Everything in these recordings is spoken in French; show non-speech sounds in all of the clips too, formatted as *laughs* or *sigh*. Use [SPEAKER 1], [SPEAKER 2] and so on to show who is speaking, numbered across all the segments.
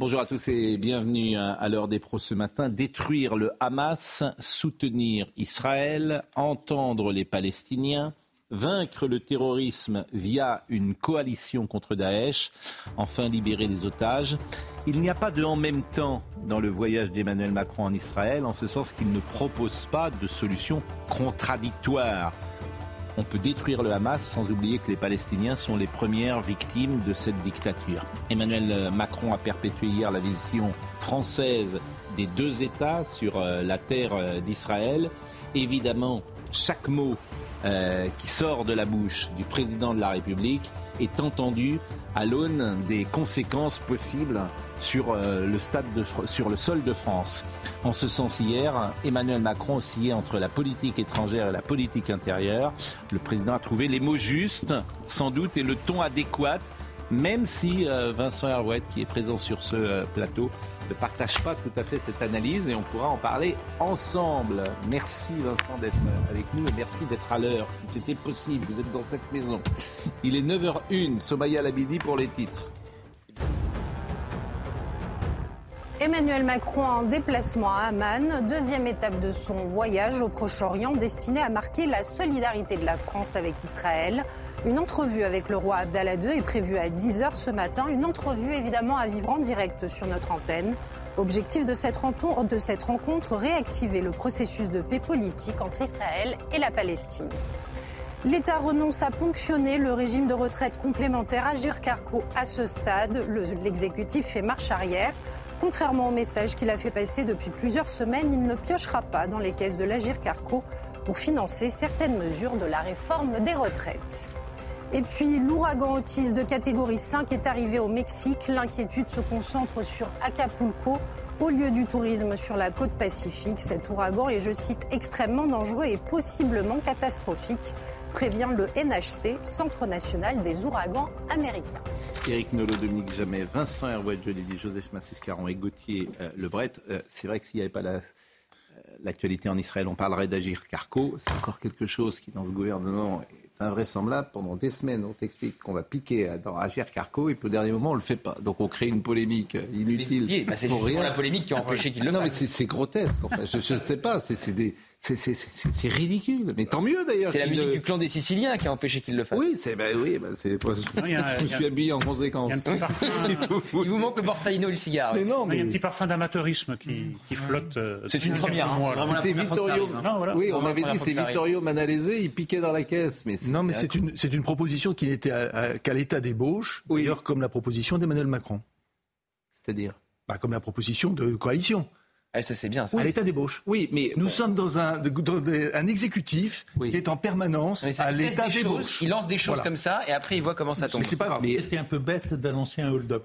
[SPEAKER 1] Bonjour à tous et bienvenue à l'heure des pros ce matin. Détruire le Hamas, soutenir Israël, entendre les Palestiniens, vaincre le terrorisme via une coalition contre Daesh, enfin libérer les otages. Il n'y a pas de en même temps dans le voyage d'Emmanuel Macron en Israël, en ce sens qu'il ne propose pas de solution contradictoire on peut détruire le Hamas sans oublier que les Palestiniens sont les premières victimes de cette dictature. Emmanuel Macron a perpétué hier la vision française des deux États sur euh, la terre euh, d'Israël. Évidemment, chaque mot euh, qui sort de la bouche du président de la République est entendu à l'aune des conséquences possibles sur, euh, le stade de, sur le sol de France. En ce sens, hier, Emmanuel Macron oscillait entre la politique étrangère et la politique intérieure. Le président a trouvé les mots justes, sans doute, et le ton adéquat même si euh, Vincent Herouet, qui est présent sur ce euh, plateau, ne partage pas tout à fait cette analyse et on pourra en parler ensemble. Merci Vincent d'être euh, avec nous et merci d'être à l'heure, si c'était possible. Vous êtes dans cette maison. Il est 9h01, Somaya Labidi pour les titres.
[SPEAKER 2] Emmanuel Macron en déplacement à Amman, deuxième étape de son voyage au Proche-Orient destiné à marquer la solidarité de la France avec Israël. Une entrevue avec le roi Abdallah II est prévue à 10h ce matin, une entrevue évidemment à vivre en direct sur notre antenne. Objectif de cette, rencontre, réactiver le processus de paix politique entre Israël et la Palestine. L'État renonce à ponctionner le régime de retraite complémentaire à Carco à ce stade. L'exécutif fait marche arrière. Contrairement au message qu'il a fait passer depuis plusieurs semaines, il ne piochera pas dans les caisses de l'Agir Carco pour financer certaines mesures de la réforme des retraites. Et puis l'ouragan Otis de catégorie 5 est arrivé au Mexique. L'inquiétude se concentre sur Acapulco, au lieu du tourisme sur la côte pacifique. Cet ouragan est, je cite, extrêmement dangereux et possiblement catastrophique, prévient le NHC, Centre national des ouragans américains.
[SPEAKER 1] Éric Nolot, Dominique Jamais, Vincent Herouet, je l'ai dit, Joseph Massiscaron et Gauthier euh, Lebret. Euh, c'est vrai que s'il n'y avait pas euh, l'actualité en Israël, on parlerait d'Agir Carco. C'est encore quelque chose qui, dans ce gouvernement, est invraisemblable. Pendant des semaines, on t'explique qu'on va piquer dans Agir Carco et puis au dernier moment, on ne le fait pas. Donc on crée une polémique inutile.
[SPEAKER 3] Bah, c'est justement la polémique qui a empêché qu'il le fasse.
[SPEAKER 1] Non, mais c'est grotesque. je ne sais pas. C'est des c'est ridicule. Mais tant mieux d'ailleurs.
[SPEAKER 3] C'est la musique du clan des Siciliens qui a empêché qu'il le fasse.
[SPEAKER 1] Oui, c'est ben oui, ben c'est. *laughs* Je me suis habillé en conséquence.
[SPEAKER 3] Il, vous manque le borsalino et le cigare.
[SPEAKER 4] Mais non, mais... Il y a un petit parfum *laughs* d'amateurisme qui, qui flotte. Euh,
[SPEAKER 3] c'est une première. Hein,
[SPEAKER 1] C'était Vittorio. Oui, on avait dit c'est Vittorio Manalese, il piquait dans la caisse. Mais
[SPEAKER 5] non, mais c'est une c'est une proposition qui n'était qu'à l'état d'ébauche, d'ailleurs comme la proposition d'Emmanuel Macron.
[SPEAKER 1] C'est-à-dire
[SPEAKER 5] bah, comme la proposition de coalition.
[SPEAKER 3] Ah, ça c'est bien.
[SPEAKER 5] À l'état d'ébauche.
[SPEAKER 1] Oui, mais
[SPEAKER 5] nous sommes dans un, un exécutif qui est en permanence à l'état d'ébauche.
[SPEAKER 3] Il lance des choses comme ça et après il voit comment ça tombe.
[SPEAKER 4] Mais c'est pas grave. C'était un peu bête d'annoncer un hold-up.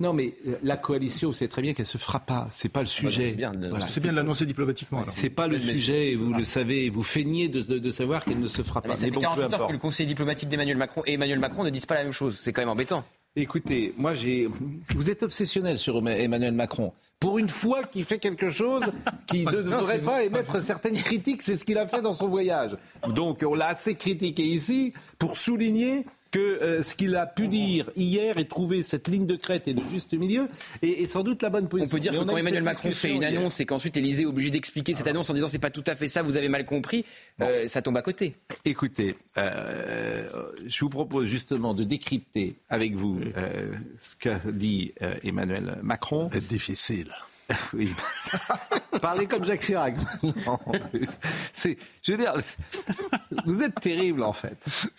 [SPEAKER 1] Non, mais euh, la coalition, c'est très bien qu'elle se fera pas. C'est pas le ah sujet. c'est
[SPEAKER 5] bien, de l'annoncer diplomatiquement.
[SPEAKER 1] C'est pas le sujet. Vous le savez. Vous feignez de, savoir qu'elle ne se fera pas. Mais,
[SPEAKER 3] c'est bon, 48 heures que le conseil diplomatique d'Emmanuel Macron et Emmanuel Macron ne disent pas la même chose. C'est quand même embêtant.
[SPEAKER 1] Écoutez, moi j'ai. Vous êtes obsessionnel sur Emmanuel Macron pour une fois qu'il fait quelque chose qui *laughs* ne devrait pas émettre certaines critiques. C'est ce qu'il a fait dans son voyage. Donc on l'a assez critiqué ici pour souligner que euh, ce qu'il a pu dire hier et trouver cette ligne de crête et le juste milieu est, sans doute la bonne position.
[SPEAKER 3] On peut dire que quand Emmanuel Macron fait une annonce et qu'ensuite Élysée est obligé d'expliquer cette annonce en disant c'est pas tout à fait ça, vous avez mal compris, euh, ça tombe à côté.
[SPEAKER 1] Écoutez, euh, je vous propose justement de décrypter avec vous ce qu'a dit Emmanuel Macron.
[SPEAKER 5] C'est difficile. *laughs*
[SPEAKER 1] Oui. Parlez comme Jacques Chirac. C'est, je veux dire, vous êtes terrible en fait.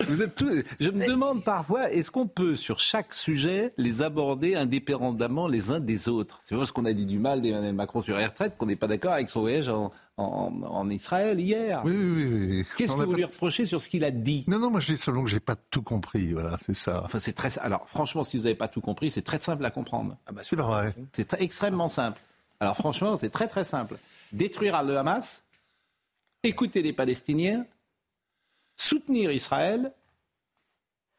[SPEAKER 1] Vous êtes Je me demande parfois, est-ce qu'on peut sur chaque sujet les aborder indépendamment les uns des autres? C'est vrai ce qu'on a dit du mal d'Emmanuel Macron sur les retraites, qu'on n'est pas d'accord avec son voyage en, en, Israël hier.
[SPEAKER 5] Oui, oui, oui.
[SPEAKER 1] Qu'est-ce que vous lui reprochez sur ce qu'il a dit?
[SPEAKER 5] Non, non, moi je dis selon que j'ai pas tout compris. Voilà, c'est ça.
[SPEAKER 1] Enfin, c'est très. Alors, franchement, si vous n'avez pas tout compris, c'est très simple à comprendre.
[SPEAKER 5] Ah bah, c'est vrai.
[SPEAKER 1] C'est extrêmement simple. Alors franchement, c'est très très simple. Détruire le Hamas, écouter les Palestiniens, soutenir Israël,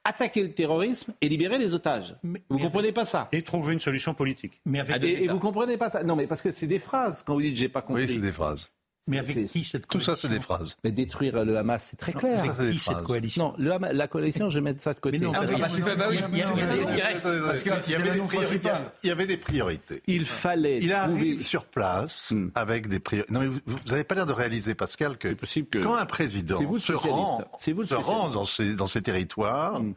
[SPEAKER 1] attaquer le terrorisme et libérer les otages. vous ne comprenez pas ça
[SPEAKER 4] Et trouver une solution politique.
[SPEAKER 1] Mais et, vous comprenez pas ça Non, mais parce que c'est des phrases quand vous dites j'ai pas compris.
[SPEAKER 5] Oui, c'est des phrases.
[SPEAKER 4] Mais avec qui cette
[SPEAKER 5] Tout ça, c'est des phrases.
[SPEAKER 1] Mais détruire le Hamas, c'est très clair.
[SPEAKER 4] Avec qui cette coalition
[SPEAKER 1] Non, le Hamas, la coalition, je vais mettre ça de côté.
[SPEAKER 5] Mais non,
[SPEAKER 3] Ah, oui,
[SPEAKER 5] il y parce avait des priorités. Il y avait des priorités.
[SPEAKER 1] il fallait
[SPEAKER 5] Il
[SPEAKER 1] trouver...
[SPEAKER 5] arrive sur place
[SPEAKER 1] Hmm.
[SPEAKER 5] avec des priorités. Non, mais vous n'avez pas l'air de réaliser, Pascal, que,
[SPEAKER 1] C'est possible que-
[SPEAKER 5] quand un président
[SPEAKER 1] vous
[SPEAKER 5] se rend,
[SPEAKER 1] vous
[SPEAKER 5] se rend dans ces, dans ces territoires,
[SPEAKER 1] Hmm.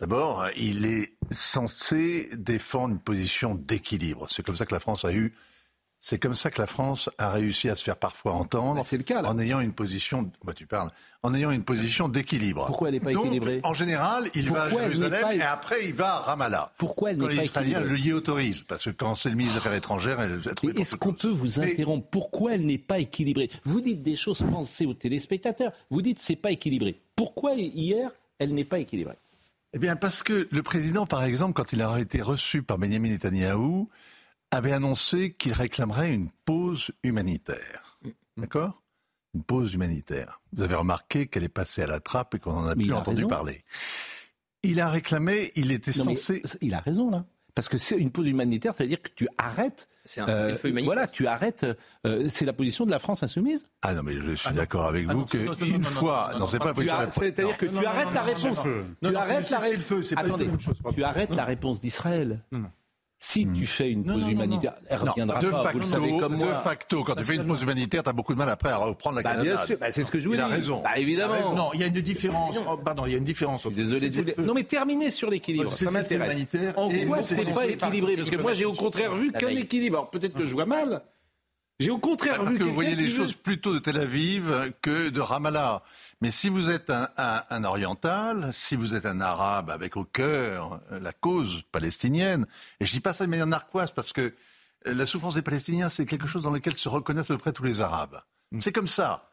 [SPEAKER 5] d'abord, il est censé défendre une position d'équilibre. C'est comme ça que la France a eu. C'est comme ça que la France a réussi à se faire parfois entendre.
[SPEAKER 1] Bah, c'est le cas, là.
[SPEAKER 5] En ayant une position, bah, tu parles, en ayant une position d'équilibre.
[SPEAKER 1] Pourquoi elle n'est pas
[SPEAKER 5] Donc,
[SPEAKER 1] équilibrée
[SPEAKER 5] En général, il va à Jérusalem
[SPEAKER 1] pas-
[SPEAKER 5] et après il va à Ramallah.
[SPEAKER 1] Pourquoi elle n'est
[SPEAKER 5] les
[SPEAKER 1] pas
[SPEAKER 5] Israéliens
[SPEAKER 1] équilibrée
[SPEAKER 5] le y autorisent, parce que quand c'est le ministre des Affaires étrangères, elle a trouvé
[SPEAKER 1] Est-ce qu'on peut vous interrompre Pourquoi elle n'est pas équilibrée? Vous dites des choses pensées aux téléspectateurs. Vous dites c'est pas équilibré. Pourquoi hier elle n'est pas équilibrée?
[SPEAKER 5] Eh bien, parce que le président, par exemple, quand il a été reçu par Benjamin Netanyahou, avait annoncé qu'il réclamerait une pause humanitaire. D'accord? Une pause humanitaire. Vous avez remarqué qu'elle est passée à la trappe et qu'on n'en a
[SPEAKER 1] Mais
[SPEAKER 5] plus
[SPEAKER 1] a
[SPEAKER 5] entendu
[SPEAKER 1] raison.
[SPEAKER 5] parler. Il a réclamé, il était
[SPEAKER 1] Non,
[SPEAKER 5] censé...
[SPEAKER 1] Il a raison là. Parce que c'est une pause humanitaire, ça veut dire que tu arrêtes.
[SPEAKER 3] C'est un
[SPEAKER 1] euh,
[SPEAKER 3] feu humanitaire.
[SPEAKER 1] voilà, tu arrêtes. euh, c'est la position de la France insoumise.
[SPEAKER 5] Ah non, mais je suis d'accord avec
[SPEAKER 4] Ah
[SPEAKER 5] vous
[SPEAKER 4] non,
[SPEAKER 5] que
[SPEAKER 4] non, non, non,
[SPEAKER 5] une
[SPEAKER 4] non, non,
[SPEAKER 5] fois...
[SPEAKER 4] non, non,
[SPEAKER 5] Non, c'est pas
[SPEAKER 1] C'est-à-dire que
[SPEAKER 4] Non,
[SPEAKER 1] tu
[SPEAKER 4] non,
[SPEAKER 1] arrêtes
[SPEAKER 4] non,
[SPEAKER 1] la
[SPEAKER 4] non,
[SPEAKER 1] réponse. Tu
[SPEAKER 5] non,
[SPEAKER 1] arrêtes
[SPEAKER 5] c'est
[SPEAKER 1] la
[SPEAKER 5] le
[SPEAKER 1] réponse. tu arrêtes la réponse d'Israël. Si tu fais une
[SPEAKER 4] Non,
[SPEAKER 1] pause
[SPEAKER 4] non, non,
[SPEAKER 1] humanitaire, elle reviendra
[SPEAKER 5] de
[SPEAKER 1] pas.
[SPEAKER 5] facto,
[SPEAKER 1] vous le savez comme
[SPEAKER 5] de
[SPEAKER 1] moi.
[SPEAKER 5] facto, quand tu fais une pause humanitaire, t'as beaucoup de mal après à reprendre la
[SPEAKER 1] Bah,
[SPEAKER 5] canonnade.
[SPEAKER 1] bien sûr, bah, c'est ce que je vous
[SPEAKER 5] Il
[SPEAKER 1] dis.
[SPEAKER 5] a raison.
[SPEAKER 1] Bah, évidemment.
[SPEAKER 5] Non, il y a une différence. Oh, pardon, il y a une différence.
[SPEAKER 1] Désolé de. Non mais terminez sur l'équilibre, ça m'intéresse.
[SPEAKER 5] humanitaire
[SPEAKER 1] En quoi c'est pas équilibré? Parce que moi j'ai au contraire vu qu'un équilibre. Alors, Peut-être que je vois mal. J'ai au contraire vu
[SPEAKER 5] que vous voyez les choses plutôt de Tel Aviv que de Ramallah. Mais si vous êtes un, un- un oriental, si vous êtes un arabe avec au cœur euh, la cause palestinienne, et je dis pas ça de manière narquoise parce que euh, la souffrance des Palestiniens, c'est quelque chose dans lequel se reconnaissent à peu près tous les Arabes. C'est comme ça.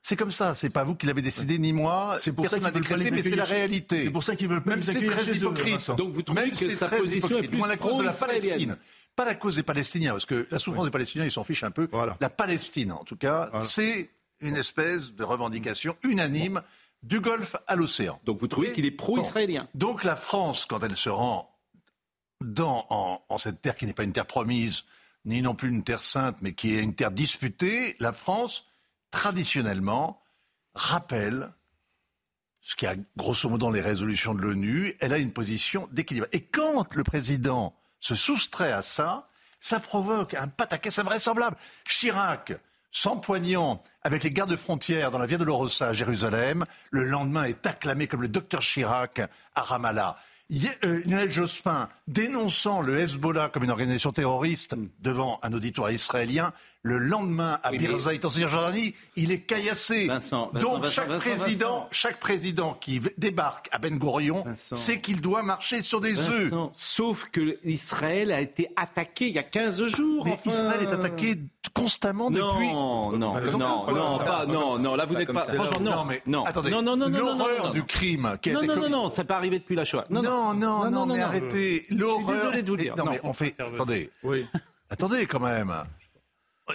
[SPEAKER 5] C'est comme ça. C'est pas vous qui l'avez décidé, ni moi.
[SPEAKER 6] C'est pour ça
[SPEAKER 5] Personne
[SPEAKER 6] qu'ils veulent pas les
[SPEAKER 5] mais c'est la réalité.
[SPEAKER 6] C'est pour ça qu'ils veulent pas
[SPEAKER 5] Même
[SPEAKER 6] les accueillir
[SPEAKER 5] très hypocrite.
[SPEAKER 1] Donc vous trouvez
[SPEAKER 5] Même
[SPEAKER 1] que
[SPEAKER 5] c'est
[SPEAKER 1] sa position est
[SPEAKER 5] hypocrite.
[SPEAKER 1] plus
[SPEAKER 5] Moi, la cause de la. Palestine. Pas la cause des Palestiniens, parce que la souffrance des Palestiniens, ils s'en fichent un peu.
[SPEAKER 6] Voilà.
[SPEAKER 5] La Palestine, en tout cas, c'est une espèce de revendication unanime du Golfe à l'océan.
[SPEAKER 1] Donc vous trouvez qu'il est pro-israélien
[SPEAKER 5] Donc la France, quand elle se rend dans, en, en cette terre qui n'est pas une terre promise, ni non plus une terre sainte, mais qui est une terre disputée, la France, traditionnellement, rappelle ce qui a grosso modo dans les résolutions de l'ONU, elle a une position d'équilibre. Et quand le président se soustrait à ça, ça provoque un pataquès invraisemblable. Chirac, s'empoignant avec les gardes frontières dans la Via de Lorossa à Jérusalem, le lendemain est acclamé comme le docteur Chirac à Ramallah. Euh, Lionel Jospin, dénonçant le Hezbollah comme une organisation terroriste devant un auditoire israélien, le lendemain à
[SPEAKER 1] Oui, mais-
[SPEAKER 5] Birzeit en Cisjordanie, il est caillassé.
[SPEAKER 1] Vincent, Vincent,
[SPEAKER 5] Donc
[SPEAKER 1] Vincent,
[SPEAKER 5] chaque
[SPEAKER 1] Vincent,
[SPEAKER 5] président,
[SPEAKER 1] Vincent.
[SPEAKER 5] chaque président qui débarque à Ben Gurion sait qu'il doit marcher sur des œufs.
[SPEAKER 1] Sauf que Israël a été attaqué il y a 15 jours.
[SPEAKER 5] Mais
[SPEAKER 1] enfin.
[SPEAKER 5] Israël est attaqué constamment depuis.
[SPEAKER 1] Non, non, non, non, pas, non, non, là vous
[SPEAKER 3] Pas
[SPEAKER 1] n'êtes pas. Franchement, non,
[SPEAKER 5] mais
[SPEAKER 1] non,
[SPEAKER 5] attendez,
[SPEAKER 1] non, non, non, non, non, non,
[SPEAKER 5] l'horreur
[SPEAKER 1] non,
[SPEAKER 5] du
[SPEAKER 1] non.
[SPEAKER 5] crime qui a
[SPEAKER 1] Non,
[SPEAKER 5] été
[SPEAKER 1] non, non, non, ça peut arriver depuis la Shoah.
[SPEAKER 5] Non, non, non, mais arrêtez. L'horreur.
[SPEAKER 1] désolé de vous le dire.
[SPEAKER 5] Non,
[SPEAKER 1] Non,
[SPEAKER 5] mais on fait. Attendez.
[SPEAKER 6] Oui.
[SPEAKER 5] Attendez quand même.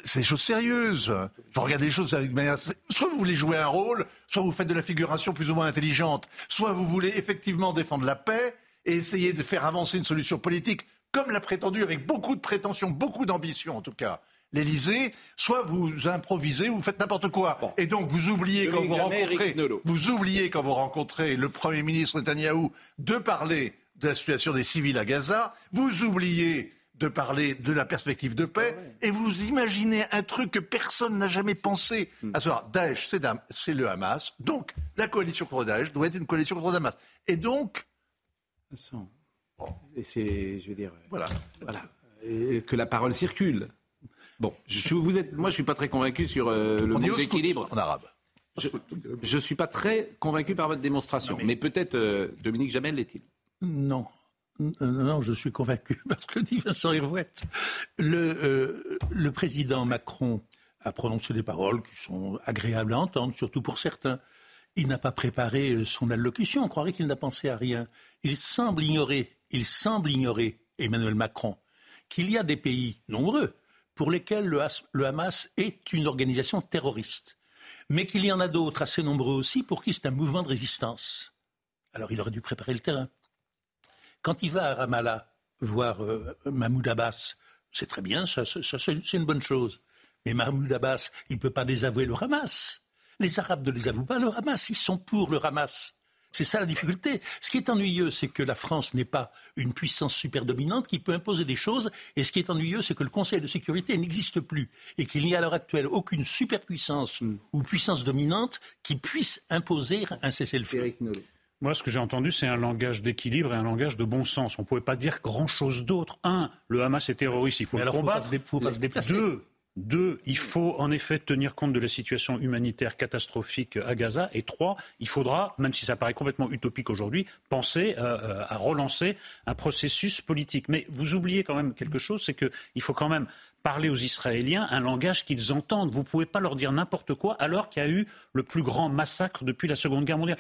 [SPEAKER 5] C'est des choses sérieuses. Il faut regarder les choses avec manière. Soit vous voulez jouer un rôle, soit vous faites de la figuration plus ou moins intelligente, soit vous voulez effectivement défendre la paix et essayer de faire avancer une solution politique, comme l'a prétendu avec beaucoup de prétention, beaucoup d'ambition en tout cas. L'Élysée, soit vous improvisez ou vous faites n'importe quoi. Et donc vous oubliez
[SPEAKER 1] Je
[SPEAKER 5] quand vous rencontrez, vous oubliez quand vous rencontrez le Premier ministre Netanyahou de parler de la situation des civils à Gaza, vous oubliez de parler de la perspective de paix, et vous imaginez un truc que personne n'a jamais pensé. À savoir, Daesh, c'est le Hamas, donc la coalition contre Daesh doit être une coalition contre Hamas. Et donc,
[SPEAKER 1] Vincent, Et c'est, je veux dire,
[SPEAKER 5] voilà.
[SPEAKER 1] voilà, et que la parole circule. Bon, je, vous êtes, moi je suis pas très convaincu sur euh, le manque d'équilibre.
[SPEAKER 5] en arabe.
[SPEAKER 1] Je suis pas très convaincu par votre démonstration, mais, peut-être euh, Dominique Jamel l'est-il?
[SPEAKER 4] Non. Non, non, je suis convaincu *laughs* parce que dit Vincent Herouette. Le, euh, le président Macron a prononcé des paroles qui sont agréables à entendre, surtout pour certains. Il n'a pas préparé euh, son allocution. On croirait qu'il n'a pensé à rien. Il semble ignorer, il semble ignorer, Emmanuel Macron, qu'il y a des pays nombreux pour lesquels le Hamas est une organisation terroriste, mais qu'il y en a d'autres assez nombreux aussi pour qui c'est un mouvement de résistance. Alors il aurait dû préparer le terrain. Quand il va à Ramallah voir euh, Mahmoud Abbas, c'est très bien, ça, c'est une bonne chose. Mais Mahmoud Abbas, il ne peut pas désavouer le Hamas. Les Arabes ne les avouent pas le Hamas, ils sont pour le Hamas. C'est ça la difficulté. Ce qui est ennuyeux, c'est que la France n'est pas une puissance super dominante qui peut imposer des choses. Et ce qui est ennuyeux, c'est que le Conseil de sécurité n'existe plus et qu'il n'y a à l'heure actuelle aucune superpuissance ou puissance dominante qui puisse imposer un cessez-le-feu.
[SPEAKER 6] Moi, ce que j'ai entendu, c'est un langage d'équilibre et un langage de bon sens. On ne pouvait pas dire grand-chose d'autre. Un, le Hamas est terroriste, il faut le combattre.
[SPEAKER 4] Faut pas, faut pas se déplacer.
[SPEAKER 6] Deux, deux, il faut en effet tenir compte de la situation humanitaire catastrophique à Gaza. Et trois, il faudra, même si ça paraît complètement utopique aujourd'hui, penser euh, euh, à relancer un processus politique. Mais vous oubliez quand même quelque chose, c'est qu'il faut quand même parler aux Israéliens un langage qu'ils entendent. Vous ne pouvez pas leur dire n'importe quoi alors qu'il y a eu le plus grand massacre depuis la Seconde Guerre mondiale.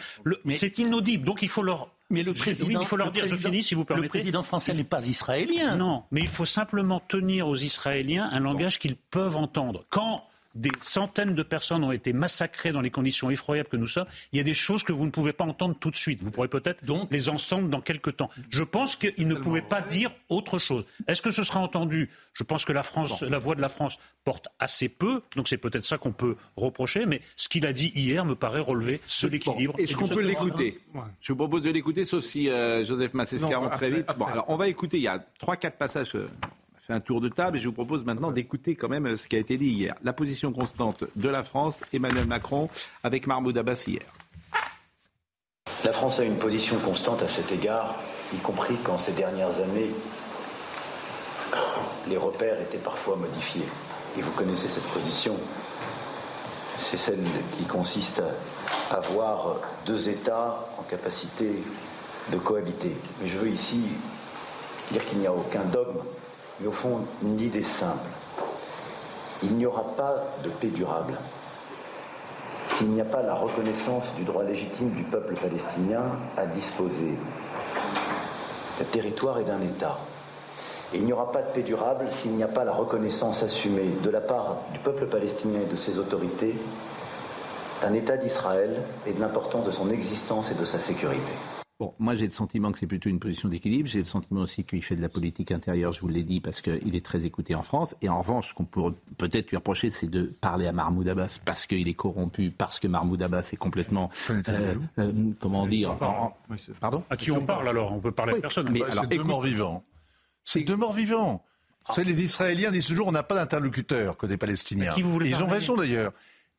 [SPEAKER 6] C'est inaudible, donc il faut leur
[SPEAKER 4] mais le président,
[SPEAKER 6] il faut leur dire, je finis si vous permettez.
[SPEAKER 4] Le président français n'est pas israélien.
[SPEAKER 6] Non, mais il faut simplement tenir aux Israéliens un langage qu'ils peuvent entendre. Quand des centaines de personnes ont été massacrées dans les conditions effroyables que nous sommes, il y a des choses que vous ne pouvez pas entendre tout de suite. Vous pourrez peut-être donc les entendre dans quelques temps. Je pense qu'il ne pouvait pas dire autre chose. Est-ce que ce sera entendu? Je pense que la, France, la voix de la France porte assez peu, donc c'est peut-être ça qu'on peut reprocher, mais ce qu'il a dit hier me paraît relever de l'équilibre.
[SPEAKER 1] Est-ce qu'on peut l'écouter? Je vous propose de l'écouter, sauf si euh, Joseph Massesca rentre très vite. Bon, alors on va écouter, il y a trois, quatre passages. Euh, fait un tour de table et je vous propose maintenant d'écouter quand même ce qui a été dit hier. La position constante de la France, Emmanuel Macron avec Mahmoud Abbas hier.
[SPEAKER 7] La France a une position constante à cet égard, y compris quand ces dernières années, les repères étaient parfois modifiés. Et vous connaissez cette position. C'est celle qui consiste à avoir deux États en capacité de cohabiter. Mais je veux ici dire qu'il n'y a aucun dogme mais au fond une idée simple. Il n'y aura pas de paix durable s'il n'y a pas la reconnaissance du droit légitime du peuple palestinien à disposer d'un territoire et d'un État. Et il n'y aura pas de paix durable s'il n'y a pas la reconnaissance assumée de la part du peuple palestinien et de ses autorités d'un État d'Israël et de l'importance de son existence et de sa sécurité.
[SPEAKER 1] Bon, moi j'ai le sentiment que c'est plutôt une position d'équilibre. J'ai le sentiment aussi qu'il fait de la politique intérieure, je vous l'ai dit, parce qu'il est très écouté en France. Et en revanche, ce qu'on peut peut-être lui reprocher, c'est de parler à Mahmoud Abbas parce qu'il est corrompu, parce que Mahmoud Abbas est complètement. Euh, euh, comment dire
[SPEAKER 6] Pardon À qui on parle alors? On peut parler à personne.
[SPEAKER 5] Mais alors, c'est deux morts vivants. C'est deux morts vivants. Vous savez, les Israéliens disent toujours on n'a pas d'interlocuteur que des Palestiniens. Ils ont raison d'ailleurs.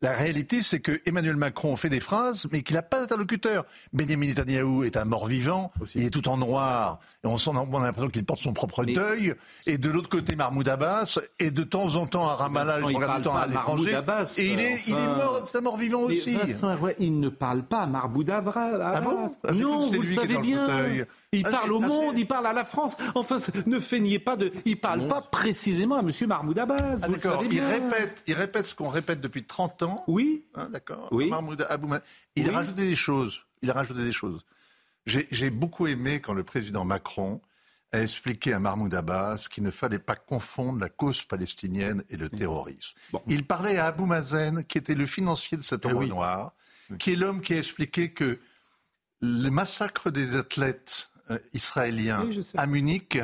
[SPEAKER 5] La réalité, c'est que Emmanuel Macron fait des phrases, mais qu'il n'a pas d'interlocuteur. Benjamin Netanyahu est un mort-vivant, il est tout en noir, et on, on a l'impression qu'il porte son propre deuil. Et de l'autre côté, Mahmoud Abbas, et de temps en temps à Ramallah, il regarde temps à l'étranger. Et il est, il est mort, c'est un mort-vivant aussi.
[SPEAKER 1] il ne parle pas à Mahmoud Abbas.
[SPEAKER 5] Ah bon?
[SPEAKER 1] Ah, non, vous le savez bien. Il ah, parle au monde, il parle à la France. Enfin, ne feignez pas de. Il parle pas précisément à M. Mahmoud Abbas. Ah,
[SPEAKER 5] d'accord. Il répète, il répète ce qu'on répète depuis 30 ans.
[SPEAKER 1] Oui.
[SPEAKER 5] Hein, d'accord. Oui. Mahmoud Il a rajouté des choses. Il a rajouté des choses. J'ai beaucoup aimé quand le président Macron a expliqué à Mahmoud Abbas qu'il ne fallait pas confondre la cause palestinienne et le terrorisme. Il parlait à Abou Mazen, qui était le financier de cet homme eh noir, qui est l'homme qui a expliqué que le massacre des athlètes euh, israélien à Munich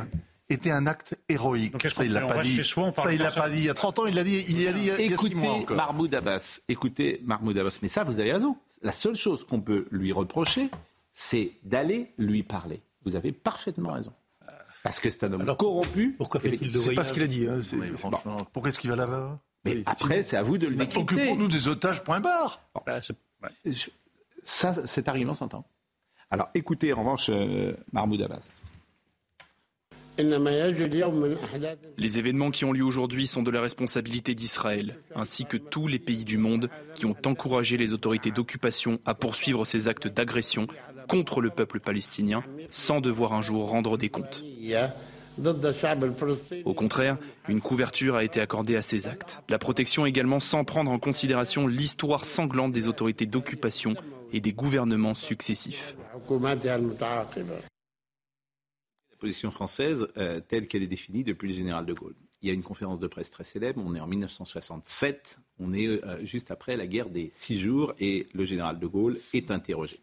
[SPEAKER 5] était un acte héroïque.
[SPEAKER 6] ça, il l'a pas dit.
[SPEAKER 5] ça, il l'a pas dit. Il y a 30 ans, il l'a dit. Il. Il y a
[SPEAKER 1] écoutez
[SPEAKER 5] mois encore.
[SPEAKER 1] Mahmoud Abbas. Écoutez Mahmoud Abbas. Mais ça, vous avez raison. La seule chose qu'on peut lui reprocher, c'est d'aller lui parler. Vous avez parfaitement raison. Parce que c'est un homme corrompu.
[SPEAKER 4] Pourquoi fait-il
[SPEAKER 5] C'est pas ce qu'il a dit. Hein, Pourquoi est-ce qu'il va là-bas?
[SPEAKER 1] Mais après, c'est à vous de le décrypter.
[SPEAKER 5] Occupons-nous des otages, point barre.
[SPEAKER 1] Bah, ça, cet argument s'entend. Alors écoutez en revanche euh, Mahmoud Abbas.
[SPEAKER 8] Les événements qui ont lieu aujourd'hui sont de la responsabilité d'Israël, ainsi que tous les pays du monde qui ont encouragé les autorités d'occupation à poursuivre ces actes d'agression contre le peuple palestinien sans devoir un jour rendre des comptes. Au contraire, une couverture a été accordée à ces actes. La protection également sans prendre en considération l'histoire sanglante des autorités d'occupation et des gouvernements successifs. La
[SPEAKER 1] position française euh, telle qu'elle est définie depuis le général de Gaulle. Il y a une conférence de presse très célèbre, on est en 1967, on est euh, juste après la guerre des six jours et le général de Gaulle est interrogé.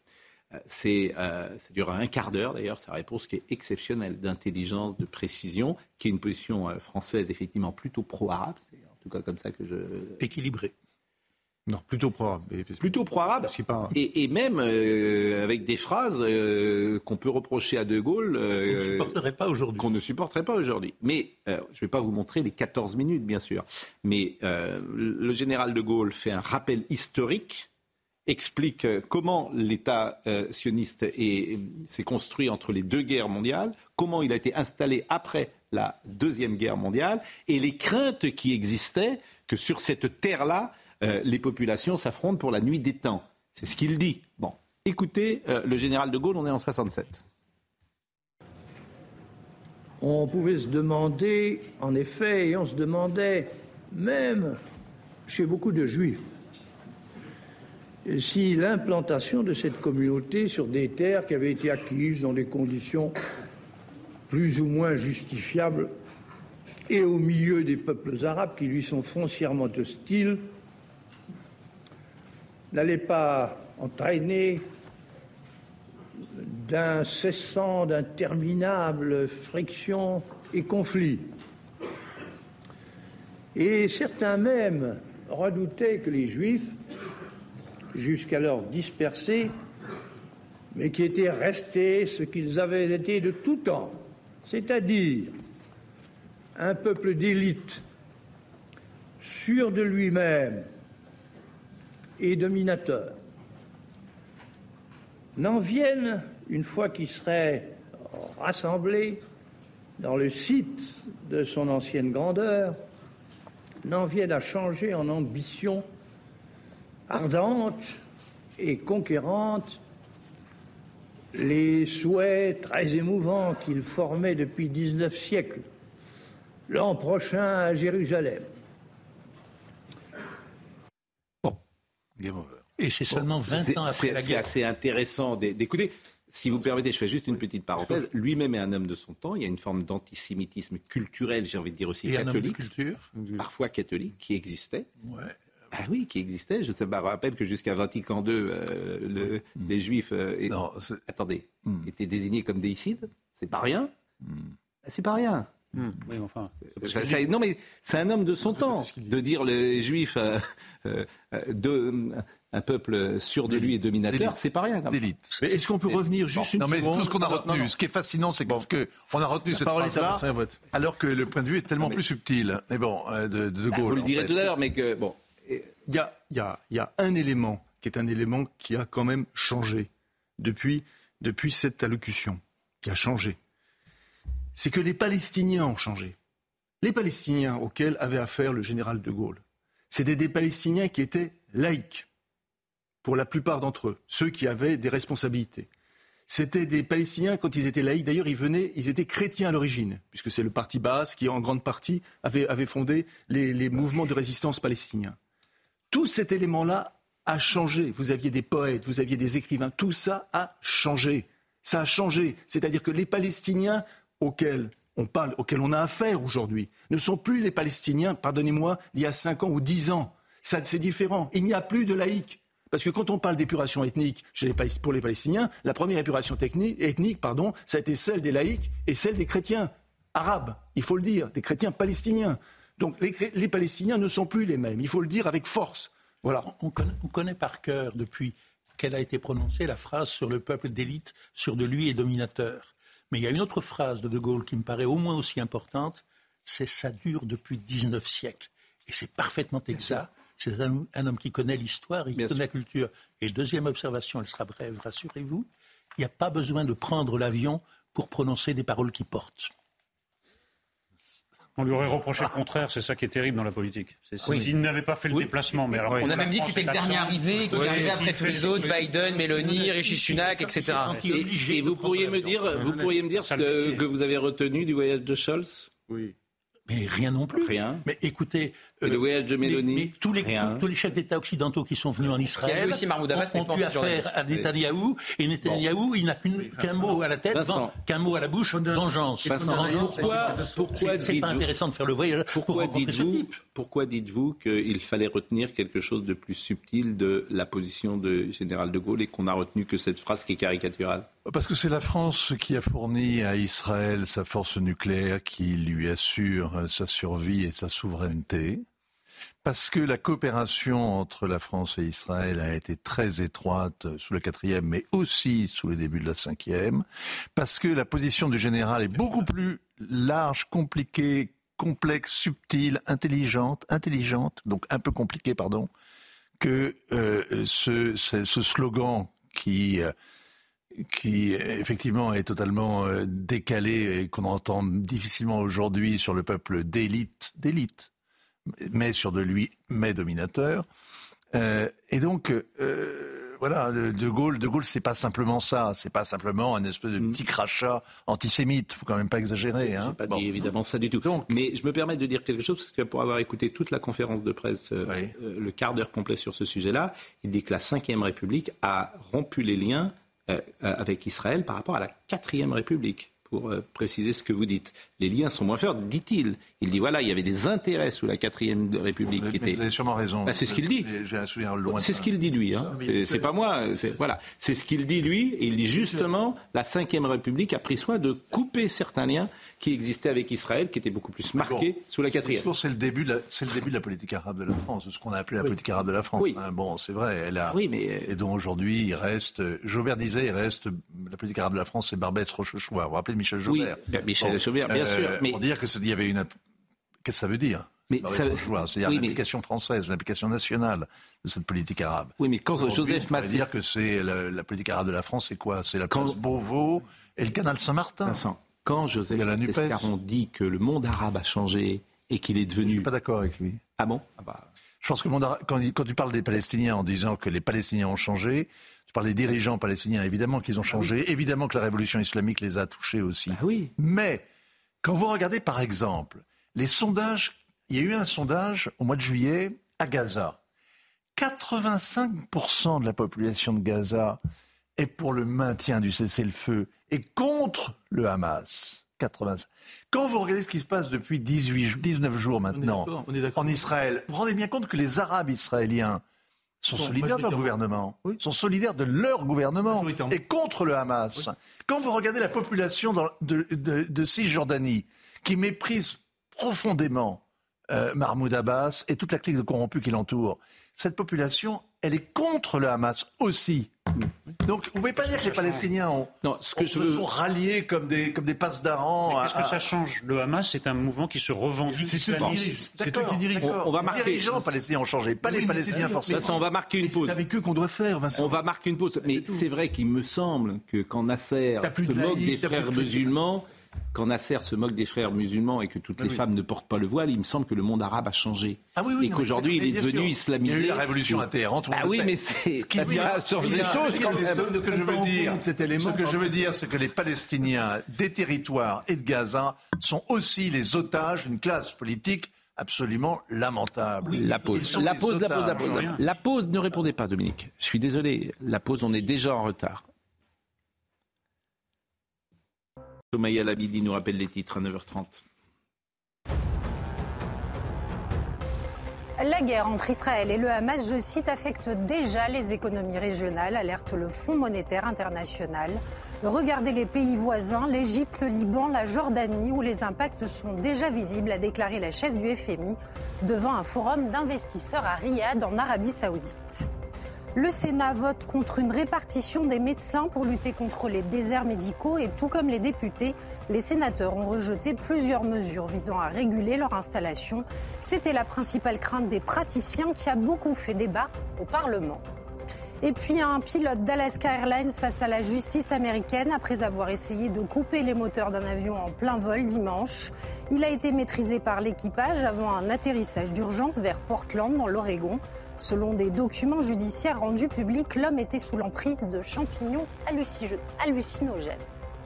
[SPEAKER 1] Euh, c'est, ça dure un quart d'heure d'ailleurs, sa réponse qui est exceptionnelle d'intelligence, de précision, qui est une position française effectivement plutôt pro-arabe, tout cas comme ça que je...
[SPEAKER 4] Équilibré.
[SPEAKER 9] Non, plutôt pro-arabe.
[SPEAKER 1] Plutôt pro-arabe. Pas... Et, et, même euh, avec des phrases euh, qu'on peut reprocher à De Gaulle.
[SPEAKER 4] Euh, pas aujourd'hui.
[SPEAKER 1] Qu'on ne supporterait pas aujourd'hui. Mais je ne vais pas vous montrer les 14 minutes, bien sûr. Mais le général De Gaulle fait un rappel historique explique comment l'État sioniste s'est construit entre les deux guerres mondiales, comment il a été installé après la Deuxième Guerre mondiale, et les craintes qui existaient que sur cette terre-là, euh, les populations s'affrontent pour la nuit des temps. C'est ce qu'il dit. Bon, écoutez euh, le général de Gaulle, on est en 67.
[SPEAKER 10] On pouvait se demander, en effet, et on se demandait, même chez beaucoup de juifs, si l'implantation de cette communauté sur des terres qui avaient été acquises dans des conditions plus ou moins justifiables et au milieu des peuples arabes qui lui sont foncièrement hostiles, n'allait pas entraîner d'incessants, d'interminables frictions et conflits. Et certains même redoutaient que les Juifs, jusqu'alors dispersés, mais qui étaient restés ce qu'ils avaient été de tout temps, c'est-à-dire un peuple d'élite, sûr de lui-même, et dominateur. N'en viennent, une fois qu'ils seraient rassemblés dans le site de son ancienne grandeur, n'en viennent à changer en ambition ardente et conquérante les souhaits très émouvants qu'il formait depuis 19 siècles, l'an prochain à Jérusalem,
[SPEAKER 4] Et c'est seulement 20 ans après la guerre.
[SPEAKER 1] C'est assez intéressant d'écouter. Si vous permettez, je fais juste une petite parenthèse. Lui-même est un homme de son temps. Il y a une forme d'antisémitisme culturel, j'ai envie de dire aussi catholique, parfois catholique, qui existait.
[SPEAKER 4] Ouais.
[SPEAKER 1] Ah oui, qui existait. Je, me rappelle que jusqu'à Vatican II, euh, le, mm. les Juifs euh, attendez, mm. étaient désignés comme déicides. C'est pas rien. Mm. C'est pas rien.
[SPEAKER 6] Hmm. Oui, enfin,
[SPEAKER 1] non, mais c'est un homme de son temps de dire les Juifs euh, euh, de, un peuple sûr de lui et dominateur, c'est pas rien.
[SPEAKER 9] Mais est-ce qu'on peut revenir juste une
[SPEAKER 5] non, mais
[SPEAKER 9] tout
[SPEAKER 5] ce qu'on a retenu, ce qui est fascinant, c'est que on a retenu cette phrase-là, alors que le point de vue est tellement plus subtil. Mais bon, euh, de, de bah, Gaulle.
[SPEAKER 1] Vous le direz tout à l'heure, mais que bon.
[SPEAKER 9] Il y a, y, a, y a un élément qui est un élément qui a quand même changé depuis, depuis cette allocution, qui a changé c'est que les Palestiniens ont changé. Les Palestiniens auxquels avait affaire le général de Gaulle, c'était des Palestiniens qui étaient laïcs, pour la plupart d'entre eux, ceux qui avaient des responsabilités. C'était des Palestiniens, quand ils étaient laïcs, d'ailleurs, ils venaient, ils étaient chrétiens à l'origine, puisque c'est le parti Baas qui, en grande partie, avait, fondé les, les mouvements de résistance palestiniens. Tout cet élément-là a changé. Vous aviez des poètes, vous aviez des écrivains, tout ça a changé. Ça a changé. C'est-à-dire que les Palestiniens auxquels on parle, auxquels on a affaire aujourd'hui, ne sont plus les Palestiniens, pardonnez-moi, d'il y a 5 ans ou 10 ans. Ça, c'est différent. Il n'y a plus de laïcs. Parce que quand on parle d'épuration ethnique pour les Palestiniens, la première épuration ethnique, pardon, ça a été celle des laïcs et celle des chrétiens arabes, il faut le dire, des chrétiens palestiniens. Donc les, les Palestiniens ne sont plus les mêmes, il faut le dire avec force. Voilà.
[SPEAKER 4] On connaît, on connaît par cœur depuis qu'elle a été prononcée la phrase sur le peuple d'élite, sur de lui et dominateur. Mais il y a une autre phrase de De Gaulle qui me paraît au moins aussi importante, c'est ça dure depuis 19 siècles. Et c'est parfaitement exact. C'est un, homme qui connaît l'histoire, il connaît la culture. Et deuxième observation, elle sera brève, rassurez-vous, il n'y a pas besoin de prendre l'avion pour prononcer des paroles qui portent.
[SPEAKER 6] On lui aurait reproché le contraire, c'est ça qui est terrible dans la politique. S'il n'avait pas fait le déplacement. Mais
[SPEAKER 3] on a même dit que c'était le dernier arrivé, qu'il arrivait après tous les autres, Biden, Mélanie, Rishi Sunak, etc.
[SPEAKER 1] Et, vous pourriez me dire, vous pourriez me dire ce que vous avez retenu du voyage de Scholz?
[SPEAKER 4] Oui. Mais rien non plus.
[SPEAKER 1] Rien.
[SPEAKER 4] Mais écoutez,
[SPEAKER 1] le euh, voyage de Mélanie. Mais,
[SPEAKER 4] tous, les, tous, les chefs d'État occidentaux qui sont venus en Israël
[SPEAKER 3] aussi Abbas,
[SPEAKER 4] ont, ont eu affaire à Netanyahou. Et Netanyahou, il n'a qu'un mot à la tête, qu'un mot à la bouche, vengeance.
[SPEAKER 1] pourquoi, pourquoi
[SPEAKER 4] c'est pas intéressant de faire le voyage
[SPEAKER 1] Pourquoi dites-vous pourquoi dites-vous qu'il fallait retenir quelque chose de plus subtil de la position de général de Gaulle et qu'on a retenu que cette phrase qui est caricaturale?
[SPEAKER 5] Parce que c'est la France qui a fourni à Israël sa force nucléaire qui lui assure sa survie et sa souveraineté. Parce que la coopération entre la France et Israël a été très étroite sous le quatrième, mais aussi sous le début de la cinquième. Parce que la position du général est beaucoup plus large, compliquée, complexe, subtile, intelligente, intelligente, donc un peu compliquée, pardon, que euh, ce, slogan qui euh, qui effectivement est totalement euh, décalé et qu'on entend difficilement aujourd'hui sur le peuple d'élite, d'élite, mais sur de lui, mais dominateur. Euh, et donc, euh, voilà, De Gaulle, De Gaulle, c'est pas simplement ça, c'est pas simplement un espèce de petit crachat antisémite. Faut quand même pas exagérer. Hein.
[SPEAKER 1] Pas dit évidemment ça du tout. Donc, mais je me permets de dire quelque chose parce que pour avoir écouté toute la conférence de presse, euh,
[SPEAKER 5] Oui.
[SPEAKER 1] le quart d'heure complet sur ce sujet-là, il dit que la Ve République a rompu les liens avec Israël par rapport à la Quatrième République. Pour euh, préciser ce que vous dites, les liens sont moins forts, dit-il. Il dit voilà, il y avait des intérêts sous la Quatrième République
[SPEAKER 5] Mais
[SPEAKER 1] qui étaient
[SPEAKER 5] vous avez sûrement raison.
[SPEAKER 1] Bah, c'est ce qu'il dit.
[SPEAKER 5] J'ai- un souvenir loin.
[SPEAKER 1] C'est ce qu'il dit lui. Hein. C'est- pas moi. c'est- Voilà. C'est ce qu'il dit lui. Et il dit justement, la Cinquième République a pris soin de couper certains liens qui existaient avec Israël, qui étaient beaucoup plus marqués
[SPEAKER 5] Bon.
[SPEAKER 1] sous la
[SPEAKER 5] Ce
[SPEAKER 1] quatrième.
[SPEAKER 5] discours, C'est le début, de la, c'est le début de la politique arabe de la France, de ce qu'on a appelé la politique arabe de la France.
[SPEAKER 1] Oui.
[SPEAKER 5] hein. Bon, c'est vrai, elle a.
[SPEAKER 1] Oui, mais euh,
[SPEAKER 5] Et dont aujourd'hui, il reste. Jaubert disait, il reste. La politique arabe de la France, c'est Barbès, Rochechouart. Vous vous rappelez Michel
[SPEAKER 1] oui,
[SPEAKER 5] Jaubert
[SPEAKER 1] bien, Michel Chaubert, bien sûr. Mais
[SPEAKER 5] Pour dire que c'est- il y avait une. Qu'est-ce que ça veut dire
[SPEAKER 1] Mais ça-
[SPEAKER 5] C'est-à-dire
[SPEAKER 1] oui, mais-
[SPEAKER 5] française, l'application nationale de cette politique arabe.
[SPEAKER 1] oui, mais quand Joseph Massé,
[SPEAKER 5] dire que c'est la, la politique arabe de la France, c'est quoi? C'est la
[SPEAKER 1] Quand-
[SPEAKER 5] place Beauvau et le canal Saint-Martin.
[SPEAKER 1] Vincent, quand Joseph. Massescaron dit que le monde arabe a changé et qu'il est
[SPEAKER 5] Je
[SPEAKER 1] devenu
[SPEAKER 5] suis pas d'accord avec lui.
[SPEAKER 1] ah bon?
[SPEAKER 5] Je pense que le monde arabe- quand, il- quand tu parles des Palestiniens en disant que les Palestiniens ont changé, tu parles des dirigeants palestiniens, évidemment qu'ils ont changé, évidemment que la révolution islamique les a touchés aussi.
[SPEAKER 1] Ah oui.
[SPEAKER 5] Mais quand vous regardez par exemple les sondages, il y a eu un sondage au mois de juillet à Gaza. 85% de la population de Gaza est pour le maintien du cessez-le-feu et contre le Hamas. 85. Quand vous regardez ce qui se passe depuis 18, jou- 19 jours maintenant
[SPEAKER 4] on est
[SPEAKER 5] en Israël, vous vous rendez bien compte que les Arabes israéliens sont solidaires de leur gouvernement,
[SPEAKER 4] Oui.
[SPEAKER 5] sont solidaires de leur gouvernement et contre le Hamas. Quand vous regardez la population dans- de, de- de Cisjordanie qui méprise profondément euh, Mahmoud Abbas et toute la clique de corrompus qui l'entoure, cette population, elle est contre le Hamas aussi. Donc, vous ne pouvez pas dire que les Palestiniens ont,
[SPEAKER 1] Non, ce que je
[SPEAKER 5] se
[SPEAKER 1] veux.
[SPEAKER 5] sont ralliés comme des, comme des passes d'aran.
[SPEAKER 6] Qu'est-ce que ça change? Le Hamas, c'est un mouvement qui se revendique
[SPEAKER 4] C'est ceux qui dirigent. C'est eux
[SPEAKER 5] D'accord,
[SPEAKER 4] qui dirigent.
[SPEAKER 5] d'accord.
[SPEAKER 1] On va
[SPEAKER 5] Les
[SPEAKER 1] marquer.
[SPEAKER 5] dirigeants palestiniens ont changé, pas les
[SPEAKER 4] Oui,
[SPEAKER 5] Palestiniens forcément.
[SPEAKER 1] Vincent, on va marquer une pause.
[SPEAKER 4] C'est avec eux qu'on doit faire, Vincent.
[SPEAKER 1] On va marquer une pause. Mais c'est vrai qu'il me semble que quand Nasser se
[SPEAKER 4] de
[SPEAKER 1] moque des frères musulmans, quand Nasser se moque des frères musulmans et que toutes les
[SPEAKER 4] oui.
[SPEAKER 1] femmes ne portent pas le voile, il me semble que le monde arabe a changé.
[SPEAKER 5] Ah oui, oui,
[SPEAKER 1] et qu'aujourd'hui, il est devenu
[SPEAKER 5] sûr.
[SPEAKER 1] islamisé.
[SPEAKER 5] Il y a eu la révolution à Téhéran, tout le
[SPEAKER 1] Ah oui,
[SPEAKER 5] sait.
[SPEAKER 1] mais c'est
[SPEAKER 5] Ce qui
[SPEAKER 1] a changé les
[SPEAKER 5] qui
[SPEAKER 1] choses quand même.
[SPEAKER 5] Ce que je veux dire, ce que je veux dire, c'est que les Palestiniens des territoires et de Gaza sont aussi les otages d'une classe politique absolument lamentable.
[SPEAKER 1] La pause. La pause, la pause, la pause.
[SPEAKER 6] Rien.
[SPEAKER 1] La pause, ne répondez pas, Dominique. Je suis désolé. La pause, on est déjà en retard. Somaya Labidi nous rappelle les titres à 9h30.
[SPEAKER 2] La guerre entre Israël et le Hamas, je cite, affecte déjà les économies régionales, alerte le Fonds monétaire international. Regardez les pays voisins, l'Égypte, le Liban, la Jordanie, où les impacts sont déjà visibles, a déclaré la chef du FMI devant un forum d'investisseurs à Riyad, en Arabie saoudite. Le Sénat vote contre une répartition des médecins pour lutter contre les déserts médicaux et tout comme les députés, les sénateurs ont rejeté plusieurs mesures visant à réguler leur installation. C'était la principale crainte des praticiens qui a beaucoup fait débat au Parlement. Et puis un pilote d'Alaska Airlines face à la justice américaine après avoir essayé de couper les moteurs d'un avion en plein vol dimanche. Il a été maîtrisé par l'équipage avant un atterrissage d'urgence vers Portland dans l'Oregon. Selon des documents judiciaires rendus publics, l'homme était sous l'emprise de champignons halluci- hallucinogènes.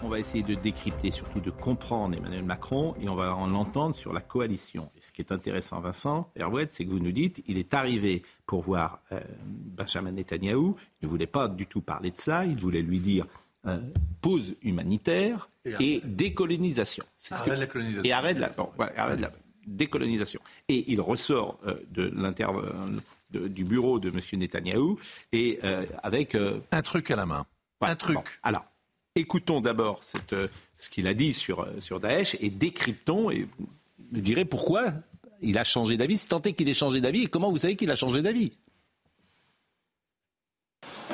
[SPEAKER 1] On va essayer de décrypter, surtout de comprendre Emmanuel Macron, et on va en l'entendre sur la coalition. Et ce qui est intéressant, Vincent Herouet, c'est que vous nous dites, il est arrivé pour voir euh, Benjamin Netanyahou, il ne voulait pas du tout parler de cela, il voulait lui dire euh, pause humanitaire
[SPEAKER 5] Et
[SPEAKER 1] et, décolonisation. C'est ce
[SPEAKER 5] Arrête
[SPEAKER 1] que-
[SPEAKER 5] la colonisation.
[SPEAKER 1] Et arrête la, bon, voilà, arrête la décolonisation. Et il ressort euh, de de- du bureau de M. Netanyahou et avec
[SPEAKER 5] Un truc à la main.
[SPEAKER 1] Ouais,
[SPEAKER 5] Un truc.
[SPEAKER 1] bon, alors, écoutons d'abord euh, ce qu'il a dit sur, euh, sur Daesh et décryptons et vous me direz pourquoi il a changé d'avis. Si tant est qu'il ait changé d'avis, comment vous savez qu'il a changé d'avis?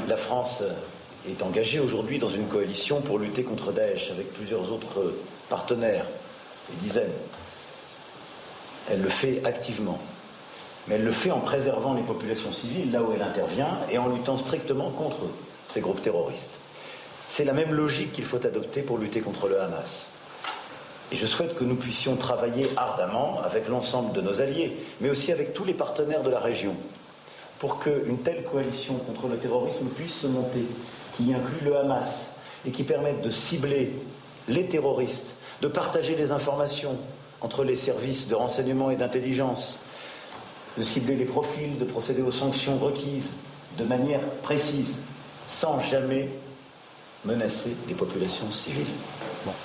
[SPEAKER 7] La France est engagée aujourd'hui dans une coalition pour lutter contre Daesh avec plusieurs autres partenaires, des dizaines. Elle le fait activement. Mais elle le fait en préservant les populations civiles là où elle intervient et en luttant strictement contre ces groupes terroristes. C'est la même logique qu'il faut adopter pour lutter contre le Hamas. Et je souhaite que nous puissions travailler ardemment avec l'ensemble de nos alliés, mais aussi avec tous les partenaires de la région, pour qu'une telle coalition contre le terrorisme puisse se monter, qui inclut le Hamas et qui permette de cibler les terroristes, de partager les informations entre les services de renseignement et d'intelligence, de cibler les profils, de procéder aux sanctions requises de manière précise, sans jamais menacer les populations civiles.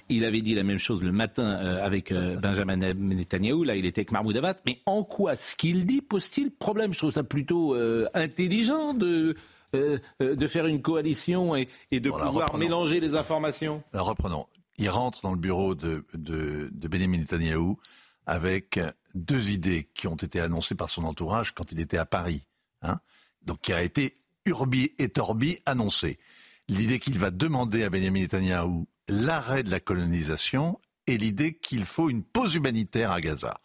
[SPEAKER 1] Il avait dit la même chose le matin euh, avec euh, Benjamin Netanyahu, là il était avec Mahmoud Abbas, mais en quoi ce qu'il dit pose-t-il problème? Je trouve ça plutôt euh, intelligent de, de faire une coalition et, de pouvoir mélanger les informations.
[SPEAKER 5] Alors reprenons. Il rentre dans le bureau de, de, de Benjamin Netanyahou avec deux idées qui ont été annoncées par son entourage quand il était à Paris. Hein Donc qui a été urbi et torbi annoncé. L'idée qu'il va demander à Benjamin Netanyahou l'arrêt de la colonisation et l'idée qu'il faut une pause humanitaire à Gaza.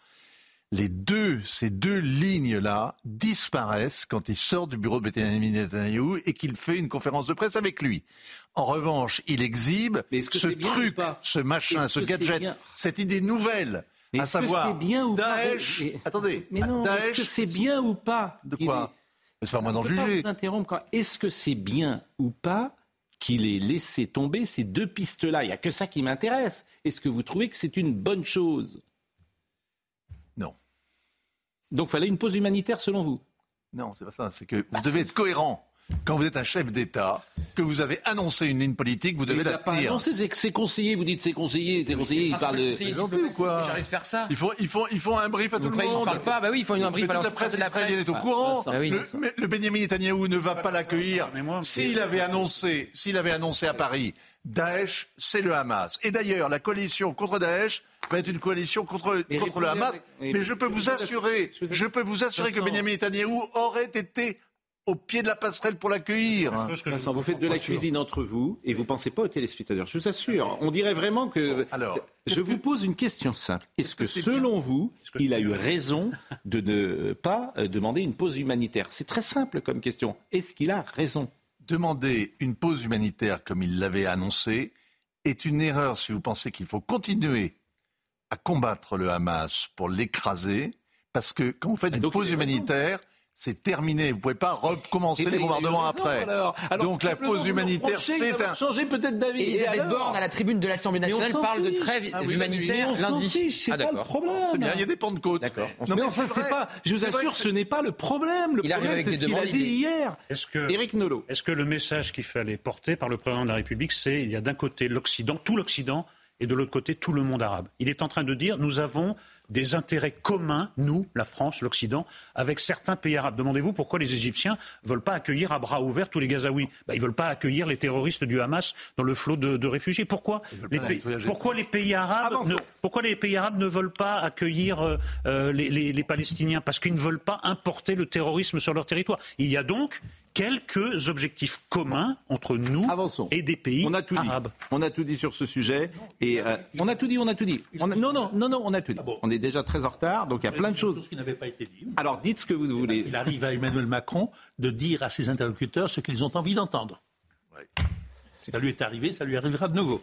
[SPEAKER 5] Les deux, ces deux lignes-là disparaissent quand il sort du bureau de Benjamin Netanyahou et qu'il fait une conférence de presse avec lui. En revanche, il exhibe ce truc, ce machin, ce gadget, cette idée nouvelle à savoir
[SPEAKER 1] bien ou
[SPEAKER 5] Daesh. Attendez,
[SPEAKER 1] mais non, est-ce que c'est bien ou pas
[SPEAKER 5] De quoi C'est pas moi d'en juger.
[SPEAKER 1] Est-ce que c'est bien ou pas qu'il ait laissé tomber ces deux pistes-là Il n'y a que ça qui m'intéresse. Est-ce que vous trouvez que c'est une bonne chose?
[SPEAKER 5] Non.
[SPEAKER 1] Donc, fallait une pause humanitaire selon vous?
[SPEAKER 5] Non, c'est pas ça. C'est que vous devez être cohérent quand vous êtes un chef d'État, que vous avez annoncé une ligne politique, vous devez la tenir.
[SPEAKER 1] Non, c'est que c'est conseiller, vous dites c'est conseiller, c'est conseiller, il parle
[SPEAKER 3] de... quoi J'arrête de faire ça.
[SPEAKER 5] Il faut, il faut, il faut un brief à tout le monde.
[SPEAKER 3] Il parle pas, bah oui, il faut un brief à
[SPEAKER 5] la presse. La presse est au courant. Le, le Benjamin Netanyahou ne va pas l'accueillir. S'il avait annoncé, s'il avait annoncé à Paris, Daesh, c'est le Hamas. Et d'ailleurs, la coalition contre Daesh va être une coalition contre, contre le Hamas. Mais je peux vous assurer, je peux vous assurer que Benjamin Netanyahou aurait été au pied de la passerelle pour l'accueillir.
[SPEAKER 1] Vous faites de la cuisine entre vous et vous ne pensez pas aux téléspectateurs, je vous assure. On dirait vraiment que... Alors, je vous pose une question simple. Est-ce que, selon vous, il a eu raison de ne pas euh, demander une pause humanitaire? C'est très simple comme question. Est-ce qu'il a raison?
[SPEAKER 5] Demander une pause humanitaire comme il l'avait annoncé est une erreur si vous pensez qu'il faut continuer à combattre le Hamas pour l'écraser, parce que quand vous faites une pause humanitaire c'est terminé. Vous pouvez pas recommencer les bombardements après. Donc la pause humanitaire, c'est un.
[SPEAKER 1] Changer peut-être d'avis.
[SPEAKER 3] Elisabeth Borne à la tribune de l'Assemblée nationale parle de trêve ah humanitaire lundi.
[SPEAKER 1] C'est pas le problème.
[SPEAKER 5] Il y a des Pentecôtes.
[SPEAKER 1] D'accord. Non mais c'est pas. Je vous assure, ce n'est pas le problème. Le problème, c'est ce qu'il a dit hier. Est-ce que Éric Nolot.
[SPEAKER 6] Est-ce que le message qu'il fallait porter par le président de la République, c'est il y a d'un côté l'Occident, tout l'Occident, et de l'autre côté tout le monde arabe? Il est en train de dire nous avons des intérêts communs, nous, la France, l'Occident, avec certains pays arabes. Demandez-vous pourquoi les Égyptiens ne veulent pas accueillir à bras ouverts tous les Gazaouis? Ben, ils ne veulent pas accueillir les terroristes du Hamas dans le flot de, réfugiés. Pourquoi les, pays, pourquoi les pays arabes ne, pourquoi les pays arabes ne veulent pas accueillir euh, euh, les, les Palestiniens? Parce qu'ils ne veulent pas importer le terrorisme sur leur territoire. Il y a donc quelques objectifs communs entre nous et des pays
[SPEAKER 1] on a tout
[SPEAKER 6] arabes.
[SPEAKER 1] Dit. On a tout dit sur ce sujet. Et euh, on a tout dit, on a tout dit. non, non, non, non, on a tout dit. Ah on est déjà très en retard, donc il y a plein de choses.
[SPEAKER 4] qui n'avaient pas été dit.
[SPEAKER 1] Alors dites ce que vous voulez.
[SPEAKER 4] Il arrive à Emmanuel Macron de dire à ses interlocuteurs ce qu'ils ont envie d'entendre. Ça lui est arrivé, ça lui arrivera de nouveau.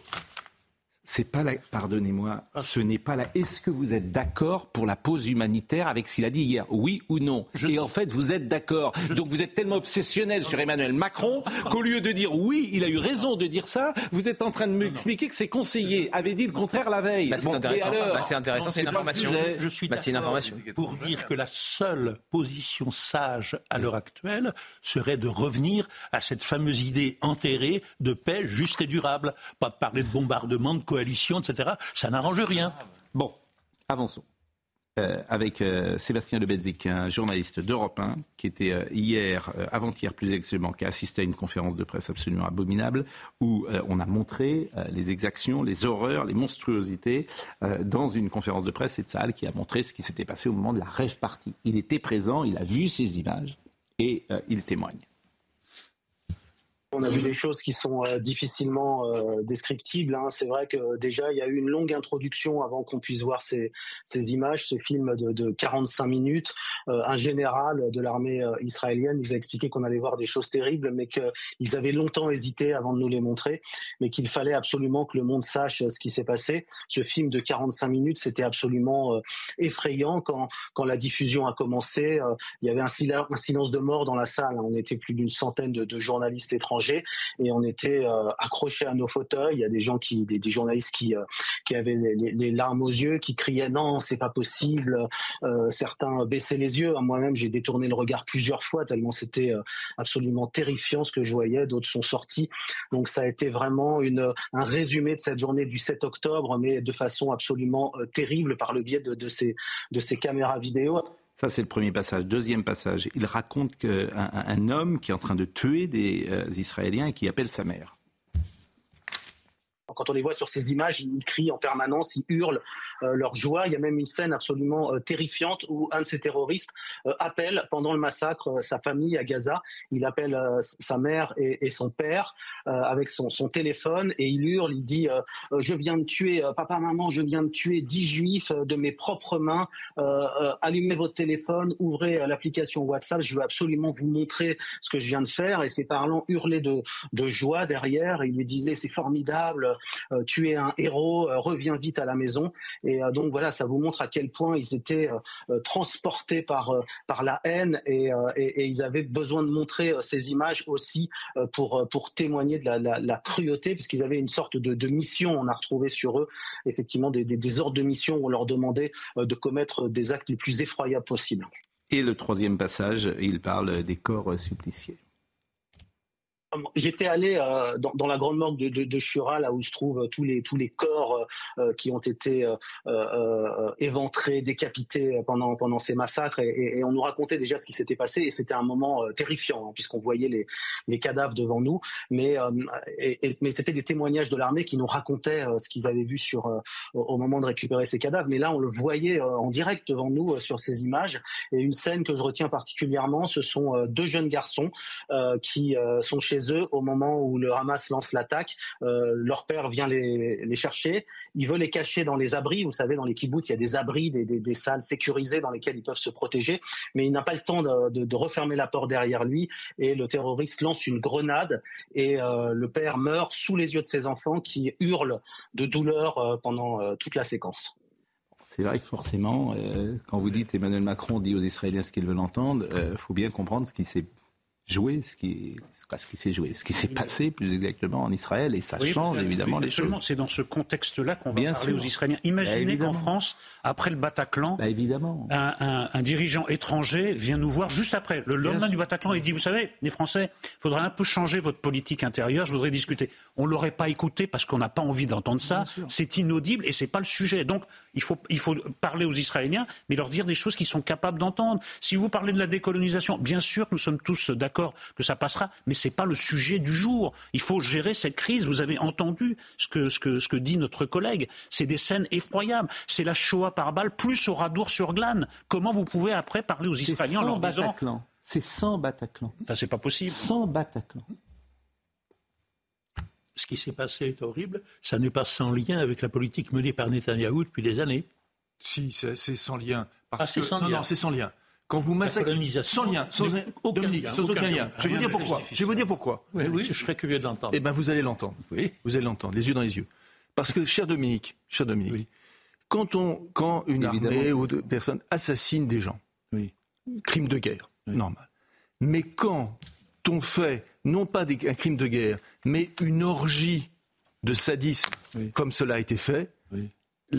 [SPEAKER 1] C'est pas la. Pardonnez-moi, ah. ce n'est pas la. Est-ce que vous êtes d'accord pour la pause humanitaire avec ce qu'il a dit hier Oui ou non? Et en fait, vous êtes d'accord. Donc vous êtes tellement obsessionnel sur Emmanuel Macron qu'au lieu de dire oui, il a eu raison de dire ça, vous êtes en train de m'expliquer que ses conseillers avaient dit le contraire la veille.
[SPEAKER 3] Bah, c'est intéressant. Bah, c'est intéressant, c'est une information.
[SPEAKER 4] Je suis bah, une information. Pour dire que la seule position sage à l'heure actuelle serait de revenir à cette fameuse idée enterrée de paix juste et durable. Pas de parler de bombardement, de coalition, etc. Ça n'arrange rien.
[SPEAKER 1] Bon, avançons. euh, avec euh, Sébastien Lebedzik, un journaliste d'Europe 1, qui était euh, hier, avant-hier plus exactement, qui a assisté à une conférence de presse absolument abominable, où on a montré les exactions, les horreurs, les monstruosités dans une conférence de presse, c'est Saal qui a montré ce qui s'était passé au moment de la rêve partie. Il était présent, il a vu ces images et il témoigne.
[SPEAKER 11] On a vu des choses qui sont euh, difficilement euh, descriptibles. Hein. C'est vrai que déjà, il y a eu une longue introduction avant qu'on puisse voir ces, ces images, ce film de, de 45 minutes. Euh, un général de l'armée israélienne nous a expliqué qu'on allait voir des choses terribles, mais qu'ils avaient longtemps hésité avant de nous les montrer, mais qu'il fallait absolument que le monde sache ce qui s'est passé. Ce film de 45 minutes, c'était absolument effrayant quand, quand la diffusion a commencé. il y avait un, silence de mort dans la salle. On était plus d'une centaine de, de journalistes étrangers et on était euh, accrochés à nos fauteuils. Il y a des gens qui, des, journalistes qui, euh, qui avaient les, larmes aux yeux, qui criaient non, c'est pas possible. Euh, certains baissaient les yeux. Moi-même, j'ai détourné le regard plusieurs fois tellement c'était absolument terrifiant ce que je voyais. D'autres sont sortis. Donc ça a été vraiment un résumé de cette journée du 7 octobre, mais de façon absolument terrible par le biais de, ces, de ces caméras vidéo.
[SPEAKER 1] Ça, c'est le premier passage. Deuxième passage, il raconte qu'un un homme qui est en train de tuer des euh, Israéliens et qui appelle sa mère
[SPEAKER 11] quand on les voit sur ces images, ils crient en permanence, ils hurlent euh, leur joie. Il y a même une scène absolument euh, terrifiante où un de ces terroristes euh, appelle pendant le massacre sa famille à Gaza. Il appelle sa mère et, son père avec son, téléphone et il hurle, il dit Je viens de tuer, papa, maman, je viens de tuer dix juifs de mes propres mains. allumez votre téléphone, ouvrez l'application WhatsApp, je veux absolument vous montrer ce que je viens de faire. Et ses parents hurlaient de, joie derrière. Il lui disait C'est formidable, tu es un héros, euh, reviens vite à la maison. Et euh, donc voilà, ça vous montre à quel point ils étaient transportés par par la haine et, ils avaient besoin de montrer ces images aussi pour pour témoigner de la, cruauté, puisqu'ils avaient une sorte de, mission. On a retrouvé sur eux effectivement des, des ordres de mission où on leur demandait de commettre des actes les plus effroyables possibles.
[SPEAKER 1] Et le troisième passage, il parle des corps suppliciés.
[SPEAKER 11] J'étais allé euh, dans, dans, la grande morgue de, de, de, Chura, là où se trouvent tous les tous les corps euh, qui ont été euh, éventrés, décapités pendant pendant ces massacres, et, et, on nous racontait déjà ce qui s'était passé, et c'était un moment terrifiant hein, puisqu'on voyait les les cadavres devant nous, mais et, mais c'était des témoignages de l'armée qui nous racontaient ce qu'ils avaient vu sur au moment de récupérer ces cadavres, mais là on le voyait en direct devant nous sur ces images, et une scène que je retiens particulièrement, ce sont deux jeunes garçons qui sont chez eux au moment où le Hamas lance l'attaque. Euh, leur père vient les, chercher. Il veut les cacher dans les abris. Vous savez, dans les kibbutz, il y a des abris, des, salles sécurisées dans lesquelles ils peuvent se protéger. Mais il n'a pas le temps de, refermer la porte derrière lui. Et le terroriste lance une grenade. Et euh, le père meurt sous les yeux de ses enfants qui hurlent de douleur euh, pendant toute la séquence.
[SPEAKER 1] C'est vrai que forcément, quand vous dites Emmanuel Macron dit aux Israéliens ce qu'ils veulent entendre, il faut bien comprendre ce qui s'est jouer ce qui, ce qui s'est joué, ce qui s'est passé plus exactement en Israël, et ça change évidemment les choses.
[SPEAKER 6] C'est dans ce contexte-là qu'on va parler aux Israéliens. Imaginez bah, qu'en France, après le Bataclan,
[SPEAKER 1] bah, évidemment.
[SPEAKER 6] Un, un, dirigeant étranger vient nous voir juste après, le lendemain du Bataclan, et dit, vous savez, les Français, il faudrait un peu changer votre politique intérieure, je voudrais discuter. On l'aurait pas écouté parce qu'on n'a pas envie d'entendre ça, c'est inaudible et c'est pas le sujet. Donc, il faut, il faut parler aux Israéliens, mais leur dire des choses qu'ils sont capables d'entendre. Si vous parlez de la décolonisation, bien sûr nous sommes tous d'accord que ça passera, mais ce n'est pas le sujet du jour. Il faut gérer cette crise. Vous avez entendu ce que, ce que, ce que dit notre collègue. C'est des scènes effroyables. C'est la Shoah par balle plus au radour sur glane. Comment vous pouvez après parler aux Israéliens en leur disant...
[SPEAKER 1] C'est sans Bataclan.
[SPEAKER 6] Enfin, c'est pas possible.
[SPEAKER 1] Sans Bataclan
[SPEAKER 4] ce qui s'est passé est horrible. Ça n'est pas sans lien avec la politique menée par Netanyahou depuis des années.
[SPEAKER 9] Si, c'est sans lien.
[SPEAKER 4] Parce ah, que... sans
[SPEAKER 9] non,
[SPEAKER 4] lien.
[SPEAKER 9] non, c'est sans lien. Quand vous massacrez sans lien, sans aucun, lien, sans aucun, lien. Je vais vous dire pourquoi. Je vais vous dire pourquoi.
[SPEAKER 4] Oui, oui, je serais curieux de l'entendre.
[SPEAKER 9] Eh bien, vous allez l'entendre. Oui. Vous allez l'entendre, les yeux dans les yeux. Parce que, cher Dominique, cher Dominique, quand, on, quand une armée ou de personnes assassinent des gens, oui. crime de guerre, normal. Mais quand on fait, non pas des, un crime de guerre, mais une orgie de sadisme, comme cela a été fait,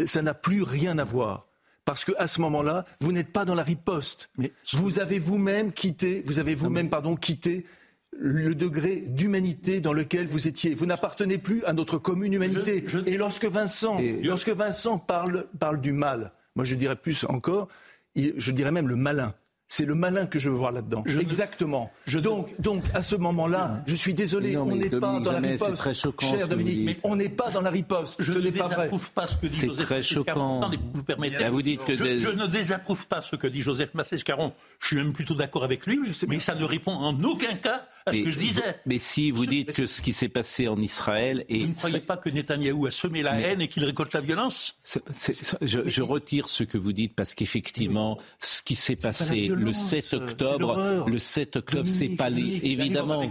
[SPEAKER 9] ça n'a plus rien à voir parce qu'à ce moment-là, vous n'êtes pas dans la riposte. Mais vous avez vous-même quitté, vous avez vous-même, pardon, quitté le degré d'humanité dans lequel vous étiez. Vous n'appartenez plus à notre commune humanité. Et lorsque Vincent, lorsque Vincent parle, parle du mal, Moi, je dirais plus encore, je dirais même le malin. C'est le malin que je veux voir là-dedans. Exactement. donc, donc, à ce moment-là, je suis désolé, on n'est pas dans la riposte.
[SPEAKER 1] Très choquant,
[SPEAKER 9] cher Dominique, mais on n'est pas dans la riposte.
[SPEAKER 4] Je
[SPEAKER 9] ne
[SPEAKER 4] désapprouve pas, ce que dit Joseph
[SPEAKER 1] très choquant.
[SPEAKER 4] vous permettez. vous dites que je, ne désapprouve pas ce que dit Joseph Massescaron. Je suis même plutôt d'accord avec lui, mais ça ne répond en aucun cas à ce que je disais.
[SPEAKER 1] Mais si vous dites que ce qui s'est passé en Israël
[SPEAKER 4] et vous ne croyez pas que Netanyahou a semé la haine et qu'il récolte la violence
[SPEAKER 1] je, retire ce que vous dites parce qu'effectivement, ce qui s'est passé le 7 octobre, le 7 octobre, c'est pas les, évidemment.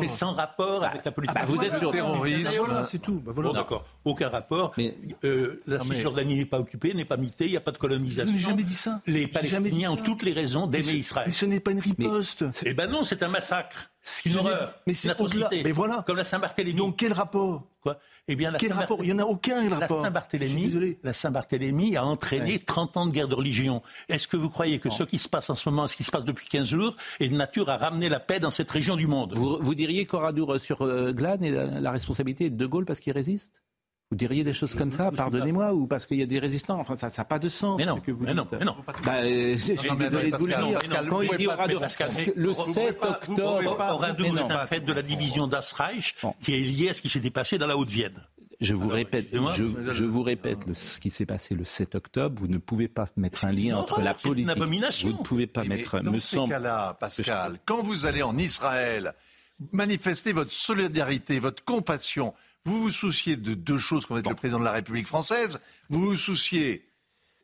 [SPEAKER 4] C'est sans rapport avec la politique.
[SPEAKER 1] Ah, bah, vous êtes sur
[SPEAKER 4] terrorisme. c'est tout. Bah, bon, d'accord. Aucun rapport. Mais, euh, la Cisjordanie n'est pas occupée, n'est pas mitée, il n'y a pas de colonisation.
[SPEAKER 9] Je n'ai jamais dit ça.
[SPEAKER 4] Les Palestiniens ont toutes les raisons d'aimer Israël.
[SPEAKER 9] Mais ce n'est pas une riposte.
[SPEAKER 4] Eh ben non, c'est un massacre. C'est une horreur.
[SPEAKER 9] Mais c'est au-delà. Mais voilà.
[SPEAKER 4] Comme la Saint-Barthélemy.
[SPEAKER 9] Donc quel rapport
[SPEAKER 4] Quoi Eh bien,
[SPEAKER 9] quel rapport Il n'y en a aucun rapport.
[SPEAKER 4] La Saint-Barthélemy, la Saint-Barthélemy a entraîné 30 ans de guerre de religion. Est-ce que vous croyez que ce qui se passe en ce moment, ce qui se passe depuis 15 jours, est de nature à ramener la paix dans cette région du monde?
[SPEAKER 1] Vous, diriez qu'Oradour sur euh, Glane est la, responsabilité de De Gaulle parce qu'il résiste? Vous diriez des choses comme ça, pardonnez-moi, ou parce qu'il y a des résistants Enfin, ça n'a pas de sens.
[SPEAKER 4] Mais non,
[SPEAKER 1] que vous
[SPEAKER 4] mais non, mais non.
[SPEAKER 1] Bah, euh, je suis désolé de vous le dire. Quand il dit Oradour, le 7 octobre...
[SPEAKER 4] Oradour est un fait de la division d'Asreich qui est lié à ce qui s'était passé dans la Haute-Vienne.
[SPEAKER 1] Je vous répète, je, vous répète ce qui s'est passé le 7 octobre. Vous ne pouvez pas mettre un lien entre la politique.
[SPEAKER 4] Une abomination.
[SPEAKER 1] Vous ne pouvez pas mettre.
[SPEAKER 5] Dans
[SPEAKER 1] me
[SPEAKER 5] ces cas-là, Pascal, quand vous allez en Israël, manifester votre solidarité, votre compassion, vous vous souciez de deux choses quand vous êtes le président de la République française. Vous vous souciez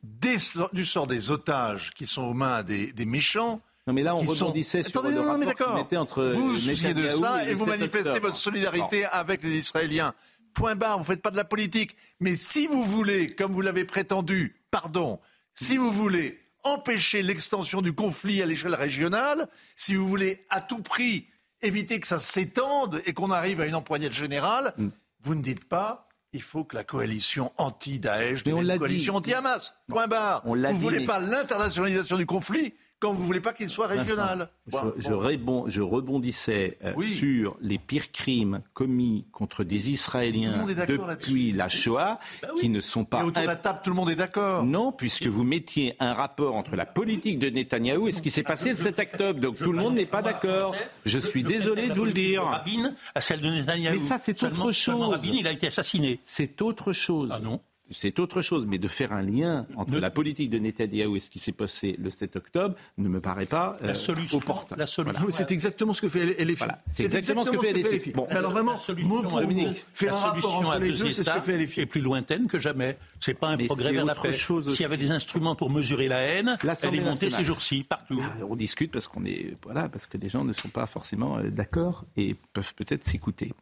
[SPEAKER 5] du sort des otages qui sont aux mains des, méchants.
[SPEAKER 1] Non mais là on rebondissait sur le rapport
[SPEAKER 5] mais
[SPEAKER 1] entre
[SPEAKER 5] Vous vous souciez de ça
[SPEAKER 1] et,
[SPEAKER 5] vous manifestez votre solidarité avec les Israéliens. Point barre, vous ne faites pas de la politique. Mais si vous voulez, comme vous l'avez prétendu, pardon, si vous voulez empêcher l'extension du conflit à l'échelle régionale, si vous voulez à tout prix éviter que ça s'étende et qu'on arrive à une empoignade générale, mm. Vous ne dites pas il faut que la coalition anti-Daesh devienne une coalition anti-Hamas. Point barre. vous ne voulez pas l'internationalisation du conflit quand vous ne voulez pas qu'il soit régional.
[SPEAKER 1] Je, rebondissais euh, sur les pires crimes commis contre des Israéliens depuis la Shoah, bah qui ne sont pas...
[SPEAKER 5] Et autour de la table, tout le monde est d'accord.
[SPEAKER 1] Non, puisque vous mettiez un rapport entre la politique de Netanyahou et ce qui s'est passé le 7 octobre. Donc tout le monde n'est pas d'accord. Je suis désolé de vous le dire.
[SPEAKER 4] Rabin à celle de Netanyahou.
[SPEAKER 1] Mais ça, c'est autre chose.
[SPEAKER 4] Rabin, il a été assassiné.
[SPEAKER 1] C'est autre chose.
[SPEAKER 4] Ah non
[SPEAKER 1] c'est autre chose, mais de faire un lien entre la politique de Netanyahou et ce qui s'est passé le 7 octobre ne me paraît pas
[SPEAKER 4] la euh, solution,
[SPEAKER 1] opportun.
[SPEAKER 4] La solution,
[SPEAKER 9] c'est exactement ce que fait LFI.
[SPEAKER 1] Voilà. C'est exactement, ce que fait LFI.
[SPEAKER 9] Bon, alors vraiment, mot pour faire un rapport entre les deux, c'est ce que fait LFI.
[SPEAKER 4] est plus lointaine que jamais. C'est pas un progrès vers la paix. S'il y avait des instruments pour mesurer la haine, elle est montée ces jours-ci partout.
[SPEAKER 1] Ah, on discute parce qu'on est voilà parce que les gens ne sont pas forcément euh, d'accord et peuvent peut-être s'écouter.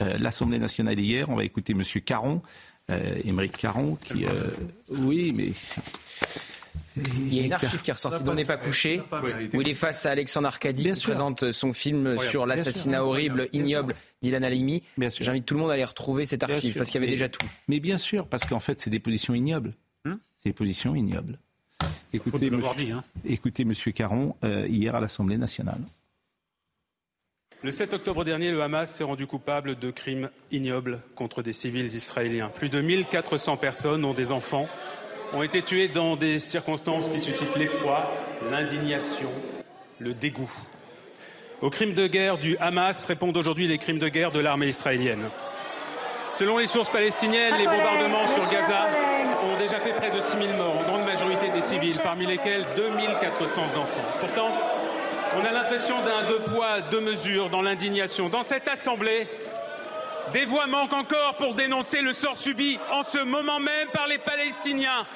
[SPEAKER 1] Euh, L'Assemblée nationale hier, on va écouter Monsieur Caron euh, Émeric Caron, qui. Euh, oui, mais.
[SPEAKER 3] Il y a une archive qui est ressortie dont on n'est pas couché, où il est face à Alexandre Arcadi, qui présente son film sur l'assassinat horrible, ignoble d'Ilan Halimi. J'invite tout le monde à aller retrouver cette archive, parce qu'il y avait déjà tout.
[SPEAKER 1] Mais bien sûr, parce qu'en fait, c'est des positions ignobles. Hmm c'est des positions ignobles. Écoutez, monsieur, hein. écoutez Monsieur Caron, euh, hier à l'Assemblée nationale.
[SPEAKER 12] Le 7 octobre dernier, le Hamas s'est rendu coupable de crimes ignobles contre des civils israéliens. Plus de 1400 personnes, dont des enfants, ont été tuées dans des circonstances qui suscitent l'effroi, l'indignation, le dégoût. Aux crimes de guerre du Hamas répondent aujourd'hui les crimes de guerre de l'armée israélienne. Selon les sources palestiniennes, les bombardements sur Gaza ont déjà fait près de 6000 morts, en grande majorité des civils, parmi lesquels 2400 enfants. Pourtant, on a l'impression d'un deux poids, deux mesures dans l'indignation. Dans cette Assemblée, des voix manquent encore pour dénoncer le sort subi en ce moment même par les Palestiniens,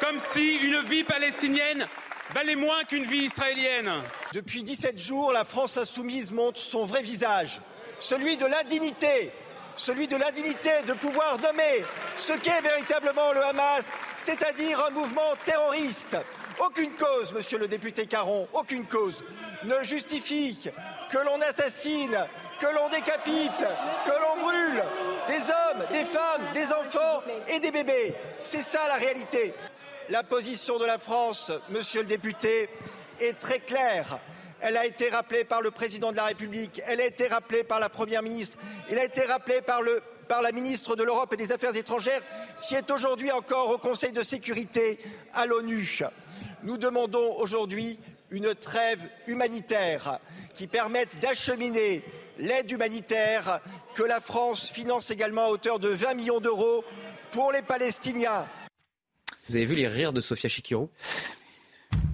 [SPEAKER 12] comme si une vie palestinienne valait moins qu'une vie israélienne.
[SPEAKER 13] Depuis 17 jours, la France insoumise montre son vrai visage, celui de l'indignité, celui de l'indignité de pouvoir nommer ce qu'est véritablement le Hamas, c'est-à-dire un mouvement terroriste. Aucune cause, monsieur le député Caron, aucune cause ne justifie que l'on assassine, que l'on décapite, que l'on brûle des hommes, des femmes, des enfants et des bébés. C'est ça la réalité. La position de la France, monsieur le député, est très claire. Elle a été rappelée par le président de la République, elle a été rappelée par la première ministre, elle a été rappelée par par la ministre de l'Europe et des Affaires étrangères, qui est aujourd'hui encore au Conseil de sécurité à l'ONU. Nous demandons aujourd'hui une trêve humanitaire qui permette d'acheminer l'aide humanitaire que la France finance également à hauteur de 20 millions d'euros pour les Palestiniens.
[SPEAKER 3] Vous avez vu les rires de Sofia Chikiro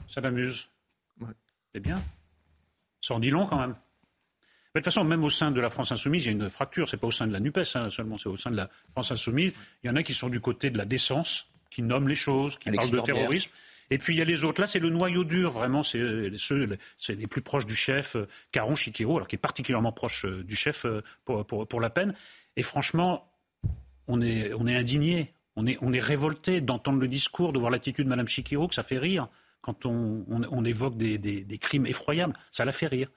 [SPEAKER 6] Ça m'amuse. C'est bien. Ça en dit long quand même. de toute façon, même au sein de la France insoumise, il y a une fracture. C'est pas au sein de la NUPES hein, seulement, c'est au sein de la France insoumise. Il y en a qui sont du côté de la décence, qui nomment les choses, qui parlent de terrorisme. Et puis il y a les autres. Là, c'est le noyau dur, vraiment. C'est ceux, c'est les plus proches du chef, euh, Caron Chikiro, alors qui est particulièrement proche euh, du chef euh, pour, la peine. Et franchement, on est, on est indigné, on est, on est révolté d'entendre le discours, de voir l'attitude de Mme Chikiro, que ça fait rire quand on, on, évoque des, des, des, crimes effroyables. Ça la fait rire.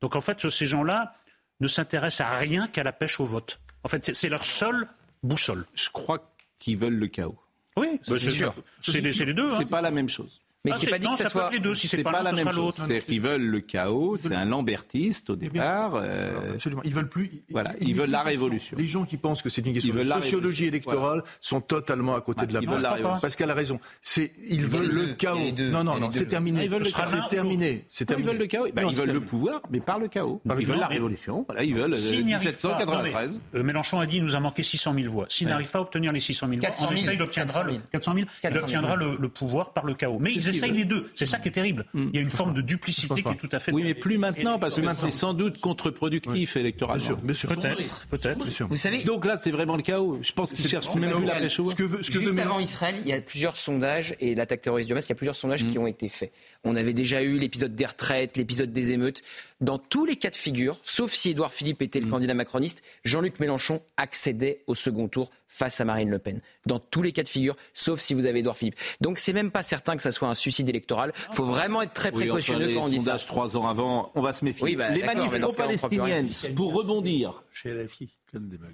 [SPEAKER 6] Donc en fait, ces gens-là ne s'intéressent à rien qu'à la pêche au vote. En fait, c'est leur seule boussole.
[SPEAKER 1] Je crois qu'ils veulent le chaos.
[SPEAKER 6] Oui, c'est sûr. C'est les, deux.
[SPEAKER 1] C'est pas la même chose.
[SPEAKER 6] Mais ah, c'est pas dit que ça, soit. Les deux, si c'est pas, la même chose.
[SPEAKER 1] C'est-à-dire qu'ils veulent le chaos. C'est un lambertiste au départ.
[SPEAKER 9] Euh... Absolument. Ils veulent plus.
[SPEAKER 1] Voilà. Ils, veulent la révolution.
[SPEAKER 9] Les gens qui pensent que c'est une question de sociologie électorale sont totalement à côté de la
[SPEAKER 1] plaque.
[SPEAKER 9] Parce qu'elle a raison. C'est ils veulent le chaos. Non, non, non. C'est terminé. C'est terminé. C'est
[SPEAKER 1] terminé. Ils veulent le chaos. Ils veulent le pouvoir, mais par le chaos. Ils veulent la révolution. Voilà. Ils veulent 1793.
[SPEAKER 6] Euh, Mélenchon a dit nous a manqué 600 000 voix. S'il n'arrive pas à obtenir les 600 000 voix, en effet, il obtiendra 400 000. Il obtiendra le pouvoir par le chaos. Mais ils essayent les deux. C'est qui est terrible. Mm. Il y a une forme de duplicité qui est tout à fait.
[SPEAKER 1] Oui, mais plus maintenant, parce que c'est sans doute contre-productif électoralement.
[SPEAKER 6] Peut-être, peut-être.
[SPEAKER 1] Vous savez. Donc là, c'est vraiment le chaos. Je pense qu'ils cherchent même la pêche
[SPEAKER 3] Ce que, ce que Juste avant Israël, il y a plusieurs sondages et l'attaque terroriste du Hamas, il y a plusieurs sondages qui mm. ont été faits. On avait déjà eu l'épisode des retraites, l'épisode des émeutes. Dans tous les cas de figure, sauf si Édouard Philippe était le mm. candidat macroniste, Jean-Luc Mélenchon accédait au second tour face à Marine Le Pen. Dans tous les cas de figure, sauf si vous avez Édouard Philippe. Donc c'est même pas certain que ça soit un suicide électoral. Il faut vraiment être très précautionneux quand on dit ça.
[SPEAKER 1] trois ans avant, on va se méfier. Bah, les manifestations palestiniennes, pour rebondir,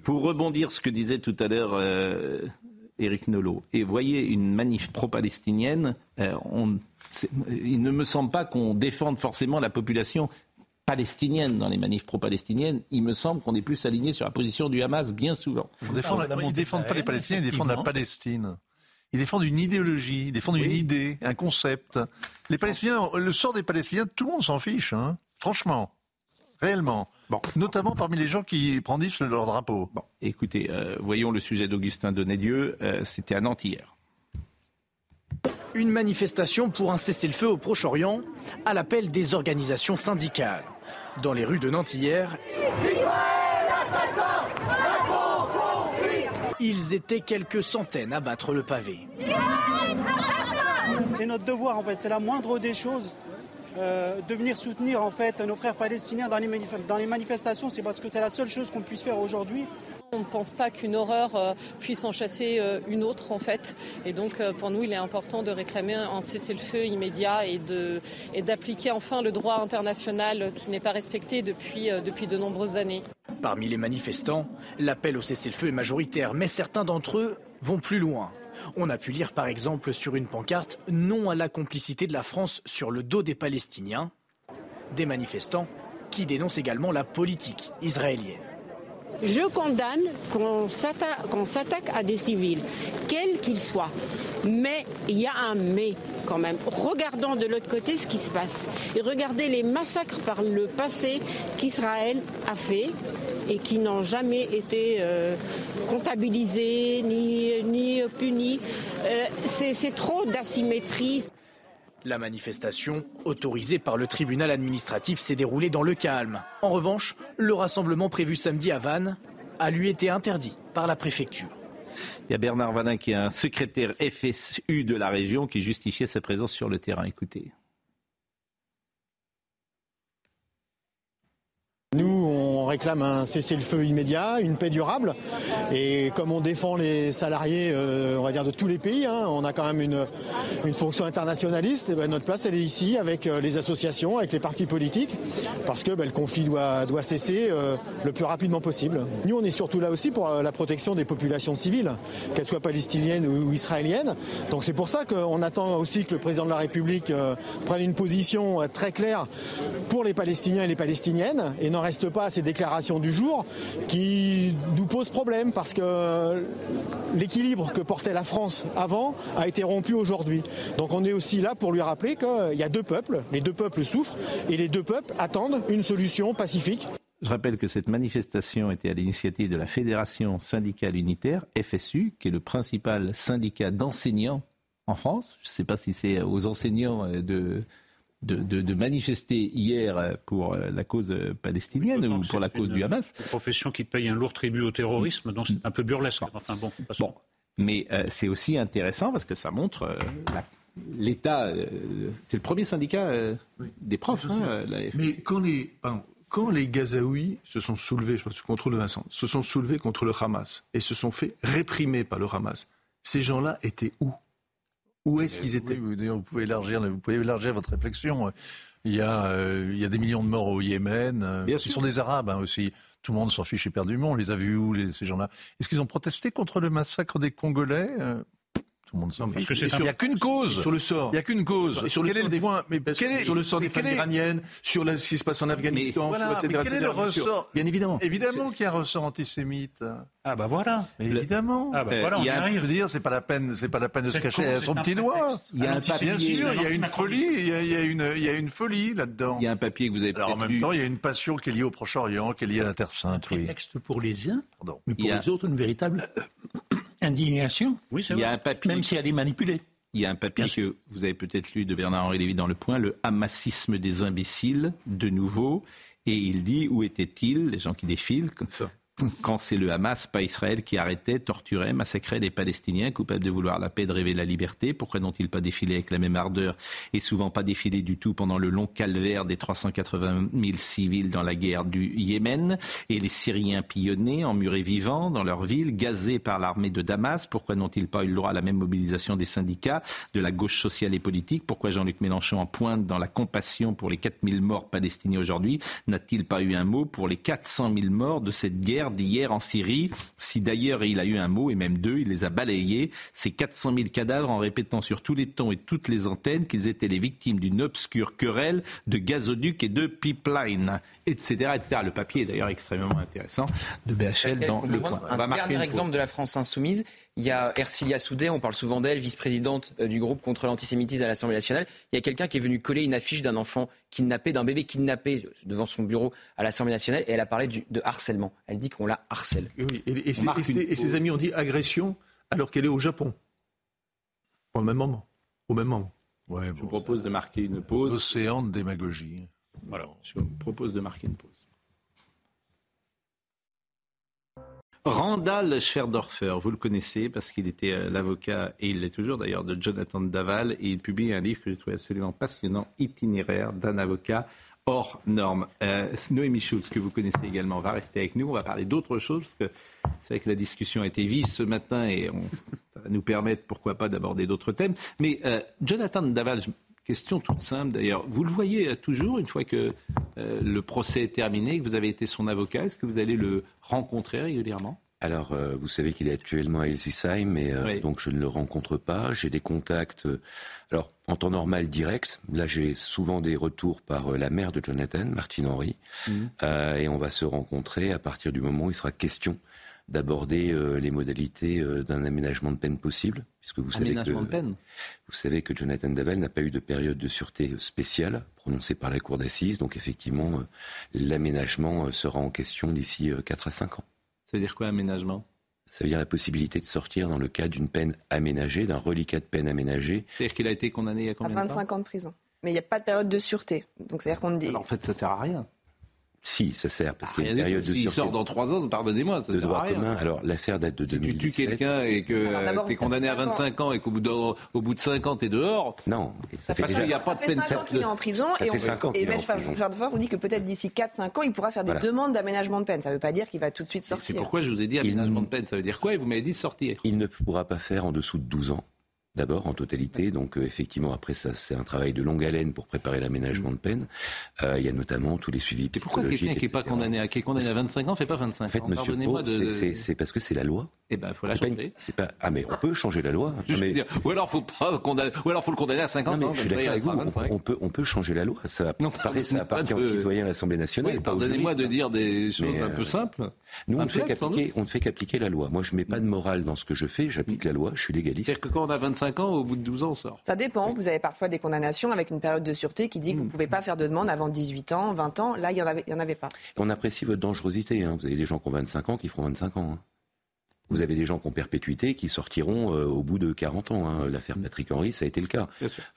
[SPEAKER 1] pour rebondir ce que disait tout à l'heure euh, Éric Nolot, et voyez une manif pro-palestinienne, euh, il ne me semble pas qu'on défende forcément la population palestinienne dans les manifs pro-palestiniennes, il me semble qu'on est plus aligné sur la position du Hamas bien souvent.
[SPEAKER 5] ils ne défendent pas les Palestiniens, ils défendent la Palestine. Ils défendent une idéologie, ils défendent une idée, un concept. Les Palestiniens, le sort des Palestiniens, tout le monde s'en fiche, hein. franchement, réellement. Bon. Notamment parmi les gens qui brandissent leur drapeau.
[SPEAKER 1] Bon, écoutez, euh, voyons le sujet d'Augustin Donadieu. Euh, C'était à Nantes hier.
[SPEAKER 14] Une manifestation pour un cessez-le-feu au Proche-Orient à l'appel des organisations syndicales. Dans les rues de Nantes hier, ils étaient quelques centaines à battre le pavé.
[SPEAKER 15] C'est notre devoir en fait, c'est la moindre des choses. Euh, de venir soutenir en fait nos frères palestiniens dans les, dans les manifestations, c'est parce que c'est la seule chose qu'on puisse faire aujourd'hui.
[SPEAKER 16] On ne pense pas qu'une horreur euh, puisse en chasser euh, une autre, en fait. Et donc, euh, pour nous, il est important de réclamer un cessez-le-feu immédiat et, d'appliquer enfin le droit international qui n'est pas respecté depuis, depuis de nombreuses années.
[SPEAKER 14] Parmi les manifestants, l'appel au cessez-le-feu est majoritaire, mais certains d'entre eux vont plus loin. On a pu lire par exemple sur une pancarte Non à la complicité de la France sur le dos des Palestiniens. Des manifestants qui dénoncent également la politique israélienne.
[SPEAKER 17] Je condamne qu'on s'attaque à des civils, quels qu'ils soient. Mais il y a un mais quand même. Regardons de l'autre côté ce qui se passe. Et regardez les massacres par le passé qu'Israël a fait et qui n'ont jamais été euh, comptabilisés ni, ni punis. Euh, c'est trop d'asymétrie.
[SPEAKER 14] La manifestation, autorisée par le tribunal administratif, s'est déroulée dans le calme. En revanche, le rassemblement prévu samedi à Vannes a lui été interdit par la préfecture.
[SPEAKER 1] Il y a Bernard Vanin qui est un secrétaire FSU de la région qui justifiait sa présence sur le terrain. Écoutez.
[SPEAKER 18] Nous, on réclame un cessez-le-feu immédiat, une paix durable. Et comme on défend les salariés, euh, on va dire de tous les pays, hein, on a quand même une, une fonction internationaliste. Et ben, notre place, elle est ici avec euh, les associations, avec les partis politiques, parce que ben, le conflit doit, doit cesser euh, le plus rapidement possible. Nous, on est surtout là aussi pour la protection des populations civiles, qu'elles soient palestiniennes ou, israéliennes. Donc c'est pour ça qu'on attend aussi que le président de la République prenne une position très claire pour les Palestiniens et les Palestiniennes et n'en reste pas déclaration du jour qui nous pose problème parce que l'équilibre que portait la France avant a été rompu aujourd'hui. Donc on est aussi là pour lui rappeler qu'il y a deux peuples, les deux peuples souffrent et les deux peuples attendent une solution pacifique.
[SPEAKER 1] Je rappelle que cette manifestation était à l'initiative de la Fédération syndicale unitaire, FSU, qui est le principal syndicat d'enseignants en France. Je ne sais pas si c'est aux enseignants de, de, manifester hier pour la cause palestinienne ou pour la cause du Hamas.
[SPEAKER 6] Une profession qui paye un lourd tribut au terrorisme, donc c'est un peu burlesque. Enfin bon,
[SPEAKER 1] bon. mais euh, c'est aussi intéressant parce que ça montre euh, l'État. Euh, c'est le premier syndicat des profs. Hein,
[SPEAKER 9] mais quand les, quand les Gazaouis se sont soulevés, je pense sous contrôle de Vincent, se sont soulevés contre le Hamas et se sont fait réprimer par le Hamas, ces gens-là étaient où? Où est-ce qu'ils étaient
[SPEAKER 5] D'ailleurs, vous pouvez élargir, vous pouvez élargir votre réflexion. Il y a, euh, il y a des millions de morts au Yémen. Bien Ils sont des Arabes hein, aussi. Tout le monde s'en fiche éperdument. On les a vus où, les, ces gens-là? Est-ce qu'ils ont protesté contre le massacre des Congolais tout le monde s'en fiche. Il n'y a qu'une cause.
[SPEAKER 9] Sur le sort.
[SPEAKER 5] Il n'y a qu'une cause.
[SPEAKER 9] sur quel est le point mais Sur le sort des femmes iraniennes, sur ce qui se passe en Afghanistan,
[SPEAKER 5] voilà, mais quel est le ressort
[SPEAKER 9] Bien évidemment.
[SPEAKER 5] Évidemment qu'il y a un ressort antisémite.
[SPEAKER 6] Ah bah voilà.
[SPEAKER 5] évidemment.
[SPEAKER 6] Ah bah voilà, on y arrive.
[SPEAKER 5] Je veux dire, c'est pas la peine, c'est pas la peine de se cacher à son petit doigt.
[SPEAKER 1] Il y a un papier.
[SPEAKER 5] Bien sûr, il y a une folie, il y a, il y a une, il y a une folie là-dedans.
[SPEAKER 1] Il y a un papier que vous avez.
[SPEAKER 5] Alors en même temps, il y a une passion qui est liée au Proche-Orient, qui est liée à la Terre Sainte.
[SPEAKER 4] Un texte pour les uns, mais pour les autres, une véritable indignation.
[SPEAKER 1] Oui, c'est Il y a un papier.
[SPEAKER 4] Même s'il y a des manipulés.
[SPEAKER 1] Il y a un papier que vous avez peut-être lu de Bernard-Henri Lévy dans Le Point, le hamassisme des imbéciles, de nouveau. Et il dit où étaient-ils, les gens qui défilent, quand c'est le Hamas, pas Israël, qui arrêtait, torturait, massacrait les Palestiniens coupables de vouloir la paix, de rêver la liberté. Pourquoi n'ont-ils pas défilé avec la même ardeur et souvent pas défilé du tout pendant le long calvaire des 380 000 civils dans la guerre du Yémen? Et les Syriens pillonnés, emmurés vivants dans leur ville, gazés par l'armée de Damas Pourquoi n'ont-ils pas eu le droit à la même mobilisation des syndicats, de la gauche sociale et politique? Pourquoi Jean-Luc Mélenchon en pointe dans la compassion pour les 4 000 morts palestiniens aujourd'hui? N'a-t-il pas eu un mot pour les 400 000 morts de cette guerre d'hier en Syrie. Si d'ailleurs il a eu un mot, et même deux, il les a balayés, ces 400 000 cadavres en répétant sur tous les tons et toutes les antennes qu'ils étaient les victimes d'une obscure querelle de gazoduc et de pipeline, etc. etc. Le papier est d'ailleurs extrêmement intéressant de BHL dans le point.
[SPEAKER 3] Un dernier exemple de la France insoumise, il y a Ercilia Soudet, on parle souvent d'elle, vice-présidente euh, du groupe contre l'antisémitisme à l'Assemblée nationale. Il y a quelqu'un qui est venu coller une affiche d'un enfant kidnappé, d'un bébé kidnappé devant son bureau à l'Assemblée nationale et elle a parlé de harcèlement. Elle dit qu'on la harcèle.
[SPEAKER 9] Oui, et, ses, amis ont dit agression alors qu'elle est au Japon. Au même moment. Au même moment.
[SPEAKER 1] Ouais, je vous propose de marquer une pause.
[SPEAKER 5] Océan de démagogie.
[SPEAKER 1] Voilà, je vous propose de marquer une pause. Randall Schwerdorfer, vous le connaissez parce qu'il était euh, l'avocat, et il l'est toujours d'ailleurs, de Jonathan Daval, et il publie un livre que j'ai trouvé absolument passionnant, Itinéraire d'un avocat hors norme. Euh, Noémie Schulz, que vous connaissez également, va rester avec nous. On va parler d'autres choses, parce que c'est vrai que la discussion a été vive ce matin, et *laughs* ça va nous permettre, pourquoi pas, d'aborder d'autres thèmes. Mais euh, Jonathan Daval, question toute simple d'ailleurs, vous le voyez euh, toujours, une fois que le procès est terminé, que vous avez été son avocat, est-ce que vous allez le rencontrer régulièrement?
[SPEAKER 19] Alors, euh, vous savez qu'il est actuellement à Elsisheim, mais euh, donc je ne le rencontre pas. J'ai des contacts, euh, alors en temps normal direct. Là, j'ai souvent des retours par la mère de Jonathan, Martine Henry, mhm. et on va se rencontrer à partir du moment où il sera question d'aborder les modalités d'un aménagement de peine possible, puisque vous savez que
[SPEAKER 1] de peine.
[SPEAKER 19] vous savez que Jonathan Davel n'a pas eu de période de sûreté spéciale prononcée par la cour d'assises, donc effectivement, l'aménagement sera en question d'ici 4 à 5 ans.
[SPEAKER 1] Ça veut dire quoi aménagement?
[SPEAKER 19] Ça veut dire la possibilité de sortir dans le cadre d'une peine aménagée, d'un reliquat de peine aménagée.
[SPEAKER 1] C'est-à-dire qu'il a été condamné il y a combien
[SPEAKER 20] à 25 ans de prison. Mais il n'y a pas de période de sûreté. Donc c'est-à-dire qu'on dit.
[SPEAKER 1] en fait, ça sert à rien.
[SPEAKER 19] Si, ça sert, parce qu'il y a une période de
[SPEAKER 1] S'il sort dans trois ans, pardonnez-moi, ça
[SPEAKER 19] de
[SPEAKER 1] droit
[SPEAKER 19] commun. Alors, l'affaire date de
[SPEAKER 1] si
[SPEAKER 19] 2017.
[SPEAKER 1] tu tues quelqu'un et que tu es condamné à 25 ans, et qu'au bout, de, au bout de 5 ans, tu es dehors.
[SPEAKER 19] Non,
[SPEAKER 20] ça, fait déjà. Il n'y a pas de peine. Ça fait 5 ans qu'il est en prison.
[SPEAKER 19] Ça et fait 5 ans
[SPEAKER 20] et M. Fardefort vous dit que peut-être d'ici 4-5 ans, il pourra faire des demandes d'aménagement de peine. Ça ne veut pas dire qu'il va tout de suite sortir.
[SPEAKER 1] C'est pourquoi je vous ai dit aménagement de peine. Ça veut dire quoi? Et vous m'avez dit sortir.
[SPEAKER 19] Il ne pourra pas faire en dessous de 12 ans d'abord en totalité. Donc euh, effectivement, après ça, c'est un travail de longue haleine pour préparer l'aménagement de peine. Euh, il y a notamment tous les suivis.
[SPEAKER 1] Pourquoi quelqu'un qui n'est pas condamné à, qui est condamné à 25 ans fait pas 25 ans
[SPEAKER 19] En fait, monsieur de... c'est parce que c'est la loi.
[SPEAKER 1] Eh ben, il faut la changer.
[SPEAKER 19] C'est pas... Ah, mais on peut changer la loi. Mais...
[SPEAKER 1] Ou alors, faut pas condamner... Ou alors, faut le condamner à 50
[SPEAKER 19] non,
[SPEAKER 1] ans.
[SPEAKER 19] Je suis d'accord avec vous. On peut, on peut changer la loi. Ça, non, paraît, ça appartient aux citoyens à l'Assemblée nationale.
[SPEAKER 1] Pardonnez-moi de dire des choses un peu euh, simples.
[SPEAKER 19] Nous, on ne fait qu'appliquer la loi. Moi, je mets pas de morale dans ce que je fais. J'applique la loi. Je suis légaliste.
[SPEAKER 1] C'est-à-dire que quand on a 25 ans, au bout de 12 ans, on sort.
[SPEAKER 20] Ça dépend. Vous avez parfois des condamnations avec une période de sûreté qui dit que vous ne pouvez pas faire de demande avant 18 ans, 20 ans. Là, il n'y en, en, avait pas.
[SPEAKER 19] On apprécie votre dangerosité. Hein. Vous avez des gens qui ont 25 ans qui feront 25 ans. Hein. Vous avez des gens qui ont perpétuité qui sortiront euh, au bout de 40 ans. Hein. L'affaire Patrick Henry, ça a été le cas.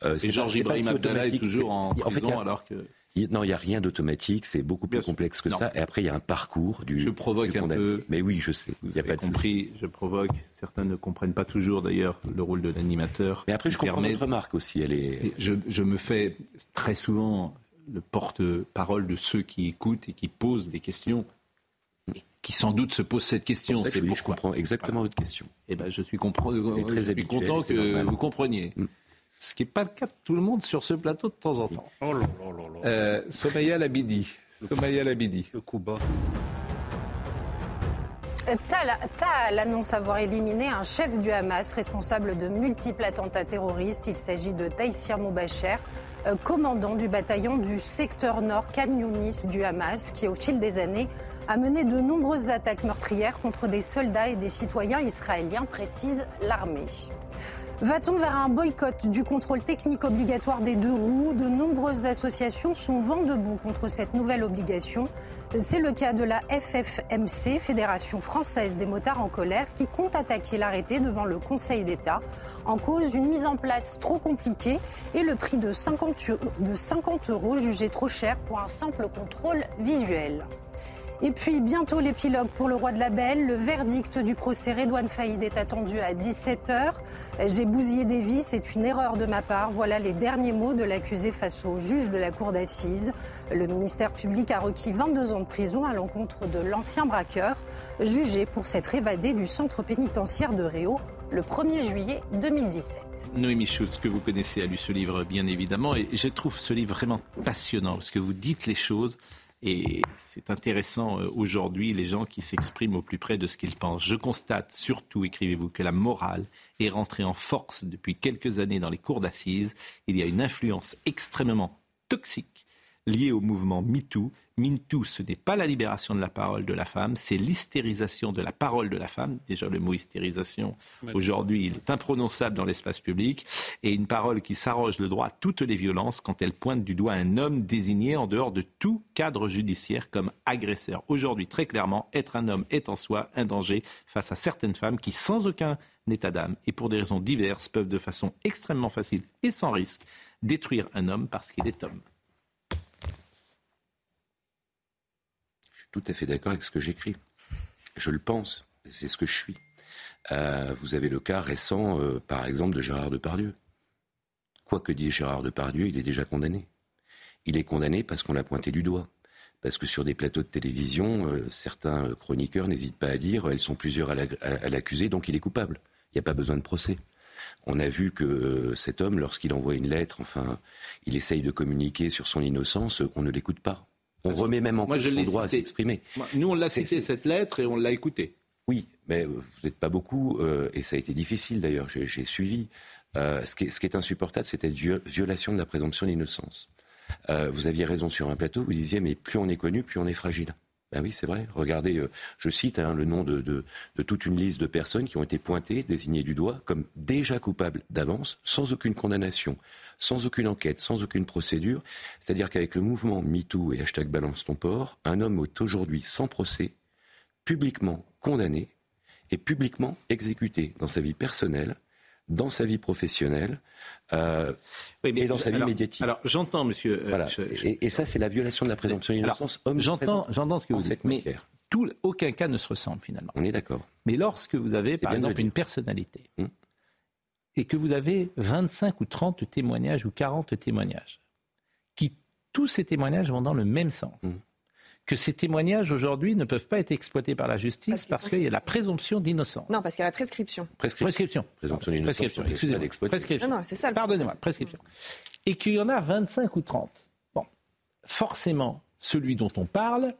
[SPEAKER 1] Euh, Et Georges Ibrahim Abdallah est toujours en prison alors que...
[SPEAKER 19] Non, il n'y a rien d'automatique, c'est beaucoup plus complexe que ça. Et après, il y a un parcours du.
[SPEAKER 1] Je provoque un peu.
[SPEAKER 19] Mais oui, je sais. Il n'y a pas de
[SPEAKER 1] compris, Je provoque. Certains ne comprennent pas toujours, d'ailleurs, le rôle de l'animateur.
[SPEAKER 19] Mais après, je comprends votre remarque aussi. Elle est.
[SPEAKER 1] Je, je me fais très souvent le porte-parole de ceux qui écoutent et qui posent des questions qui sans doute se posent cette question.
[SPEAKER 19] C'est pourquoi. Je comprends exactement votre question.
[SPEAKER 1] Eh ben, je suis, je suis content que vous compreniez. Mm. Ce qui n'est pas le cas de tout le monde sur ce plateau de temps en temps. Oh là là là là. Euh, Somaya Labidi. Somaya Labidi.
[SPEAKER 6] Le coup bas.
[SPEAKER 2] Tzal annonce avoir éliminé un chef du Hamas responsable de multiples attentats terroristes. Il s'agit de Taïsir Moubacher, euh, commandant du bataillon du secteur nord Khan Yunis du Hamas, qui au fil des années a mené de nombreuses attaques meurtrières contre des soldats et des citoyens israéliens, précise l'armée. Va-t-on vers un boycott du contrôle technique obligatoire des deux roues? De nombreuses associations sont vent debout contre cette nouvelle obligation. C'est le cas de la FFMC, Fédération française des motards en colère, qui compte attaquer l'arrêté devant le Conseil d'État. En cause, une mise en place trop compliquée et le prix de 50, de 50 euros jugé trop cher pour un simple contrôle visuel. Et puis bientôt l'épilogue pour le roi de la Belle. Le verdict du procès Redouane Faïd est attendu à 17h. J'ai bousillé des vies, c'est une erreur de ma part. Voilà les derniers mots de l'accusé face au juge de la cour d'assises. Le ministère public a requis 22 ans de prison à l'encontre de l'ancien braqueur, jugé pour s'être évadé du centre pénitentiaire de Réau le 1er juillet 2017.
[SPEAKER 1] Noémie Schultz, que vous connaissez, a lu ce livre bien évidemment, et je trouve ce livre vraiment passionnant, parce que vous dites les choses et c'est intéressant euh, aujourd'hui, les gens qui s'expriment au plus près de ce qu'ils pensent. Je constate surtout, écrivez-vous, que la morale est rentrée en force depuis quelques années dans les cours d'assises. Il y a une influence extrêmement toxique liée au mouvement MeToo MeToo, ce n'est pas la libération de la parole de la femme, c'est l'hystérisation de la parole de la femme. Déjà, le mot hystérisation, aujourd'hui, il est imprononçable dans l'espace public. Et une parole qui s'arroge le droit à toutes les violences quand elle pointe du doigt un homme désigné en dehors de tout cadre judiciaire comme agresseur. Aujourd'hui, très clairement, être un homme est en soi un danger face à certaines femmes qui, sans aucun état d'âme et pour des raisons diverses, peuvent de façon extrêmement facile et sans risque détruire un homme parce qu'il est homme.
[SPEAKER 19] Tout à fait d'accord avec ce que j'écris. Je le pense, c'est ce que je suis. Euh, vous avez le cas récent, euh, par exemple, de Gérard Depardieu. Quoi que dise Gérard Depardieu, il est déjà condamné. Il est condamné parce qu'on l'a pointé du doigt. Parce que sur des plateaux de télévision, euh, certains chroniqueurs n'hésitent pas à dire elles sont plusieurs à l'accuser, donc il est coupable. Il n'y a pas besoin de procès. On a vu que cet homme, lorsqu'il envoie une lettre, enfin, il essaye de communiquer sur son innocence, on ne l'écoute pas. On remet même en cause son droit à s'exprimer.
[SPEAKER 1] Nous, on l'a cité cette lettre et on l'a écoutée.
[SPEAKER 19] Oui, mais euh, vous n'êtes pas beaucoup, euh, et ça a été difficile d'ailleurs, j'ai suivi. Euh, ce, qui est, insupportable, c'était violation de la présomption d'innocence. vous aviez raison sur un plateau, vous disiez, mais plus on est connu, plus on est fragile. Ben oui, c'est vrai. Regardez, je cite hein, le nom de, de, toute une liste de personnes qui ont été pointées, désignées du doigt, comme déjà coupables d'avance, sans aucune condamnation sans aucune enquête, sans aucune procédure. C'est-à-dire qu'avec le mouvement MeToo et hashtag Balance ton port, un homme est aujourd'hui sans procès, publiquement condamné et publiquement exécuté dans sa vie personnelle, dans sa vie professionnelle euh, et dans sa vie médiatique.
[SPEAKER 1] Alors j'entends, monsieur.
[SPEAKER 19] Euh, et, ça, c'est la violation de la présomption d'innocence.
[SPEAKER 1] J'entends, j'entends ce que vous dites, mais tout, aucun cas ne se ressemble finalement.
[SPEAKER 19] On est d'accord.
[SPEAKER 1] Mais lorsque vous avez, par exemple, une personnalité hum et que vous avez 25 ou 30 témoignages ou 40 témoignages, qui tous ces témoignages vont dans le même sens, mmh. Que ces témoignages aujourd'hui ne peuvent pas être exploités par la justice parce, qu'il y a la présomption d'innocence.
[SPEAKER 20] Non, parce qu'il y a la prescription.
[SPEAKER 1] Prescription.
[SPEAKER 19] Présomption d'innocence.
[SPEAKER 1] Prescription. Excusez-moi. Prescription.
[SPEAKER 20] Non, non, c'est ça.
[SPEAKER 1] Pardonnez-moi. Prescription. Et qu'il y en a 25 ou 30. Bon, forcément, celui dont on parle,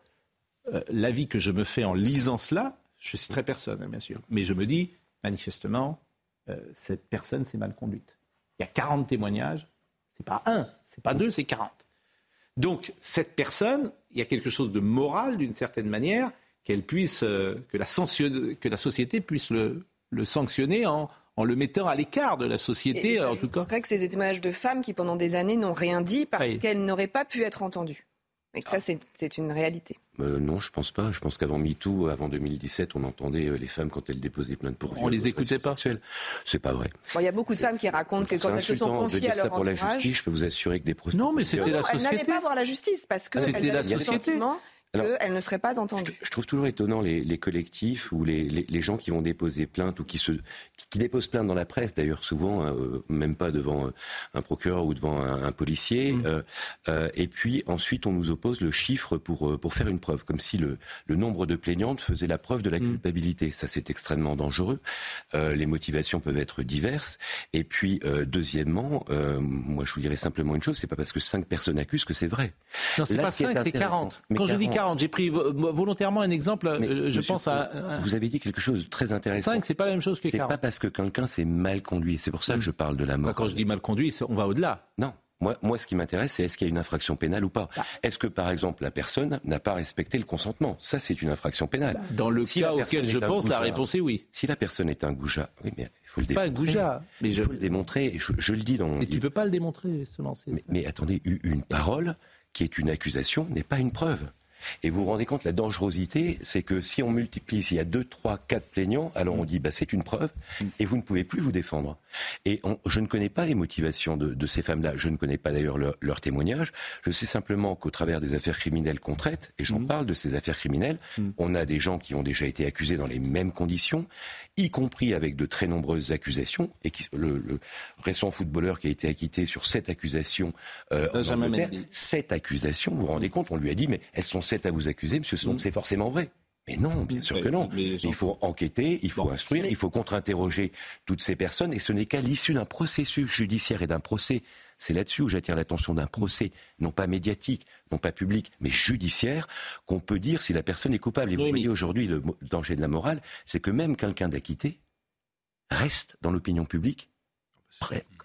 [SPEAKER 1] euh, l'avis que je me fais en lisant cela, je citerai personne, hein, bien sûr, mais je me dis, manifestement, euh, cette personne s'est mal conduite. Il y a 40 témoignages, c'est pas un, c'est pas deux, c'est 40. Donc, cette personne, il y a quelque chose de moral, d'une certaine manière, qu'elle puisse, euh, que, la que, la société puisse le, sanctionner en, le mettant à l'écart de la société.
[SPEAKER 20] en tout cas. C'est vrai que c'est des témoignages de femmes qui, pendant des années, n'ont rien dit parce qu'elles n'auraient pas pu être entendues. Et que ça, c'est une réalité.
[SPEAKER 19] Euh, non, je pense pas. Je pense qu'avant MeToo, avant 2017, on entendait euh, les femmes quand elles déposaient plainte pour viol.
[SPEAKER 1] On les écoutait pas.
[SPEAKER 19] C'est pas vrai.
[SPEAKER 20] Il y a beaucoup de femmes qui racontent que quand elles se sont confiées à leur ça pour
[SPEAKER 19] la justice, je peux vous assurer que des prostituées.
[SPEAKER 1] Non, mais c'était la société.
[SPEAKER 20] Elles n'allaient pas voir la justice parce que
[SPEAKER 1] c'était la société
[SPEAKER 20] qu'elle ne serait pas entendue.
[SPEAKER 19] Je, trouve toujours étonnant les, collectifs ou les, gens qui vont déposer plainte ou qui, se, qui, déposent plainte dans la presse, d'ailleurs souvent, hein, euh, même pas devant un procureur ou devant un, policier. Mm. Euh, euh, et puis ensuite, on nous oppose le chiffre pour, pour faire une preuve, comme si le, le nombre de plaignantes faisait la preuve de la mm. culpabilité. Ça, c'est extrêmement dangereux. les motivations peuvent être diverses. Et puis, deuxièmement, moi, je vous dirais simplement une chose, c'est pas parce que cinq personnes accusent que c'est vrai.
[SPEAKER 1] Non, c'est pas cinq, c'est 40. Quand je dis 40, j'ai pris volontairement un exemple. Euh, je pense à.
[SPEAKER 19] Vous avez dit quelque chose de très intéressant.
[SPEAKER 1] 5, c'est pas la même chose que
[SPEAKER 19] 40. C'est pas parce que quelqu'un s'est mal conduit. C'est pour ça que je parle de la mort.
[SPEAKER 1] Quand je dis mal conduit, on va au-delà.
[SPEAKER 19] Non. Moi, moi, ce qui m'intéresse, c'est est-ce qu'il y a une infraction pénale ou pas. Bah. Est-ce que, par exemple, la personne n'a pas respecté le consentement? Ça, c'est une infraction pénale. Bah,
[SPEAKER 1] dans le cas auquel je pense, la réponse est oui.
[SPEAKER 19] Si la personne est un goujat, oui, mais il faut le
[SPEAKER 1] démontrer. Pas un goujat,
[SPEAKER 19] mais il faut le démontrer. Je, je, le dis dans.
[SPEAKER 1] Mais tu peux pas le démontrer,
[SPEAKER 19] seulement. Mais, mais attendez, une parole qui est une accusation n'est pas une preuve. Et vous vous rendez compte, la dangerosité, c'est que si on multiplie, s'il y a deux, trois, quatre plaignants, alors on dit, bah, c'est une preuve, et vous ne pouvez plus vous défendre. Et je ne connais pas les motivations de, ces femmes-là. Je ne connais pas d'ailleurs leur, leur, témoignage. Je sais simplement qu'au travers des affaires criminelles qu'on traite, et j'en mmh. parle de ces affaires criminelles, mmh. on a des gens qui ont déjà été accusés dans les mêmes conditions, y compris avec de très nombreuses accusations, et qui, le, récent footballeur qui a été acquitté sur sept accusations euh, en sept accusations, vous vous rendez compte, on lui a dit, mais elles sont sept à vous accuser, monsieur, donc mmh. c'est forcément vrai. Mais non, bien sûr que non. il faut enquêter, il faut instruire, il faut contre-interroger toutes ces personnes, et ce n'est qu'à l'issue d'un processus judiciaire et d'un procès. C'est là-dessus où j'attire l'attention d'un procès, non pas médiatique, non pas public, mais judiciaire, qu'on peut dire si la personne est coupable. Et vous voyez aujourd'hui le danger de la morale, c'est que même quelqu'un d'acquitté reste dans l'opinion publique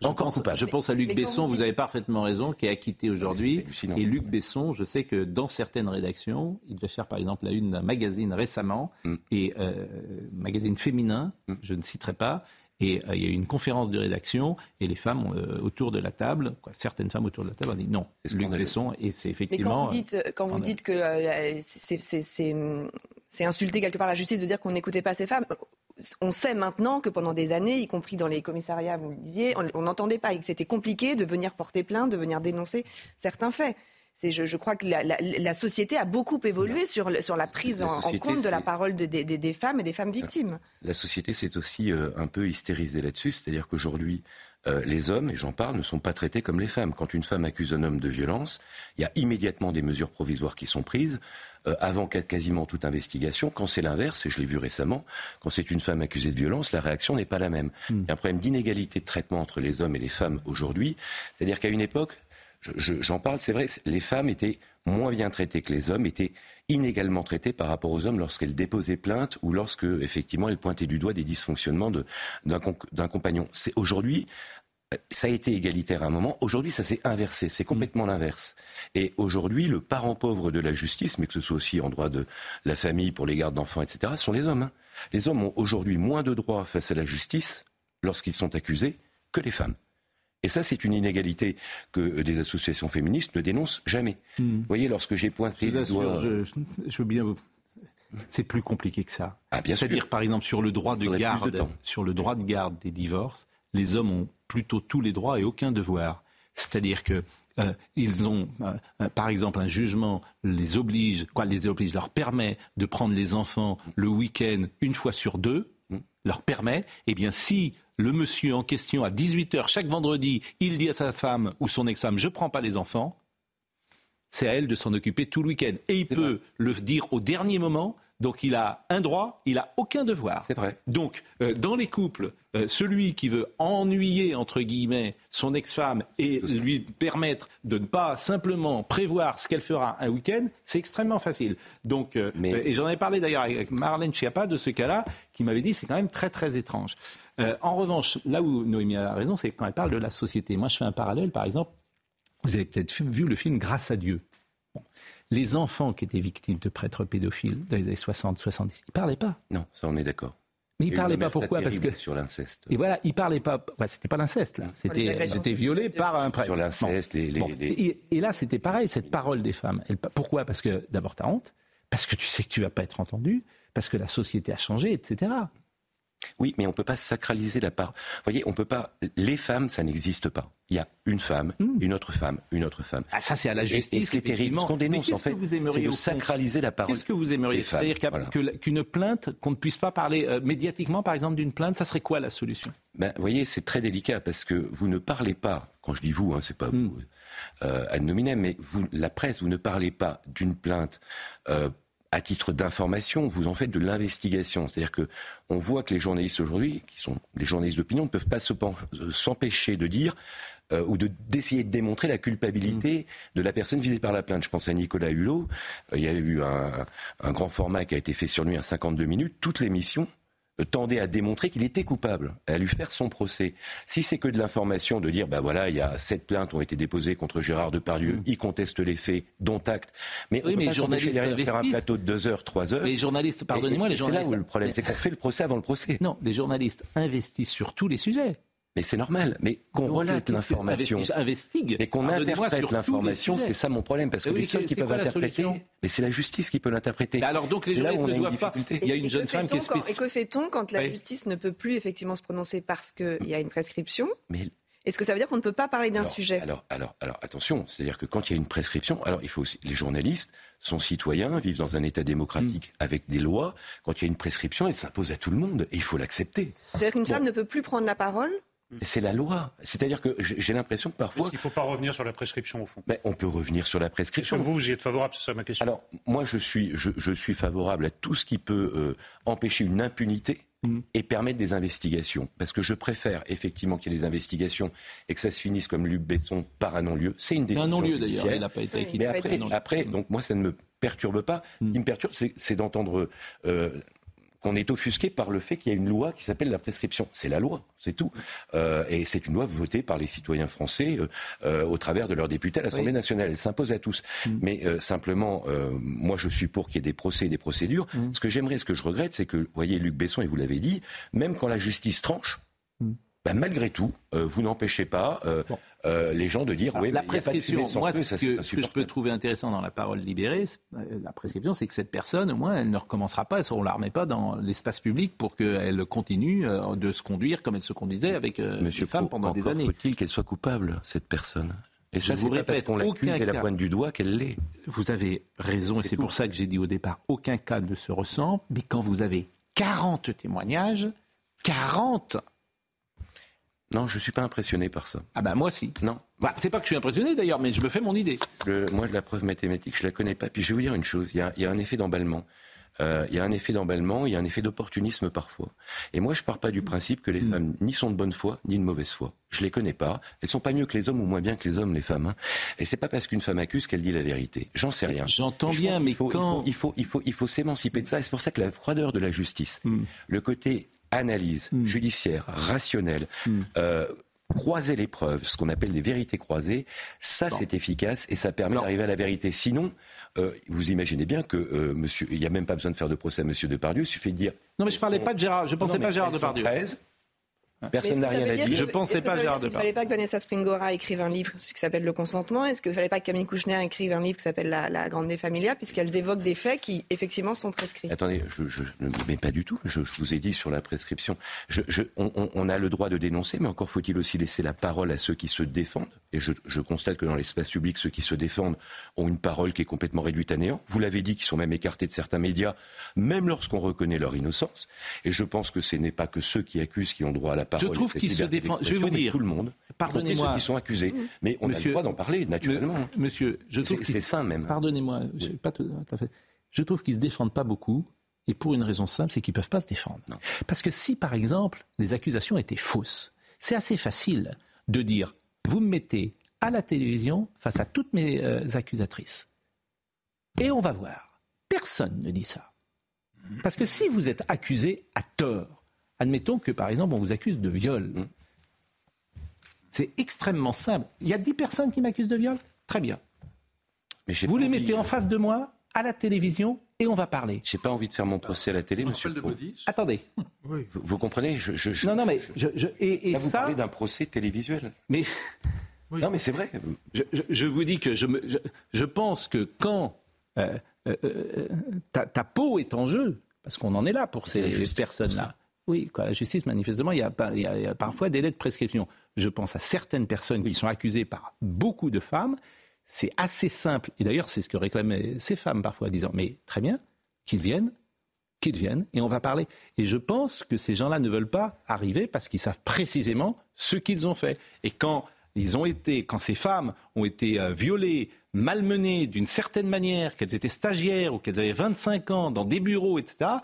[SPEAKER 1] encore coupable. Je pense à Luc Besson, vous, avez parfaitement raison, qui est acquitté aujourd'hui. Et Luc Besson, je sais que dans certaines rédactions, il devait faire par exemple la une d'un magazine récemment, mm. et euh, magazine féminin, mm. je ne citerai pas, et euh, il y a eu une conférence de rédaction et les femmes euh, autour de la table, quoi, certaines femmes autour de la table ont dit non, Luc Besson, et c'est effectivement.
[SPEAKER 20] Mais quand vous dites, que c'est insulter quelque part la justice de dire qu'on n'écoutait pas ces femmes, on sait maintenant que pendant des années, y compris dans les commissariats, vous le disiez, on n'entendait pas et que c'était compliqué de venir porter plainte, de venir dénoncer certains faits. Je, je, crois que la, société a beaucoup évolué sur, sur la prise en, compte de la parole des femmes et des femmes victimes.
[SPEAKER 19] La société s'est aussi euh, un peu hystérisée là-dessus, c'est-à-dire qu'aujourd'hui, euh, les hommes, et j'en parle, ne sont pas traités comme les femmes. Quand une femme accuse un homme de violence, il y a immédiatement des mesures provisoires qui sont prises. Euh, avant quasiment toute investigation. Quand c'est l'inverse, et je l'ai vu récemment, quand c'est une femme accusée de violence, la réaction n'est pas la même. Hmm. Il y a un problème d'inégalité de traitement entre les hommes et les femmes aujourd'hui. C'est-à-dire qu'à une époque, j'en parle, c'est vrai, les femmes étaient moins bien traitées que les hommes, étaient inégalement traitées par rapport aux hommes lorsqu'elles déposaient plainte ou lorsque, effectivement, elles pointaient du doigt des dysfonctionnements d'un compagnon. C'est aujourd'hui, ça a été égalitaire à un moment. Aujourd'hui, ça s'est inversé. C'est complètement l'inverse. Et aujourd'hui, le parent pauvre de la justice, mais que ce soit aussi en droit de la famille, pour les gardes d'enfants, etc., sont les hommes. Hein. Les hommes ont aujourd'hui moins de droits face à la justice lorsqu'ils sont accusés que les femmes. Et ça, c'est une inégalité que des associations féministes ne dénoncent jamais. Hmm. Vous voyez, lorsque j'ai pointé
[SPEAKER 1] le doigt... Je, je, veux bien vous... C'est plus compliqué que ça. Ah, C'est-à-dire, par exemple, sur le droit de garde, sur le droit de garde des divorces, les hommes ont plutôt tous les droits et aucun devoir. C'est-à-dire que euh, ils ont, euh, euh, par exemple, un jugement les oblige, quoi, les oblige, leur permet de prendre les enfants le week-end une fois sur deux, leur permet, eh bien, si le monsieur en question, à 18h chaque vendredi, il dit à sa femme ou son ex-femme, je ne prends pas les enfants, c'est à elle de s'en occuper tout le week-end. Et il peut le dire au dernier moment. Donc il a un droit, il a aucun devoir.
[SPEAKER 19] C'est vrai.
[SPEAKER 1] Donc euh, dans les couples, euh, celui qui veut ennuyer entre guillemets son ex-femme et lui permettre de ne pas simplement prévoir ce qu'elle fera un week-end, c'est extrêmement facile. Donc euh, et j'en ai parlé d'ailleurs avec Marlène Schiappa de ce cas-là, qui m'avait dit c'est quand même très très étrange. en revanche, là où Noémie a raison, c'est quand elle parle de la société. Moi, je fais un parallèle, par exemple. Vous avez peut-être vu le film Grâce à Dieu les enfants qui étaient victimes de prêtres pédophiles dans les années 60, 70, ils ne parlaient pas.
[SPEAKER 19] Non, ça on est d'accord.
[SPEAKER 1] Mais ils ne parlaient pas pourquoi? Parce que
[SPEAKER 19] sur l'inceste.
[SPEAKER 1] Et voilà, ils parlaient pas. Ouais, c'était pas l'inceste là. C'était, c'était violé par un prêtre.
[SPEAKER 19] Sur l'inceste, les,
[SPEAKER 1] Et, là, c'était pareil. Cette parole des femmes. pourquoi? Parce que d'abord, tu as honte. Parce que tu sais que tu vas pas être entendu. Parce que la société a changé, etc.
[SPEAKER 19] Oui, mais on ne peut pas sacraliser la part. Vous voyez, on peut pas. Les femmes, ça n'existe pas. Il y a une femme, hmm. une autre femme, une autre femme.
[SPEAKER 1] Ah, ça, c'est à la justice.
[SPEAKER 19] Et, ce qui est terrible, ce qu'on dénonce, en fait, c'est de sacraliser la parole.
[SPEAKER 1] Qu'est-ce que vous aimeriez C'est-à-dire qu'une plainte, qu'on ne puisse pas parler euh, médiatiquement, par exemple, d'une plainte, ça serait quoi la solution?
[SPEAKER 19] Ben, Vous voyez, c'est très délicat parce que vous ne parlez pas, quand je dis vous, hein, c'est pas hmm. vous, euh, ad nominem, mais vous, la presse, vous ne parlez pas d'une plainte euh, à titre d'information, vous en faites de l'investigation. C'est-à-dire que on voit que les journalistes aujourd'hui, qui sont des journalistes d'opinion, ne peuvent pas euh, s'empêcher de dire euh, ou d'essayer de, démontrer la culpabilité mmh. de la personne visée par la plainte. Je pense à Nicolas Hulot. Euh, il y a eu un, un, grand format qui a été fait sur lui à 52 minutes. Toute l'émission tendait à démontrer qu'il était coupable, à lui faire son procès. Si c'est que de l'information de dire, ben voilà, il y a sept plaintes ont été déposées contre Gérard Depardieu, mm. il conteste les faits, dont acte. Mais
[SPEAKER 1] oui,
[SPEAKER 19] on
[SPEAKER 1] mais peut pas derrière
[SPEAKER 19] faire un plateau de deux heures, trois heures.
[SPEAKER 1] Les journalistes, pardonnez-moi, les journalistes.
[SPEAKER 19] C'est là où le problème, c'est qu'on fait le procès avant le procès.
[SPEAKER 1] Non, les journalistes investissent sur tous les sujets.
[SPEAKER 19] Mais c'est normal. Mais qu'on relate l'information,
[SPEAKER 1] investigue,
[SPEAKER 19] et qu'on interprète l'information, c'est ça mon problème, parce que les seuls qui peuvent l'interpréter, mais c'est la justice qui peut l'interpréter.
[SPEAKER 1] Alors donc les journalistes ne doivent pas. Il y a une jeune femme qui est
[SPEAKER 20] Et que fait-on quand la justice ne peut plus effectivement se prononcer parce qu'il y a une prescription est-ce que ça veut dire qu'on ne peut pas parler d'un sujet?
[SPEAKER 19] alors, alors, alors, attention, c'est-à-dire que quand il y a une prescription, alors il faut aussi, les journalistes sont citoyens, vivent dans un État démocratique mm. avec des lois. Quand il y a une prescription, elle s'impose à tout le monde et il faut l'accepter.
[SPEAKER 20] C'est-à-dire qu'une femme ne peut plus prendre la parole
[SPEAKER 19] c'est la loi. C'est-à-dire que j'ai l'impression que parfois.
[SPEAKER 6] Il ne faut pas revenir sur la prescription au fond?
[SPEAKER 19] Mais on peut revenir sur la prescription.
[SPEAKER 6] vous, vous y êtes favorable, c'est ça ma question.
[SPEAKER 19] Alors, moi, je suis, je, suis favorable à tout ce qui peut euh, empêcher une impunité mm. et permettre des investigations. Parce que je préfère effectivement qu'il y ait des investigations et que ça se finisse comme Luc Besson par un non-lieu. C'est une décision. Un non-lieu d'ailleurs, il n'a pas été Mais après, après, donc moi, ça ne me perturbe pas. Ce qui mm. me perturbe, c'est d'entendre. Euh, qu'on est offusqué par le fait qu'il y a une loi qui s'appelle la prescription. C'est la loi, c'est tout. Euh, et c'est une loi votée par les citoyens français euh, euh, au travers de leurs députés à l'Assemblée nationale. Elle s'impose à tous. Mm. Mais simplement, moi je suis pour qu'il y ait des procès et des procédures. Mm. Ce que j'aimerais, ce que je regrette, c'est que, vous voyez, Luc Besson, et vous l'avez dit, même quand la justice tranche. Bah, malgré tout, vous n'empêchez pas euh, les gens de dire oui,
[SPEAKER 1] la prescription. moi, ce, que, je peux trouver intéressant dans la parole libérée, euh, la prescription, c'est que cette personne, au moins, elle ne recommencera pas, on la remet pas dans l'espace public pour qu'elle continue euh, de se conduire comme elle se conduisait avec Monsieur femmes pendant des années.
[SPEAKER 19] Faut-il qu'elle soit coupable, cette personne et ça, c'est pas parce qu'on l'accuse et la pointe du doigt qu'elle l'est.
[SPEAKER 1] Vous avez raison, et c'est pour ça que j'ai dit au départ, aucun cas ne se ressemble, mais quand vous avez 40 témoignages, 40
[SPEAKER 19] non, je ne suis pas impressionné par ça.
[SPEAKER 1] Ah ben moi si.
[SPEAKER 19] Non.
[SPEAKER 1] Bah, c'est pas que je suis impressionné d'ailleurs, mais je me fais mon idée.
[SPEAKER 19] moi, la preuve mathématique, je la connais pas. Puis je vais vous dire une chose, il y a, un effet d'emballement. Euh, il y a un effet d'emballement, il y a un effet d'opportunisme parfois. Et moi, je pars pas du principe que les hmm. femmes ni sont de bonne foi, ni de mauvaise foi. Je les connais pas. Elles sont pas mieux que les hommes ou moins bien que les hommes, les femmes. Hein. Et c'est pas parce qu'une femme accuse qu'elle dit la vérité. J'en sais rien.
[SPEAKER 1] J'entends bien, mais
[SPEAKER 19] quand il faut, il faut, il faut, s'émanciper de ça. Et c'est pour ça que la froideur de la justice, hmm. le côté analyse hmm. judiciaire, rationnelle, euh, croiser les preuves, ce qu'on appelle les vérités croisées, ça c'est efficace et ça permet d'arriver à la vérité. Sinon, euh, vous imaginez bien que euh, monsieur, il n'y a même pas besoin de faire de procès à Monsieur Depardieu, il suffit de dire.
[SPEAKER 1] Non mais je parlais pas de Gérard, je pensais pas à Gérard Depardieu. 13,
[SPEAKER 19] Personne n'a rien à dire.
[SPEAKER 1] Je pensais pas Gérard
[SPEAKER 20] Il ne fallait pas que Vanessa Springora écrive un livre qui s'appelle Le consentement. Est-ce qu'il ne fallait pas que Camille Kouchner écrive un livre qui s'appelle La, Grande des Familia, puisqu'elles évoquent des faits qui, effectivement, sont prescrits
[SPEAKER 19] Attendez, je, ne mais pas du tout. Je, vous ai dit sur la prescription. on, a le droit de dénoncer, mais encore faut-il aussi laisser la parole à ceux qui se défendent. Et je, constate que dans l'espace public, ceux qui se défendent ont une parole qui est complètement réduite à néant. Vous l'avez dit, qui sont même écartés de certains médias, même lorsqu'on reconnaît leur innocence. Et je pense que ce n'est pas que ceux qui accusent qui ont droit à la parole.
[SPEAKER 1] Je trouve qu'ils se défendent. Je vais vous dire.
[SPEAKER 19] Tout le monde. Pardonnez-moi. Ceux qui sont accusés. Mais on monsieur, a le droit d'en parler, naturellement.
[SPEAKER 1] Monsieur, je trouve
[SPEAKER 19] c'est sain même.
[SPEAKER 1] Pardonnez-moi. Pas tout à fait. Je trouve qu'ils se défendent pas beaucoup. Et pour une raison simple, c'est qu'ils ne peuvent pas se défendre. Parce que si, par exemple, les accusations étaient fausses, c'est assez facile de dire vous me mettez à la télévision face à toutes mes euh, accusatrices. Et on va voir. Personne ne dit ça. Parce que si vous êtes accusé à tort, admettons que par exemple on vous accuse de viol, mmh. c'est extrêmement simple. Il y a dix personnes qui m'accusent de viol? Très bien. Mais vous les mettez en face de moi, à la télévision, et on va parler.
[SPEAKER 19] J'ai pas envie de faire mon procès à la télé, monsieur.
[SPEAKER 1] Attendez.
[SPEAKER 19] Vous, comprenez? Je,
[SPEAKER 1] Non, non, mais je, et,
[SPEAKER 19] Là, vous parlez d'un procès télévisuel.
[SPEAKER 1] Mais
[SPEAKER 19] non, mais c'est vrai.
[SPEAKER 1] Je, vous dis que je, pense que quand euh, euh, euh, ta, peau est en jeu, parce qu'on en est là pour ces personnes-là. Oui, quoi, la justice, manifestement, il y, a, il y, a, parfois de prescription. Je pense à certaines personnes qui sont accusées par beaucoup de femmes c'est assez simple. Et d'ailleurs, c'est ce que réclamaient ces femmes parfois, disant Mais très bien, qu'ils viennent, qu'ils viennent, et on va parler. Et je pense que ces gens-là ne veulent pas arriver parce qu'ils savent précisément ce qu'ils ont fait. Et quand ils ont été, quand ces femmes ont été euh, violées, malmenées d'une certaine manière, qu'elles étaient stagiaires ou qu'elles avaient 25 ans dans des bureaux, etc.,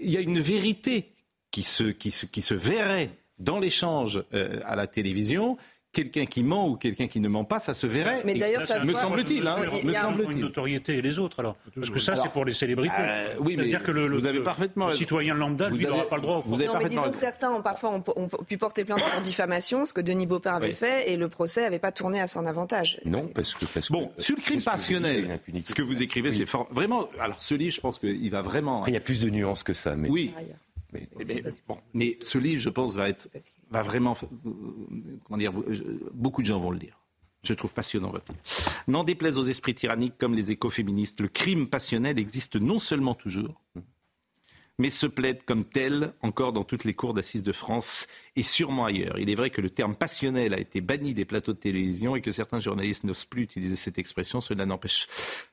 [SPEAKER 1] il y a une vérité qui se verrait dans l'échange euh, à la télévision quelqu'un qui ment ou quelqu'un qui ne ment pas, ça se verrait.
[SPEAKER 20] Mais d'ailleurs, ça
[SPEAKER 1] me semble-t-il. Hein,
[SPEAKER 6] me semble une notoriété et les autres alors. Parce que ça, c'est pour les célébrités. Euh,
[SPEAKER 1] oui, mais dire que le,
[SPEAKER 6] vous avez parfaitement
[SPEAKER 1] citoyen
[SPEAKER 6] lambda, lui, n'aura pas le droit.
[SPEAKER 20] Vous non, mais disons que certains ont parfois ont, pu porter plainte pour diffamation, ce que Denis Baupin avait fait, et le procès n'avait pas tourné à son avantage.
[SPEAKER 19] Non, parce que
[SPEAKER 1] bon, sur le crime passionnel, ce que vous écrivez, c'est vraiment. Alors, ce livre, je pense qu'il va vraiment.
[SPEAKER 19] Il y a plus de nuances que ça, mais
[SPEAKER 1] oui. Mais, mais, ce livre, je pense, va, être, va vraiment. Comment dire Beaucoup de gens vont le lire. Je trouve passionnant votre livre. N'en déplaise aux esprits tyranniques comme les écoféministes, le crime passionnel existe non seulement toujours, mais se plaide comme tel encore dans toutes les cours d'assises de France et sûrement ailleurs. Il est vrai que le terme passionnel a été banni des plateaux de télévision et que certains journalistes n'osent plus utiliser cette expression. Cela n'empêche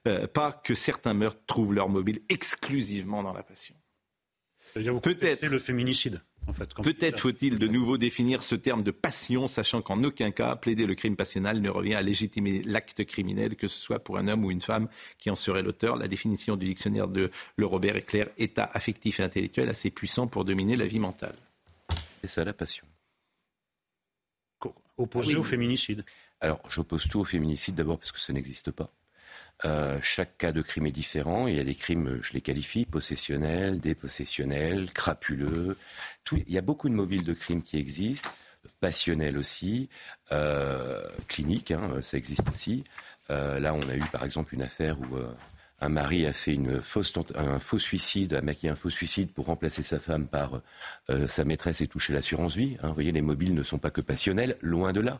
[SPEAKER 1] euh, pas que certains meurtres trouvent leur mobile exclusivement dans la passion.
[SPEAKER 6] Peut-être le féminicide. En fait,
[SPEAKER 1] Peut-être faut-il de nouveau définir ce terme de passion, sachant qu'en aucun cas, plaider le crime passionnel ne revient à légitimer l'acte criminel, que ce soit pour un homme ou une femme qui en serait l'auteur. La définition du dictionnaire de Le Robert est claire état affectif et intellectuel assez puissant pour dominer la vie mentale.
[SPEAKER 19] C'est ça la passion.
[SPEAKER 6] Opposé au féminicide.
[SPEAKER 19] Alors, j'oppose tout au féminicide d'abord parce que ça n'existe pas. Euh, chaque cas de crime est différent. Il y a des crimes, je les qualifie, possessionnels, dépossessionnels, crapuleux. il y a beaucoup de mobiles de crimes qui existent, passionnels aussi, euh, cliniques, hein, ça existe aussi. Euh, là, on a eu par exemple une affaire où un mari a fait une fausse, un faux suicide, a maquillé un faux suicide pour remplacer sa femme par euh, sa maîtresse et toucher l'assurance vie. Hein. Vous voyez, les mobiles ne sont pas que passionnels, loin de là.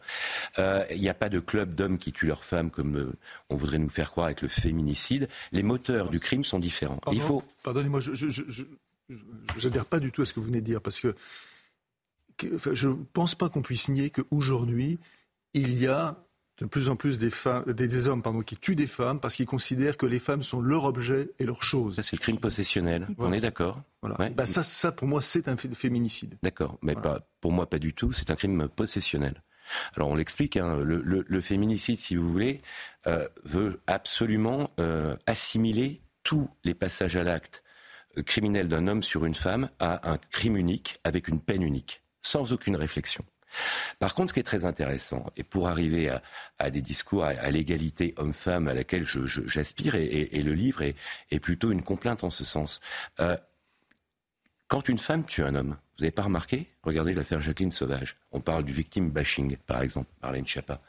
[SPEAKER 19] Euh, il n'y a pas de club d'hommes qui tuent leurs femmes comme euh, on voudrait nous faire croire avec le féminicide. Les moteurs du crime sont différents.
[SPEAKER 9] Il faut. Pardonnez-moi, je n'adhère pas du tout à ce que vous venez de dire parce que, je ne pense pas qu'on puisse nier qu'aujourd'hui il y a de plus en plus des, femmes, des, hommes pardon, qui tuent des femmes parce qu'ils considèrent que les femmes sont leur objet et leur chose.
[SPEAKER 19] c'est le crime possessionnel, on est d'accord
[SPEAKER 9] voilà. Bah, ça, ça, pour moi, c'est un féminicide.
[SPEAKER 19] D'accord, mais pas, pour moi, pas du tout, c'est un crime possessionnel. Alors on l'explique, hein, le, féminicide, si vous voulez, euh, veut absolument euh, assimiler tous les passages à l'acte euh, criminel d'un homme sur une femme à un crime unique avec une peine unique, sans aucune réflexion. Par contre, ce qui est très intéressant, et pour arriver à, des discours à, l'égalité homme-femme à laquelle j'aspire, et, le livre est, plutôt une complainte en ce sens. Euh, quand une femme tue un homme, vous n'avez pas remarqué? Regardez l'affaire Jacqueline Sauvage. On parle du victime bashing, par exemple, Marlène Schiappa.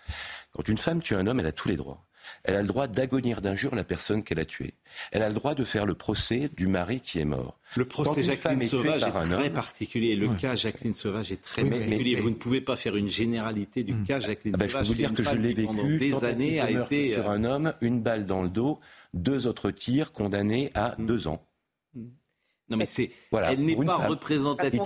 [SPEAKER 19] Quand une femme tue un homme, elle a tous les droits. Elle a le droit d'agonir d'injure la personne qu'elle a tuée. Elle a le droit de faire le procès du mari qui est mort.
[SPEAKER 1] Le procès Jacqueline Sauvage est, très particulier. Le cas Jacqueline Sauvage est très particulier. Vous ne pouvez pas faire une généralité du cas Jacqueline ah ben,
[SPEAKER 19] Sauvage. Je peux vous dire que je l'ai vécu
[SPEAKER 1] des années a été
[SPEAKER 19] sur un homme, une balle dans le dos, deux autres tirs condamnés à mm. deux ans.
[SPEAKER 1] Non, mais c'est. Voilà, elle n'est pas représentative.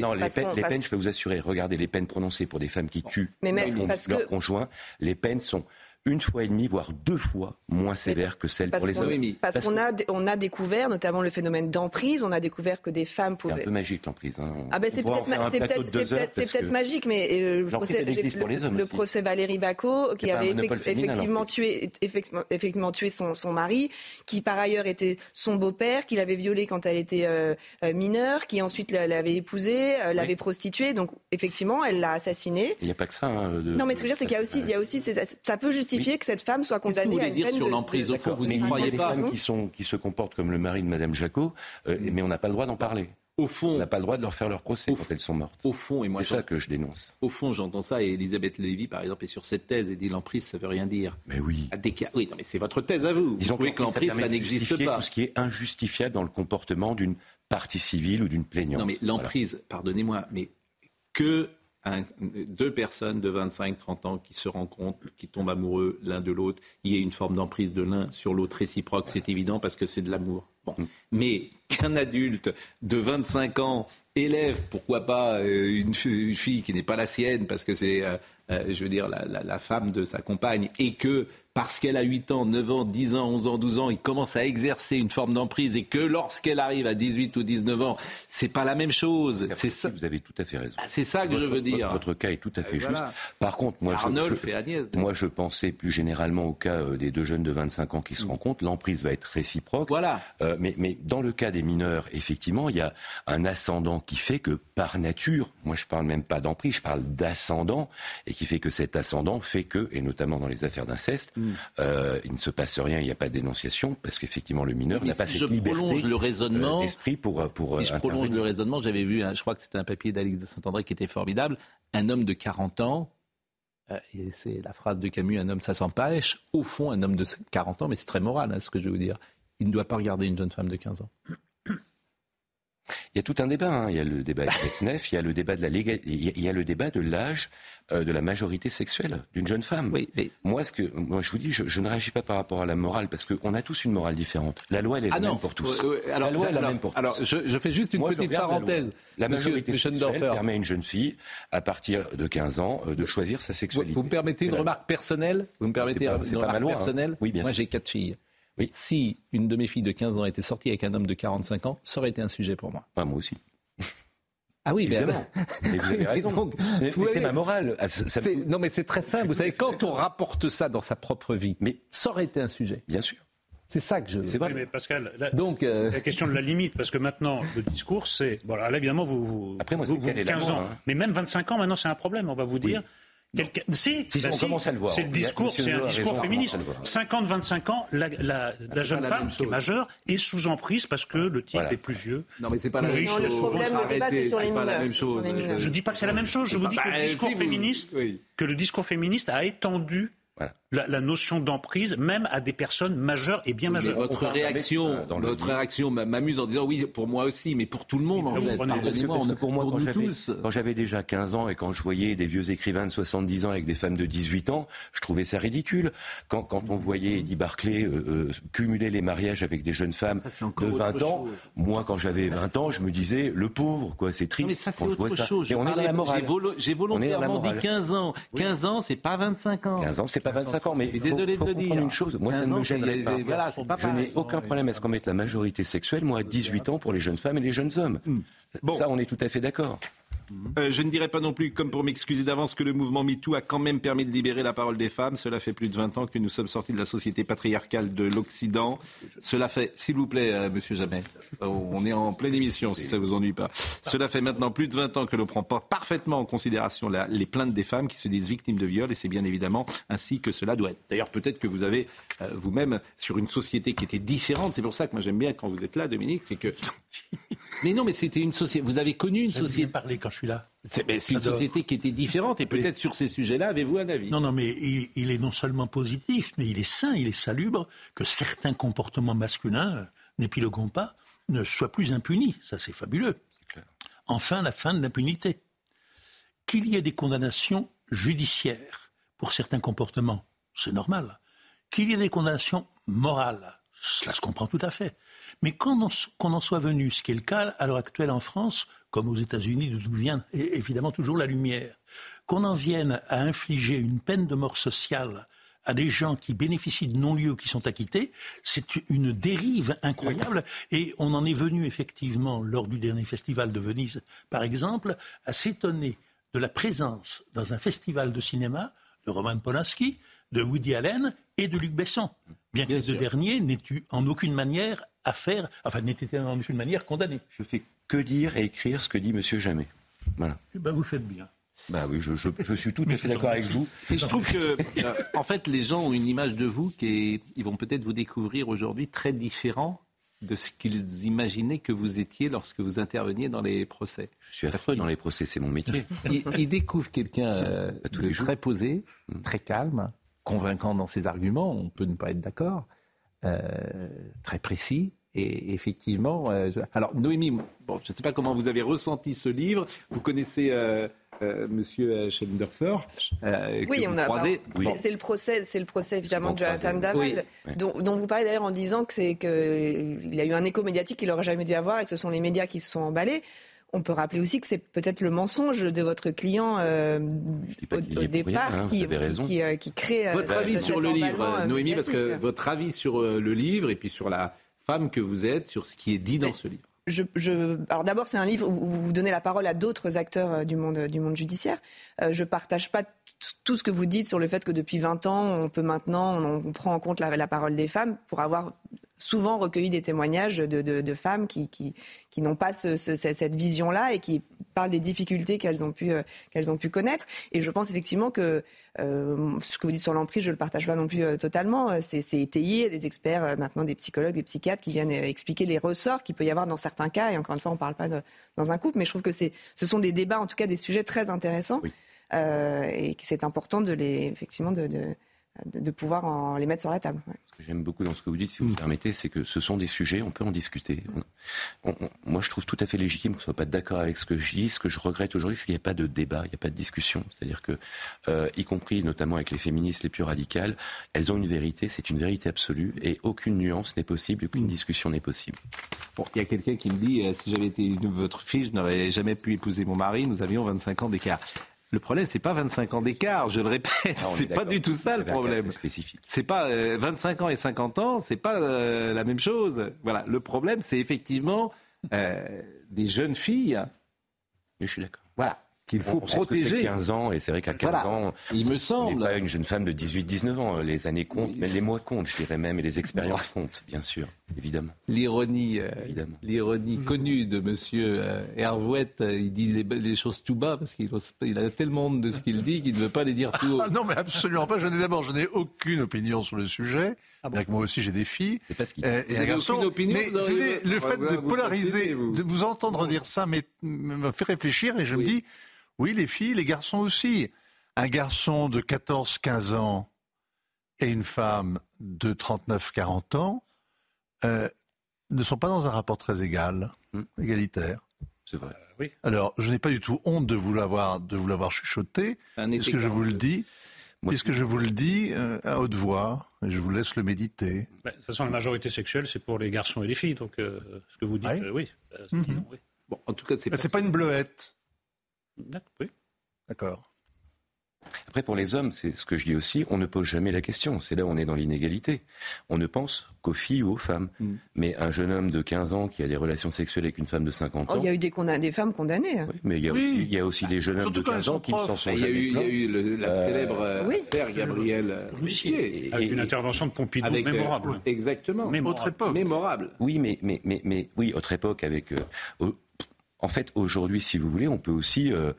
[SPEAKER 19] Non, les, peines, les peines, je peux vous assurer, regardez les peines prononcées pour des femmes qui tuent
[SPEAKER 20] mais
[SPEAKER 19] leur, conjoint, les peines sont une fois et demie, voire deux fois moins sévère que celle pour les hommes.
[SPEAKER 20] Parce, qu'on a, on a découvert, notamment le phénomène d'emprise, on a découvert que des femmes pouvaient.
[SPEAKER 19] C'est un peu magique l'emprise. Hein.
[SPEAKER 20] Ah ben c'est peut-être peut magique, mais euh, le, procès, le, procès, Valérie Bacot, qui avait effectivement tué, effectivement, tué son, son, mari, qui par ailleurs était son beau-père, qui l'avait violée quand elle était euh, euh, mineure, qui ensuite l'avait épousée, l'avait prostituée. Donc effectivement, elle l'a assassinée.
[SPEAKER 19] Il n'y a pas que ça. Hein,
[SPEAKER 20] non, mais ce que je veux dire, c'est qu'il y a aussi, il y a aussi ça peut justifier que cette femme soit condamnée à une
[SPEAKER 1] dire sur l'emprise au fond Vous n'y croyez pas
[SPEAKER 19] femmes qui, sont, qui se comportent comme le mari de Madame Jacot, euh, mais on n'a pas le droit d'en parler. Au fond, on n'a pas le droit de leur faire leur procès quand elles sont mortes.
[SPEAKER 1] Au fond, et moi,
[SPEAKER 19] c'est ça que je dénonce.
[SPEAKER 1] Au fond, j'entends ça, et Elisabeth Lévy, par exemple, est sur cette thèse et dit l'emprise, ça veut rien dire.
[SPEAKER 19] Mais oui.
[SPEAKER 1] Oui, non, mais c'est votre thèse à vous. Vous trouvez que l'emprise, ça, n'existe pas.
[SPEAKER 19] Tout ce qui est injustifiable dans le comportement d'une partie civile ou d'une plaignante.
[SPEAKER 1] Non, mais l'emprise, pardonnez-moi, mais que deux personnes de 25-30 ans qui se rencontrent, qui tombent amoureux l'un de l'autre, il y a une forme d'emprise de l'un sur l'autre réciproque, c'est évident parce que c'est de l'amour. Bon. Mm. Mais qu'un adulte de 25 ans élève, pourquoi pas, euh, une, fille qui n'est pas la sienne, parce que c'est, euh, euh, je veux dire, la, la, femme de sa compagne, et que parce qu'elle a 8 ans, 9 ans, 10 ans, 11 ans, 12 ans, il commence à exercer une forme d'emprise et que lorsqu'elle arrive à 18 ou 19 ans, c'est pas la même chose.
[SPEAKER 19] C'est ça. Vous avez tout à fait raison. Ah,
[SPEAKER 1] c'est ça que je veux dire.
[SPEAKER 19] Votre, cas est tout à fait juste. Par contre, moi, je,
[SPEAKER 1] et Agnès,
[SPEAKER 19] moi, je pensais plus généralement au cas des deux jeunes de 25 ans qui se mm. rencontrent. L'emprise va être réciproque.
[SPEAKER 1] Voilà.
[SPEAKER 19] Euh, mais, mais dans le cas des mineurs, effectivement, il y a un ascendant qui fait que, par nature, moi, je parle même pas d'emprise, je parle d'ascendant, et qui fait que cet ascendant fait que, et notamment dans les affaires d'inceste, Mm. Euh, il ne se passe rien, il n'y a pas de dénonciation, parce qu'effectivement le mineur n'a pas cette liberté
[SPEAKER 1] le raisonnement,
[SPEAKER 19] euh, d'esprit pour, pour
[SPEAKER 1] Si je prolonge le raisonnement, j'avais vu, je crois que c'était un papier d'Alix de Saint-André qui était formidable, un homme de 40 ans, euh, et c'est la phrase de Camus, un homme ça s'empêche, au fond un homme de 40 ans, mais c'est très moral hein, ce que je vais vous dire, il ne doit pas regarder une jeune femme de 15 ans.
[SPEAKER 19] Il y a tout un débat. Hein. Il y a le débat il y a le débat de la il y a le débat de l'âge euh, de la majorité sexuelle d'une jeune femme.
[SPEAKER 1] Oui,
[SPEAKER 19] Moi, ce que, moi, je vous dis, je, ne réagis pas par rapport à la morale parce qu'on a tous une morale différente. La loi, elle est la ah même pour tous.
[SPEAKER 1] alors, la loi, elle est la même pour alors, tous. Je, je, fais juste une petite parenthèse.
[SPEAKER 19] La, majorité sexuelle permet à une jeune fille, à partir de 15 ans, euh, de choisir sa sexualité.
[SPEAKER 1] Vous, me permettez une remarque personnelle? Vous me permettez une remarque hein. personnelle?
[SPEAKER 19] Oui, bien
[SPEAKER 1] Moi, j'ai quatre filles. Oui. Si une de mes filles de 15 ans était sortie avec un homme de 45 ans, ça aurait été un sujet pour moi.
[SPEAKER 19] moi aussi.
[SPEAKER 1] Ah oui,
[SPEAKER 19] évidemment. Vous avez raison. c'est ma morale. Ah,
[SPEAKER 1] non, mais c'est très simple. Vous savez, quand on rapporte ça dans sa propre vie, mais ça aurait été un sujet.
[SPEAKER 19] Bien sûr.
[SPEAKER 1] C'est ça que je.
[SPEAKER 6] C'est vrai. mais Pascal, la, Donc, euh, la question de la limite, parce que maintenant le discours, c'est voilà, là évidemment vous, vous
[SPEAKER 19] après moi,
[SPEAKER 6] c'est
[SPEAKER 19] 15
[SPEAKER 6] ans, hein. mais même 25 ans maintenant, c'est un problème. On va vous dire. Si,
[SPEAKER 19] si, bah on commence à le voir.
[SPEAKER 6] C'est le discours, c'est un discours féministe. 50-25 ans, la, la, la jeune femme qui est majeure est sous emprise parce que le type est plus vieux.
[SPEAKER 1] Non, mais c'est pas la même chose.
[SPEAKER 20] Le problème, le débat, c'est sur les
[SPEAKER 1] mineurs.
[SPEAKER 6] Je dis pas que c'est la même chose. Je vous dis que le discours féministe, que le discours féministe a étendu la, notion d'emprise, même à des personnes majeures et bien majeures.
[SPEAKER 1] votre réaction, votre réaction m'amuse en disant oui, pour moi aussi, mais pour tout le monde en fait.
[SPEAKER 19] Pardonnez-moi, pour moi, quand tous. Quand j'avais déjà 15 ans et quand je voyais des vieux écrivains de 70 ans avec des femmes de 18 ans, je trouvais ça ridicule. Quand, quand on voyait Eddie Barclay euh, euh, cumuler les mariages avec des jeunes femmes de 20 ans, moi, quand j'avais 20 ans, je me disais le pauvre, quoi, c'est triste. mais
[SPEAKER 1] ça, c'est autre chose.
[SPEAKER 19] Et on est dans la morale.
[SPEAKER 1] J'ai volontairement dit 15 ans. 15 ans, c'est pas 25 ans.
[SPEAKER 19] 15 ans, c'est pas 25 mais
[SPEAKER 1] désolé
[SPEAKER 19] de
[SPEAKER 1] le dire.
[SPEAKER 19] une chose, moi ça ne me gênerait pas. je n'ai aucun problème à ce qu'on mette la majorité sexuelle, moi à 18 ans pour les jeunes femmes et les jeunes hommes. Hmm. Ça, on est tout à fait d'accord.
[SPEAKER 1] Euh, je ne dirais pas non plus, comme pour m'excuser d'avance, que le mouvement MeToo a quand même permis de libérer la parole des femmes. Cela fait plus de 20 ans que nous sommes sortis de la société patriarcale de l'Occident. Cela fait, s'il vous plaît, euh, monsieur Jamais, euh, on est en pleine émission si ça vous ennuie pas. Cela fait maintenant plus de 20 ans que l'on prend pas parfaitement en considération les plaintes des femmes qui se disent victimes de viol et c'est bien évidemment ainsi que cela doit être. D'ailleurs, peut-être que vous avez vous-même sur une société qui était différente. C'est pour ça que moi j'aime bien quand vous êtes là, Dominique, c'est que. *laughs* Mais non, mais c'était une société. Vous avez connu une société.
[SPEAKER 4] parler quand je
[SPEAKER 1] C'est une société qui était différente et peut-être sur ces sujets-là, avez-vous un avis?
[SPEAKER 4] Non, non, mais il, est non seulement positif, mais il est sain, il est salubre que certains comportements masculins, euh, n'épiloguons pas, ne soient plus impunis. Ça, c'est fabuleux. Enfin, la fin de l'impunité. Qu'il y ait des condamnations judiciaires pour certains comportements, c'est normal. Qu'il y ait des condamnations morales, cela se comprend tout à fait. Mais qu'on en soit venu, ce qui est le cas à l'heure actuelle en France, comme aux États-Unis, d'où vient évidemment toujours la lumière, qu'on en vienne à infliger une peine de mort sociale à des gens qui bénéficient de non-lieux qui sont acquittés, c'est une dérive incroyable. Et on en est venu effectivement, lors du dernier festival de Venise, par exemple, à s'étonner de la présence dans un festival de cinéma de Roman Polanski, de Woody Allen et de Luc Besson. Bien que les deux derniers n'aient eu en aucune manière à faire, enfin n'étaient en aucune manière condamnés.
[SPEAKER 19] Je fais que dire et écrire ce que dit Monsieur Jamais. Voilà.
[SPEAKER 4] Eh ben, vous faites bien.
[SPEAKER 19] Bah oui, je, suis tout à fait d'accord avec vous.
[SPEAKER 1] Et je trouve que, euh, en fait, les gens ont une image de vous qui ils vont peut-être vous découvrir aujourd'hui très différent de ce qu'ils imaginaient que vous étiez lorsque vous interveniez dans les procès.
[SPEAKER 19] Je suis affreux dans les procès, c'est mon métier. *laughs*
[SPEAKER 1] ils, découvrent quelqu'un euh, de très posé, mm. très calme, convaincant dans ses arguments, on peut ne pas être d'accord, euh, très précis, et effectivement, alors Noémie, bon, je ne sais pas comment vous avez ressenti ce livre. Vous connaissez euh, Monsieur euh, Schellenderfer,
[SPEAKER 20] euh, oui, on a. Croisé. C'est le procès, c'est le procès évidemment de Jonathan David, dont, vous parlez d'ailleurs en disant que c'est qu'il a eu un écho médiatique qu'il n'aurait jamais dû avoir et que ce sont les médias qui se sont emballés. On peut rappeler aussi que c'est peut-être le mensonge de votre client au, départ
[SPEAKER 19] hein, qui,
[SPEAKER 20] qui, crée.
[SPEAKER 1] Votre avis sur le livre, Noémie, parce que votre avis sur le livre et puis sur la femme que vous êtes, sur ce qui est dit dans ce livre
[SPEAKER 20] je, alors d'abord, c'est un livre où vous donnez la parole à d'autres acteurs euh, du monde, du monde judiciaire. Euh, je partage pas tout ce que vous dites sur le fait que depuis 20 ans, on peut maintenant, on, prend en compte la, la, parole des femmes pour avoir souvent recueilli des témoignages de, femmes qui, qui, qui n'ont pas ce, cette vision-là et qui parlent des difficultés qu'elles ont, pu, euh, qu'elles ont pu connaître. Et je pense effectivement que euh, ce que vous dites sur l'emprise, je ne le partage pas non plus euh, totalement. C'est, c'est étayé, des experts, maintenant des psychologues, des psychiatres qui viennent expliquer les ressorts qu'il peut y avoir dans certains cas. Et encore une fois, on ne parle pas de, dans un couple, mais je trouve que c'est, ce sont des débats, en tout cas des sujets très intéressants. et que c'est important de les, effectivement, de de, pouvoir en, les mettre sur la table.
[SPEAKER 19] Ce que j'aime beaucoup dans ce que vous dites, si vous me permettez, c'est que ce sont des sujets, on peut en discuter. moi, je trouve tout à fait légitime qu'on ne soit pas d'accord avec ce que je dis. Ce que je regrette aujourd'hui, c'est qu'il n'y a pas de débat, il n'y a pas de discussion. C'est-à-dire que, euh, y compris notamment avec les féministes les plus radicales, elles ont une vérité, c'est une vérité absolue, et aucune nuance n'est possible, aucune discussion n'est possible.
[SPEAKER 1] Bon, il y a quelqu'un qui me dit, euh, si j'avais été votre fille, je n'aurais jamais pu épouser mon mari, nous avions 25 ans d'écart. Le problème, c'est pas 25 ans d'écart, je le répète. C'est pas du tout ça le problème. C'est pas 25 euh, ans et 50 ans, c'est pas euh, la même chose. Voilà. Le problème, c'est effectivement euh, des jeunes filles.
[SPEAKER 19] Mais je suis d'accord.
[SPEAKER 1] Voilà qu'il faut protéger.
[SPEAKER 19] 15 ans, et c'est vrai qu'à 15 ans,
[SPEAKER 1] il me semble.
[SPEAKER 19] Pas une jeune femme de 18-19 ans. Les années comptent, mais les mois comptent, je dirais même, et les expériences comptent, bien sûr, évidemment.
[SPEAKER 1] L'ironie, euh, l'ironie connue de Monsieur euh, Hervouette, euh, il dit les, choses tout bas parce qu'il il a tellement de ce qu'il dit qu'il ne veut pas les dire tout haut.
[SPEAKER 5] Ah non, mais absolument pas. Je n'ai d'abord, je n'ai aucune opinion sur le sujet. Ah moi aussi, j'ai des filles.
[SPEAKER 19] C'est pas ce qu'il
[SPEAKER 5] et un garçon. Opinion, mais le fait de polariser, de vous entendre dire ça, me fait réfléchir et je me dis oui, les filles, les garçons aussi. Un garçon de 14-15 ans et une femme de 39-40 ans euh, ne sont pas dans un rapport très égal, hmm. égalitaire.
[SPEAKER 19] C'est vrai.
[SPEAKER 5] Euh, oui. Alors, je n'ai pas du tout honte de vous l'avoir, de vous l'avoir chuchoté, puisque je vous le dis. puisque je vous le dis euh, à haute voix, et je vous laisse le méditer.
[SPEAKER 6] Bah, de toute façon, la majorité sexuelle, c'est pour les garçons et les filles. Donc, ce que vous dites, oui.
[SPEAKER 5] Mhm. oui. Bon, en tout cas, c'est pas... pas une bleuette.
[SPEAKER 6] Oui.
[SPEAKER 5] D'accord.
[SPEAKER 19] Après, pour les hommes, c'est ce que je dis aussi, on ne pose jamais la question. C'est là où on est dans l'inégalité. On ne pense qu'aux filles ou aux femmes. Mm. Mais un jeune homme de 15 ans qui a des relations sexuelles avec une femme de 50 ans.
[SPEAKER 20] il y a eu des, des femmes condamnées. Hein.
[SPEAKER 19] Oui, mais il y a aussi, il y a aussi des jeunes hommes de 15 ans qui ne s'en sont
[SPEAKER 1] eu, Il y a eu le, la euh, célèbre euh, père Gabriel
[SPEAKER 6] Russier. Avec une intervention de Pompidou avec, euh, mémorable.
[SPEAKER 1] exactement.
[SPEAKER 6] Mémorable. Autre époque.
[SPEAKER 1] Mémorable.
[SPEAKER 19] Oui, mais, mais, mais, mais oui, autre époque avec. En fait, aujourd'hui, si vous voulez, on peut aussi, euh,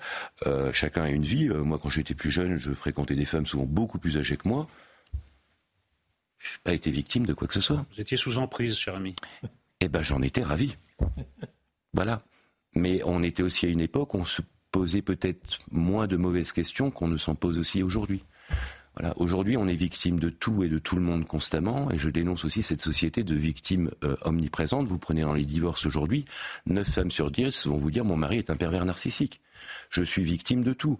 [SPEAKER 19] euh, chacun a une vie. Euh, moi, quand j'étais plus jeune, je fréquentais des femmes souvent beaucoup plus âgées que moi. Je n'ai pas été victime de quoi que ce soit.
[SPEAKER 6] Vous étiez sous emprise, cher ami.
[SPEAKER 19] Eh ben, j'en étais ravi. voilà. Mais on était aussi à une époque où on se posait peut-être moins de mauvaises questions qu'on ne s'en pose aussi aujourd'hui. Voilà. Aujourd'hui, on est victime de tout et de tout le monde constamment, et je dénonce aussi cette société de victimes euh, omniprésentes. Vous prenez dans les divorces aujourd'hui, 9 femmes sur 10 vont vous dire mon mari est un pervers narcissique. Je suis victime de tout.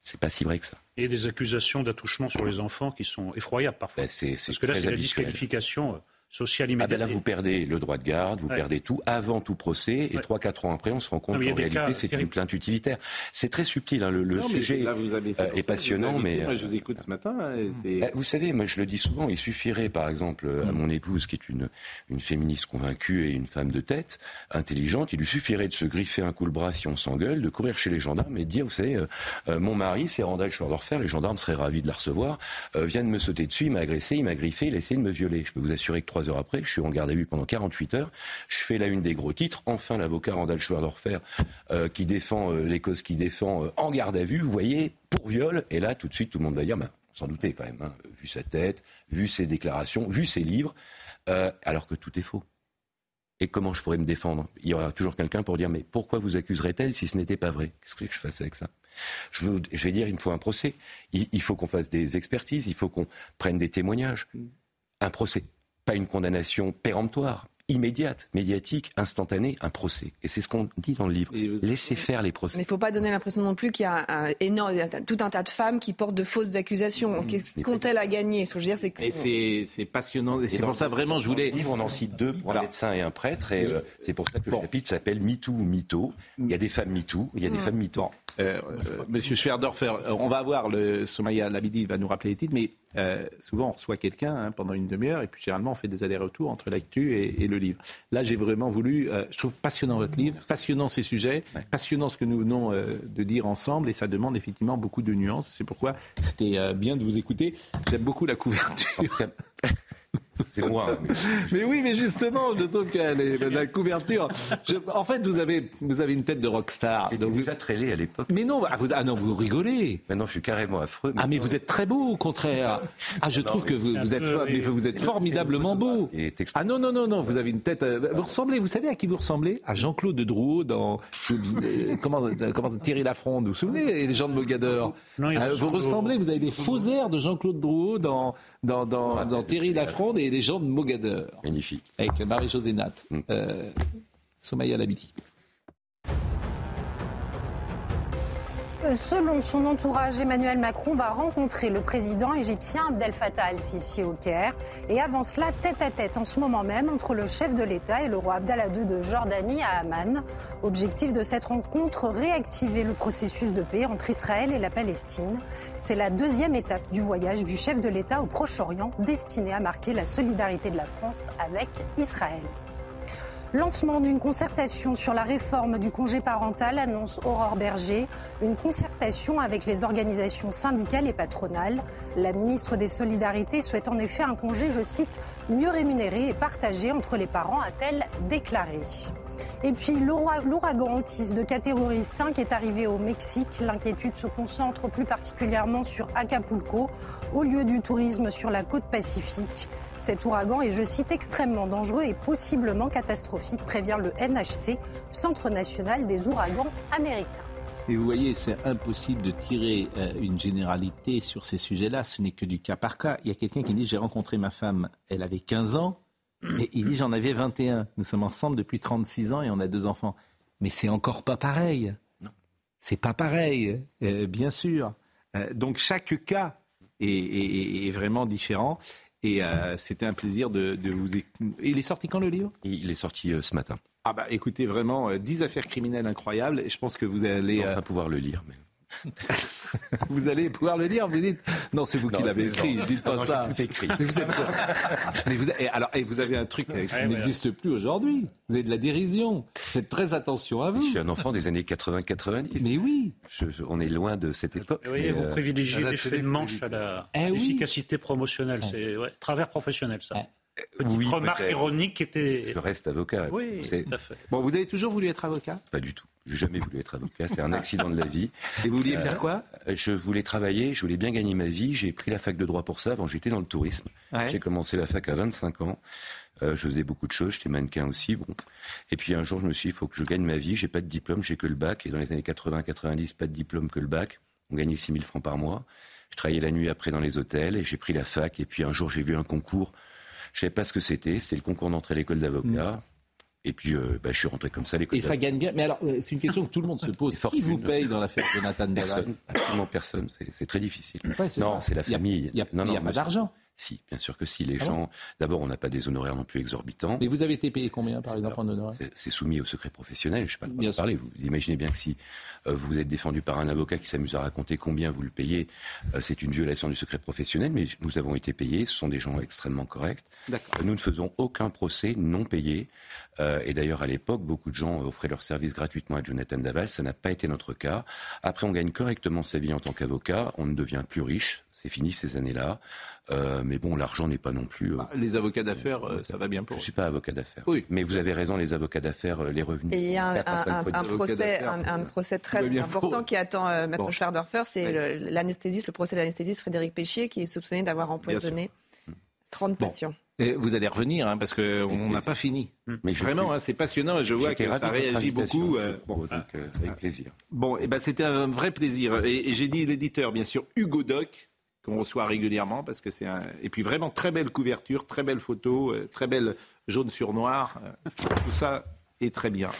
[SPEAKER 19] C'est pas si vrai que ça.
[SPEAKER 6] Et des accusations d'attouchement sur les enfants qui sont effroyables parfois.
[SPEAKER 19] Ben,
[SPEAKER 6] Parce que là, c'est la disqualification. Euh, social
[SPEAKER 19] Ah
[SPEAKER 6] immédiat.
[SPEAKER 19] ben là, vous perdez le droit de garde, vous
[SPEAKER 6] Ouais.
[SPEAKER 19] perdez tout avant tout procès, et trois, quatre ans après, on se rend compte
[SPEAKER 6] Non, mais il y a
[SPEAKER 19] qu'en réalité, c'est une plainte utilitaire. C'est très subtil, hein, le, le
[SPEAKER 1] Non, mais
[SPEAKER 19] sujet
[SPEAKER 1] là, vous avez- c'est
[SPEAKER 19] euh, est passionnant,
[SPEAKER 1] vous
[SPEAKER 19] mais...
[SPEAKER 1] Moi, je vous écoute ce matin. et c'est-
[SPEAKER 19] Bah, vous savez, moi je le dis souvent, il suffirait par exemple
[SPEAKER 1] Mm.
[SPEAKER 19] à mon épouse, qui est une, une féministe convaincue et une femme de tête, intelligente, il lui suffirait de se griffer un coup le bras si on s'engueule, de courir chez les gendarmes et de dire, vous savez, euh, euh, mon mari, c'est Randall Schroederfer, les gendarmes seraient ravis de la recevoir, euh, vient de me sauter dessus, il m'a agressé, il m'a griffé, il a essayé de me violer. Je peux vous assurer que trois heures après, je suis en garde à vue pendant 48 heures, je fais la une des gros titres, enfin l'avocat Randall Schroederfer euh, qui défend euh, les causes qui défend euh, en garde à vue, vous voyez, pour viol, et là tout de suite tout le monde va dire, ben, sans douter quand même, hein, vu sa tête, vu ses déclarations, vu ses livres, euh, alors que tout est faux. Et comment je pourrais me défendre? Il y aura toujours quelqu'un pour dire mais pourquoi vous accuserait-elle si ce n'était pas vrai? Qu'est-ce que je fasse avec ça? Je, veux- je vais dire il me faut un procès. Il, il faut qu'on fasse des expertises. Il faut qu'on prenne des témoignages. Un procès, pas une condamnation péremptoire, immédiate, médiatique, instantanée, un procès. Et c'est ce qu'on dit dans le livre. Laissez faire les procès.
[SPEAKER 20] Mais il ne faut pas donner l'impression non plus qu'il y a un énorme, tout un tas de femmes qui portent de fausses accusations. Qu'est- Qu'ont-elles à gagner? Ce que je veux dire, c'est que
[SPEAKER 1] Et c'est passionnant. Et c'est pour ça vraiment, je voulais.
[SPEAKER 19] Dans le livre, on en cite deux pour un médecin et un prêtre, et euh, c'est pour ça que le chapitre s'appelle MeToo ou Mytho. Il y a des femmes MeToo, il y a des
[SPEAKER 1] Mm.
[SPEAKER 19] femmes Mytho.
[SPEAKER 1] Euh, euh, Monsieur Schwerdorfer, euh, on va avoir le Somaya Labidi va nous rappeler les titres, mais euh, souvent on reçoit quelqu'un hein, pendant une demi-heure et puis généralement on fait des allers-retours entre l'actu et, et le livre. Là, j'ai vraiment voulu, euh, je trouve passionnant votre livre, passionnant ces sujets, passionnant ce que nous venons euh, de dire ensemble et ça demande effectivement beaucoup de nuances. C'est pourquoi c'était euh, bien de vous écouter. J'aime beaucoup la couverture.
[SPEAKER 19] C'est moi. *laughs*
[SPEAKER 1] Mais oui, mais justement, je trouve qu'elle est la couverture. je- en fait, vous avez, vous avez une tête de rockstar.
[SPEAKER 19] J'étais déjà très laid à l'époque.
[SPEAKER 1] Mais non, ah, vous, ah non, vous rigolez.
[SPEAKER 19] Maintenant, je suis carrément affreux.
[SPEAKER 1] Ah, mais vous êtes très beau, au contraire. *laughs* Ah, je trouve que vous, vous êtes, mais vous êtes formidablement beau. Ah non, non, non, non, vous avez une tête. euh, Vous ressemblez, vous savez à qui vous ressemblez? À Jean-Claude de Drouot dans euh, comment, euh, comment Thierry Lafronde. Vous vous souvenez les gens de Mogador?
[SPEAKER 6] Non, il
[SPEAKER 1] Euh, Vous ressemblez, vous avez des faux airs de Jean-Claude Drouot dans dans, dans, dans Thierry Lafronde et les gens de Mogador.
[SPEAKER 19] Magnifique.
[SPEAKER 1] Avec Marie-Josée Nat. Euh, Somaya Labidi.
[SPEAKER 2] Selon son entourage, Emmanuel Macron va rencontrer le président égyptien Abdel Fattah al-Sisi au Caire. Et avant cela, tête à tête en ce moment même entre le chef de l'État et le roi Abdallah II de Jordanie à Amman. Objectif de cette rencontre, réactiver le processus de paix entre Israël et la Palestine. C'est la deuxième étape du voyage du chef de l'État au Proche-Orient, destiné à marquer la solidarité de la France avec Israël. Lancement d'une concertation sur la réforme du congé parental, annonce Aurore Berger. Une concertation avec les organisations syndicales et patronales. La ministre des Solidarités souhaite en effet un congé, je cite, mieux rémunéré et partagé entre les parents, a-t-elle déclaré. Et puis l'oura- l'ouragan Otis de catégorie 5 est arrivé au Mexique. L'inquiétude se concentre plus particulièrement sur Acapulco, au lieu du tourisme sur la côte pacifique. Cet ouragan est, je cite, extrêmement dangereux et possiblement catastrophique, prévient le NHC, Centre national des ouragans américains.
[SPEAKER 1] Et vous voyez, c'est impossible de tirer euh, une généralité sur ces sujets-là. Ce n'est que du cas par cas. Il y a quelqu'un qui dit J'ai rencontré ma femme, elle avait 15 ans, et il dit J'en avais 21. Nous sommes ensemble depuis 36 ans et on a deux enfants. Mais c'est encore pas pareil. C'est pas pareil, euh, bien sûr. Euh, donc chaque cas est, est- est vraiment différent. Et euh, c'était un plaisir de, de vous écouter. Il est sorti quand le livre?
[SPEAKER 19] Il est sorti euh, ce matin.
[SPEAKER 1] Ah bah écoutez, vraiment, euh, 10 affaires criminelles incroyables. Et je pense que vous allez...
[SPEAKER 19] Enfin, pouvoir le lire. Mais... *laughs* *laughs*
[SPEAKER 1] vous allez pouvoir le lire, vous dites non, c'est vous qui l'avez écrit,
[SPEAKER 19] non.
[SPEAKER 1] dites pas
[SPEAKER 19] Non,
[SPEAKER 1] ça.
[SPEAKER 19] tout écrit.
[SPEAKER 1] Mais vous, êtes- Mais vous- et alors, et vous avez un truc euh, qui
[SPEAKER 19] Ouais,
[SPEAKER 1] n'existe plus aujourd'hui. Vous avez de la dérision. Faites très attention à vous.
[SPEAKER 19] Je suis un enfant des années 80-90.
[SPEAKER 1] Mais oui.
[SPEAKER 19] on est loin de cette époque.
[SPEAKER 6] Vous voyez,
[SPEAKER 19] mais,
[SPEAKER 6] vous
[SPEAKER 19] euh,
[SPEAKER 6] privilégiez l'effet de manche à la
[SPEAKER 1] Eh oui.
[SPEAKER 6] l'efficacité promotionnelle. C'est ouais, travers professionnel, ça. Petite
[SPEAKER 19] oui,
[SPEAKER 6] remarque ironique qui était.
[SPEAKER 19] Je reste avocat.
[SPEAKER 6] Oui,
[SPEAKER 19] C'est-
[SPEAKER 6] tout à fait.
[SPEAKER 1] Bon, vous avez toujours voulu être avocat?
[SPEAKER 19] Pas du tout. J'ai jamais voulu être avocat. C'est un accident de la vie. *laughs*
[SPEAKER 1] Et vous vouliez faire quoi?
[SPEAKER 19] Je voulais travailler. Je voulais bien gagner ma vie. J'ai pris la fac de droit pour ça. Avant, j'étais dans le tourisme.
[SPEAKER 1] Ouais.
[SPEAKER 19] J'ai commencé la fac à 25 ans. Euh, je faisais beaucoup de choses. J'étais mannequin aussi. Bon. Et puis un jour, je me suis dit, il faut que je gagne ma vie. J'ai pas de diplôme. J'ai que le bac. Et dans les années 80-90, pas de diplôme que le bac. On gagnait 6 000 francs par mois. Je travaillais la nuit après dans les hôtels. Et j'ai pris la fac. Et puis un jour, j'ai vu un concours. Je savais pas ce que c'était. C'était le concours d'entrée à l'école d'avocat. Et puis, euh, bah, je suis rentré comme ça à l'école
[SPEAKER 1] Et ça gagne bien. Mais alors, euh, c'est une question que tout le monde se pose. Qui vous paye dans l'affaire Jonathan
[SPEAKER 19] Personne, absolument personne. C'est- très difficile.
[SPEAKER 1] Ouais,
[SPEAKER 19] non, c'est la
[SPEAKER 1] Il y a-
[SPEAKER 19] famille.
[SPEAKER 1] il y a-
[SPEAKER 19] non,
[SPEAKER 1] il y a
[SPEAKER 19] non,
[SPEAKER 1] pas d'argent.
[SPEAKER 19] Si, bien sûr que si. Les ah gens, d'abord, on n'a pas des honoraires non plus exorbitants.
[SPEAKER 1] Mais vous avez été payé combien, par exemple, en honoraires
[SPEAKER 19] C'est soumis au secret professionnel. Je ne sais pas de quoi vous parler. Vous imaginez bien que si euh, vous êtes défendu par un avocat qui s'amuse à raconter combien vous le payez, euh, c'est une violation du secret professionnel. Mais nous avons été payés. Ce sont des gens extrêmement corrects. Nous ne faisons aucun procès non payé. Euh, et d'ailleurs, à l'époque, beaucoup de gens offraient leurs services gratuitement à Jonathan Daval. Ça n'a pas été notre cas. Après, on gagne correctement sa vie en tant qu'avocat. On ne devient plus riche. C'est fini ces années-là. Euh, mais bon, l'argent n'est pas non plus. Euh,
[SPEAKER 1] ah, les avocats d'affaires, euh, ça va bien pour.
[SPEAKER 19] Je ne suis pas avocat d'affaires. Oui. Mais vous avez raison, les avocats d'affaires, les revenus.
[SPEAKER 20] Et il y a un, procès, un, procès très important qui attend Maître bon. Schwerdorfer, c'est l'anesthésiste, le, procès de l'anesthésiste Frédéric Péchier, qui est soupçonné d'avoir empoisonné 30 patients.
[SPEAKER 1] Et vous allez revenir, hein, parce qu'on n'a pas fini. Mais Vraiment, hein, c'est passionnant. Je vois que ça réagit beaucoup.
[SPEAKER 19] bon, donc, avec plaisir.
[SPEAKER 1] Bon, et ben, c'était un vrai plaisir. Et, et j'ai dit l'éditeur, bien sûr, Hugo Doc, qu'on reçoit régulièrement parce que c'est un et puis vraiment très belle couverture, très belle photo, euh, très belle jaune sur noir, euh, tout ça est très bien.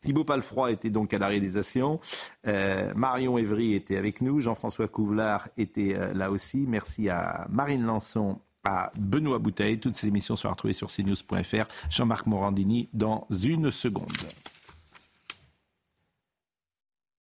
[SPEAKER 1] Thibaut Palfroy était donc à la réalisation. Euh, Marion Evry était avec nous. Jean-François Couvelard était là aussi. Merci à Marine Lançon, à Benoît Bouteille. Toutes ces émissions sont retrouvées sur cnews.fr. Jean-Marc Morandini dans une seconde.